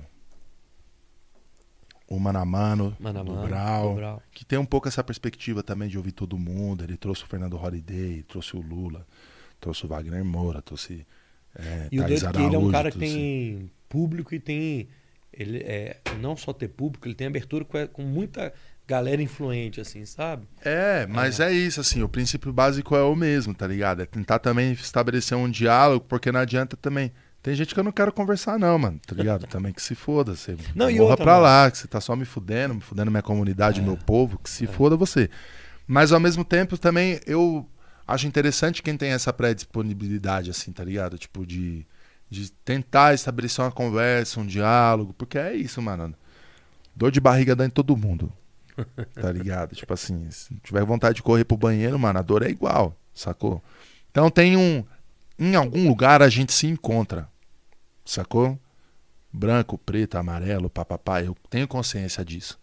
O Manamano, Mano a do Brau, do Brau. que tem um pouco essa perspectiva também de ouvir todo mundo. Ele trouxe o Fernando Holliday, trouxe o Lula, trouxe o Wagner Moura, trouxe. É, E o doido é ele é um Araújo, cara que tem público e tem. Ele é não só ter público, ele tem abertura com, com muita galera influente, assim, sabe? É, mas é. isso, assim, o princípio básico é o mesmo, tá ligado? É tentar também estabelecer um diálogo, porque não adianta também. Tem gente que eu não quero conversar, não, mano, tá ligado? Também que se foda, você [LAUGHS] Não, morra outra, pra mano. lá, que você tá só me fudendo, me fudendo minha comunidade, É. meu povo, que se foda você. Mas ao mesmo tempo também eu acho interessante quem tem essa pré-disponibilidade, assim, tá ligado? Tipo, de, de tentar estabelecer uma conversa, um diálogo, porque é isso, mano. Dor de barriga dá em todo mundo. Tá ligado? tipo assim, se tiver vontade de correr pro banheiro, mano, a dor é igual, sacou? Então tem um. Em algum lugar a gente se encontra, sacou? Branco, preto, amarelo, papapá, eu tenho consciência disso.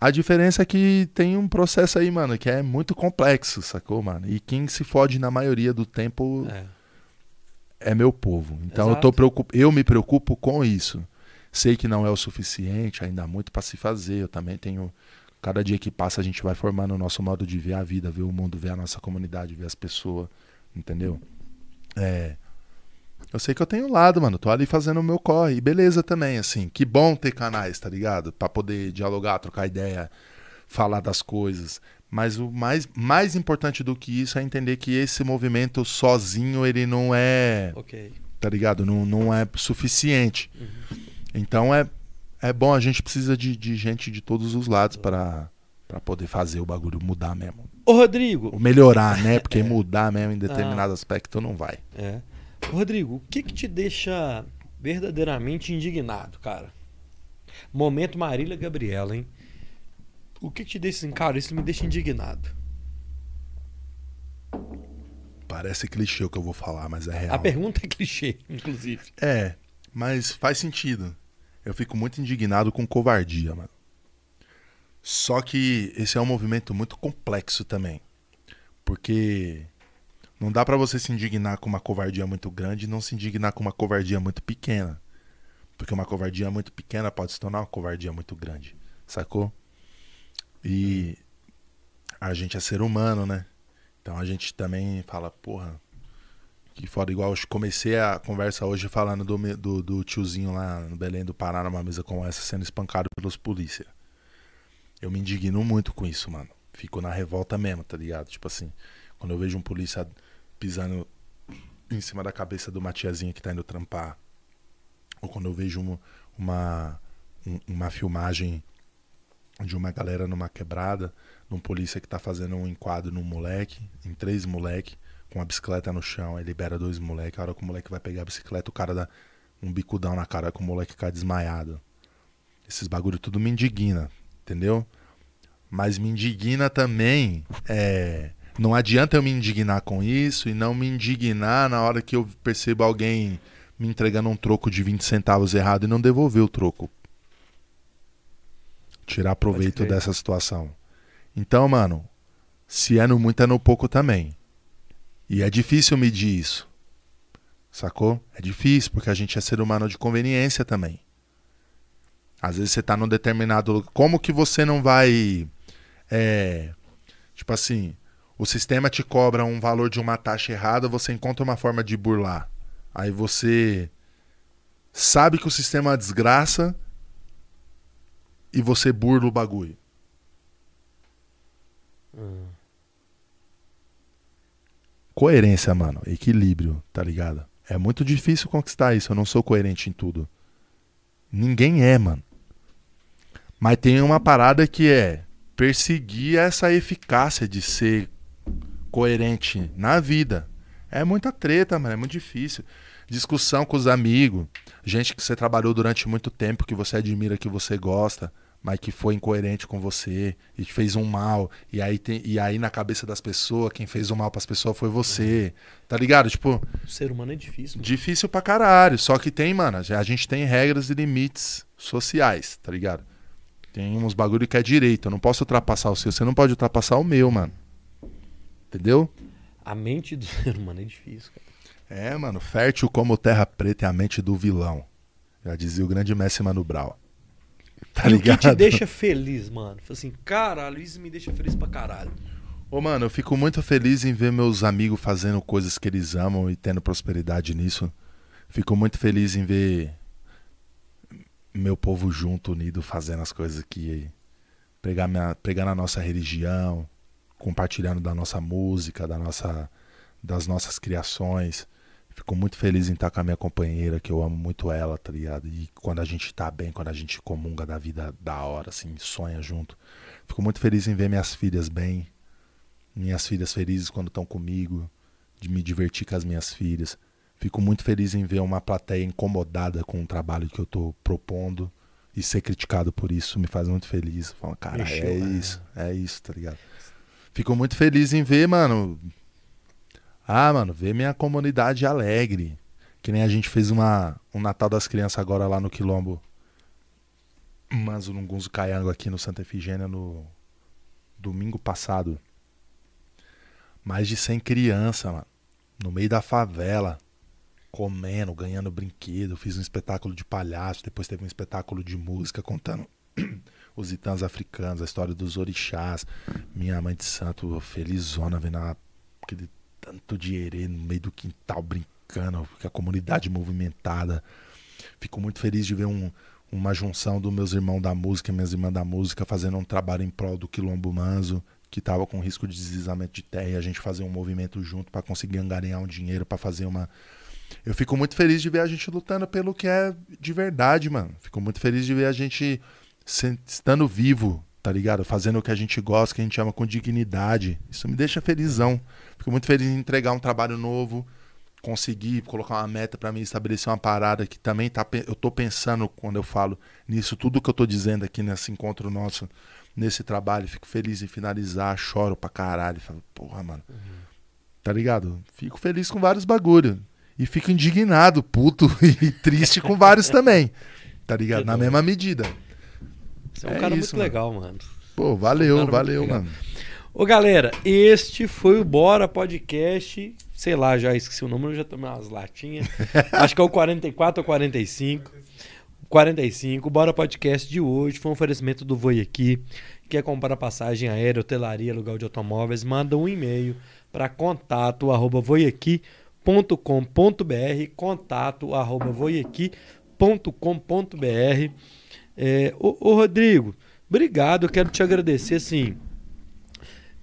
A diferença é que tem um processo aí, mano, que é muito complexo, sacou, mano? E quem se fode na maioria do tempo É. é meu povo. Então eu, Exato. tô preocup... eu me preocupo com isso. Sei que não é o suficiente, ainda há muito para se fazer. Eu também tenho. Cada dia que passa a gente vai formando o nosso modo de ver a vida, ver o mundo, ver a nossa comunidade, ver as pessoas. Entendeu? É. Eu sei que eu tenho um lado, mano. Tô ali fazendo o meu corre. E beleza também, assim. Que bom ter canais, tá ligado? Pra poder dialogar, trocar ideia, falar das coisas. Mas o mais, mais importante do que isso é entender que esse movimento sozinho, ele não é Ok. tá ligado? Não, não é suficiente. Então é, é bom, a gente precisa de, de gente de todos os lados para para poder fazer o bagulho mudar mesmo. Ô, Rodrigo. Ou melhorar, né? Porque mudar mesmo em [LAUGHS] determinado aspecto não vai. É. Ô, Rodrigo, o que que te deixa verdadeiramente indignado, cara? Momento Marília Gabriela, hein? O que que te deixa assim, cara, isso me deixa indignado? Parece clichê o que eu vou falar, mas é real. A pergunta é clichê, [LAUGHS] inclusive. É, mas faz sentido. Eu fico muito indignado com covardia, mano. Só que esse é um movimento muito complexo também. Porque não dá pra você se indignar com uma covardia muito grande e não se indignar com uma covardia muito pequena. Porque uma covardia muito pequena pode se tornar uma covardia muito grande. Sacou? E a gente é ser humano, né? Então a gente também fala, porra, que foda, igual eu comecei a conversa hoje falando do, do, do tiozinho lá no Belém do Pará, numa mesa como essa, sendo espancado pelos polícia. Eu me indigno muito com isso, mano. Fico na revolta mesmo, tá ligado? Tipo assim, quando eu vejo um polícia pisando em cima da cabeça de uma tiazinha que tá indo trampar, ou quando eu vejo um- uma, um- uma filmagem de uma galera numa quebrada, num polícia que tá fazendo um enquadro num moleque, em três moleque, com a bicicleta no chão, aí libera dois moleques, a hora que o moleque vai pegar a bicicleta, o cara dá um bicudão na cara que o moleque cai desmaiado. Esses bagulho tudo me indigna, entendeu? Mas me indigna também, é, não adianta eu me indignar com isso e não me indignar na hora que eu percebo alguém me entregando um troco de 20 centavos errado e não devolver o troco. Tirar proveito dessa situação. Então, mano, se é no muito, é no pouco também. E é difícil medir isso. Sacou? É difícil, porque a gente é ser humano de conveniência também. Às vezes você tá num determinado lugar. Como que você não vai. É, tipo assim, o sistema te cobra um valor de uma taxa errada, você encontra uma forma de burlar. Aí você sabe que o sistema é uma desgraça e você burla o bagulho. Coerência, mano. Equilíbrio, tá ligado? É muito difícil conquistar isso. Eu não sou coerente em tudo. Ninguém é, mano. Mas tem uma parada que é. perseguir essa eficácia de ser coerente na vida. É muita treta, mano, é muito difícil. Discussão com os amigos, gente que você trabalhou durante muito tempo, que você admira, que você gosta, mas que foi incoerente com você e te fez um mal. E aí, tem, e aí na cabeça das pessoas, quem fez o mal pras pessoas foi você. Tá ligado? Tipo. O ser humano é difícil. Mano. Difícil pra caralho. Só que tem, mano, a gente tem regras e limites sociais, tá ligado? Tem uns bagulho que é direito. Eu não posso ultrapassar o seu. Você não pode ultrapassar o meu, mano. Entendeu? A mente do [LAUGHS] ser humano é difícil, cara. É, mano. Fértil como terra preta é a mente do vilão. Já dizia o grande Messi Mano Brown. [LAUGHS] Tá e ligado? o que te deixa feliz, mano? Fala assim, caralho, isso me deixa feliz pra caralho. Ô, mano, eu fico muito feliz em ver meus amigos fazendo coisas que eles amam e tendo prosperidade nisso. Fico muito feliz em ver meu povo junto, unido, fazendo as coisas que. Pegar, minha, pegar na nossa religião, compartilhando da nossa música, da nossa, das nossas criações. Fico muito feliz em estar com a minha companheira, que eu amo muito ela, tá ligado? E quando a gente tá bem, quando a gente comunga da vida da hora, assim, sonha junto. Fico muito feliz em ver minhas filhas bem, minhas filhas felizes quando estão comigo, de me divertir com as minhas filhas. Fico muito feliz em ver uma plateia incomodada com o trabalho que eu tô propondo e ser criticado por isso me faz muito feliz. Falo, cara, Mexeu, é né? isso, é isso, tá ligado? Fico muito feliz em ver, mano. Ah, mano, ver minha comunidade alegre. Que nem a gente fez uma, um Natal das Crianças agora lá no Quilombo. Manzunungunzo Caiango aqui no Santa Efigênia no domingo passado. Mais de 100 crianças, mano. No meio da favela. Comendo, ganhando brinquedo. Fiz um espetáculo de palhaço. Depois teve um espetáculo de música contando [CLEARS THROAT] os itãs africanos, a história dos orixás. Minha mãe de santo felizona vendo aquele tanto de herê no meio do quintal brincando, com a comunidade movimentada. Fico muito feliz de ver um- uma junção dos meus irmãos da música e minhas irmãs da música fazendo um trabalho em prol do Quilombo Manzo, que estava com risco de deslizamento de terra, e a gente fazer um movimento junto para conseguir angariar um dinheiro para fazer uma. Eu fico muito feliz de ver a gente lutando pelo que é de verdade, mano. Fico muito feliz de ver a gente estando vivo, tá ligado? Fazendo o que a gente gosta, que a gente ama com dignidade. Isso me deixa felizão. Fico muito feliz em entregar um trabalho novo, conseguir colocar uma meta pra mim, estabelecer uma parada que também tá, eu tô pensando quando eu falo nisso, tudo que eu tô dizendo aqui nesse encontro nosso, nesse trabalho, fico feliz em finalizar, choro pra caralho, falo, porra, mano. Tá ligado? Fico feliz com vários bagulho. E fico indignado, puto [LAUGHS] e triste com vários também. Tá ligado? Na mesma medida. Você é um É cara isso, muito legal, mano. Pô, valeu, Cara, muito valeu, mano. Ô, galera, este foi o Bora Podcast. Sei lá, já esqueci o número, já tomei umas latinhas. [LAUGHS] Acho que é o 44 ou 45. 45. O Bora Podcast de hoje foi um oferecimento do Voi Aqui. Quer comprar passagem aérea, hotelaria, aluguel de automóveis, manda um e-mail para contato arroba voiaqui.com.br contato arroba voiaqui.com.br é, ô, ô, Rodrigo, obrigado. Eu quero te agradecer, assim,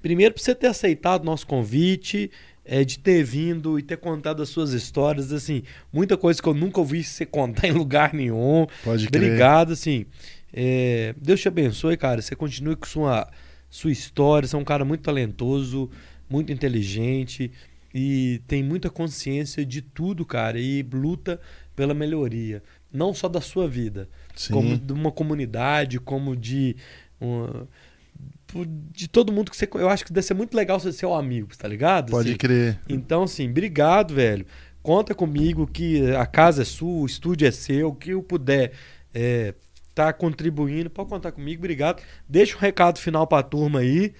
Primeiro, por você ter aceitado o nosso convite, é, de ter vindo e ter contado as suas histórias, assim, muita coisa que eu nunca ouvi você contar [LAUGHS] em lugar nenhum. Pode crer. Obrigado, assim. é, Deus te abençoe, cara. Você continue com sua, sua história. Você é um cara muito talentoso, muito inteligente e tem muita consciência de tudo, cara. E luta pela melhoria. Não só da sua vida, Sim. como de uma comunidade, como de. uma- por- de todo mundo que você. Eu acho que deve ser muito legal você ser um amigo, tá ligado? Pode Assim, crer. então, assim, obrigado, velho. Conta comigo que a casa é sua, o estúdio é seu, o que eu puder é, tá contribuindo, pode contar comigo, obrigado. Deixa um recado final pra turma aí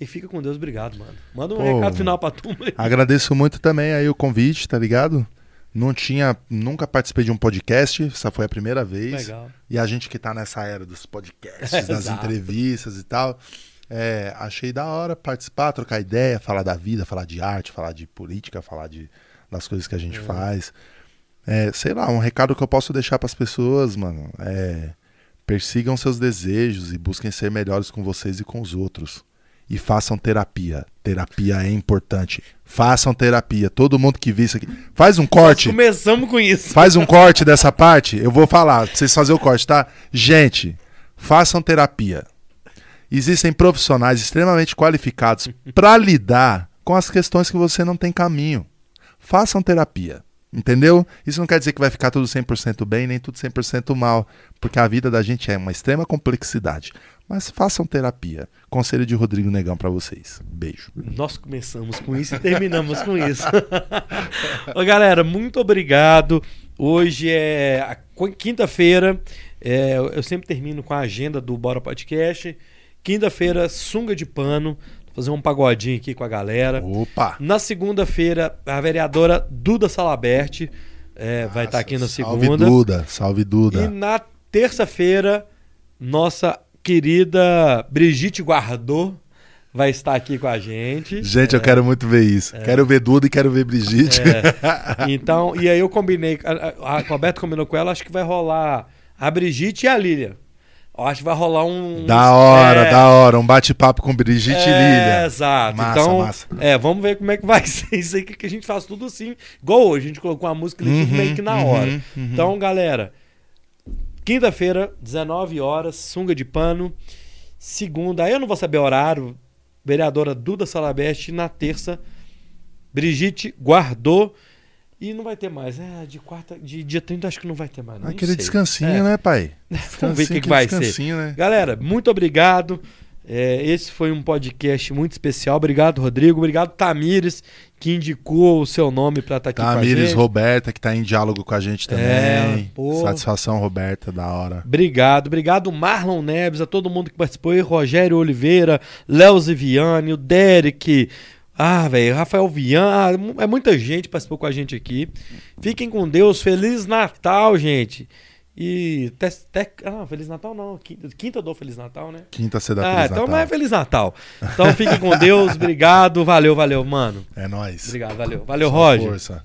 e fica com Deus, obrigado, mano. Manda um Pô. recado final pra turma aí. Agradeço muito também aí o convite, tá ligado? Não tinha, nunca participei de um podcast, essa foi a primeira vez. Legal. E a gente que tá nessa era dos podcasts, [LAUGHS] das Exato. entrevistas e tal, é, achei da hora participar, trocar ideia, falar da vida, falar de arte, falar de política, falar de, das coisas que a gente faz. É, sei lá, um recado que eu posso deixar pras pessoas, mano, é persigam seus desejos e busquem ser melhores com vocês e com os outros. E façam terapia. Terapia é importante. Façam terapia. Todo mundo que viu isso aqui. Faz um corte. Nós começamos com isso. Faz um corte dessa parte. Eu vou falar, pra vocês fazerem o corte, tá? Gente, façam terapia. Existem profissionais extremamente qualificados para lidar com as questões que você não tem caminho. Façam terapia. Entendeu? Isso não quer dizer que vai ficar tudo 100% bem, nem tudo 100% mal, porque a vida da gente é uma extrema complexidade. Mas façam terapia. Conselho de Rodrigo Negão para vocês. Beijo. Nós começamos com isso e terminamos com isso. [LAUGHS] Ô, galera, muito obrigado. Hoje é quinta-feira. É, eu sempre termino com a agenda do Bora Podcast. Quinta-feira, sunga de pano fazer um pagodinho aqui com a galera. Opa! Na segunda-feira, a vereadora Duda Salaberti é, vai estar tá aqui na segunda. Salve Duda, salve Duda. E na terça-feira, nossa querida Brigitte Guardou vai estar aqui com a gente. Gente, é. eu quero muito ver isso. É. Quero ver Duda e quero ver Brigitte. É. Então, e aí eu combinei, a, a Roberto combinou com ela, acho que vai rolar a Brigitte e a Lília. Acho que vai rolar um. Da hora, é... da hora. Um bate-papo com Brigitte é, Lília. Exato. Massa, então, massa. é, vamos ver como é que vai [LAUGHS] ser isso aí, que a gente faz tudo assim. Igual hoje, a gente colocou uma música ali uhum, tudo meio que na uhum, hora. Uhum. Então, galera, quinta-feira, 19 horas, sunga de pano. Segunda, aí eu não vou saber o horário. Vereadora Duda Salabeste. Na terça, Brigitte guardou. E não vai ter mais. É, de quarta, de dia 30 acho que não vai ter mais. Não, Aquele sei. descansinho, é. né, pai? [LAUGHS] Vamos ver o que, que vai ser. Né? Galera, muito obrigado. É, esse foi um podcast muito especial. Obrigado, Rodrigo. Obrigado, Tamires, que indicou o seu nome para estar tá aqui Tamires, Roberta, que está em diálogo com a gente também. É, Satisfação, Roberta, da hora. Obrigado. Obrigado, Marlon Neves, a todo mundo que participou aí, Rogério Oliveira, Léo Ziviani, o Derek, ah, velho, Rafael Vian, ah, é muita gente participou com a gente aqui. Fiquem com Deus, Feliz Natal, gente. E. Te, te, ah, Feliz Natal não. Quinta, quinta eu dou Feliz Natal, né? Quinta você dá ah, Feliz então Natal. Então é Feliz Natal. Então fiquem com Deus, [LAUGHS] obrigado, valeu, valeu, mano. É nóis. Obrigado, valeu. Valeu, Roger. Força.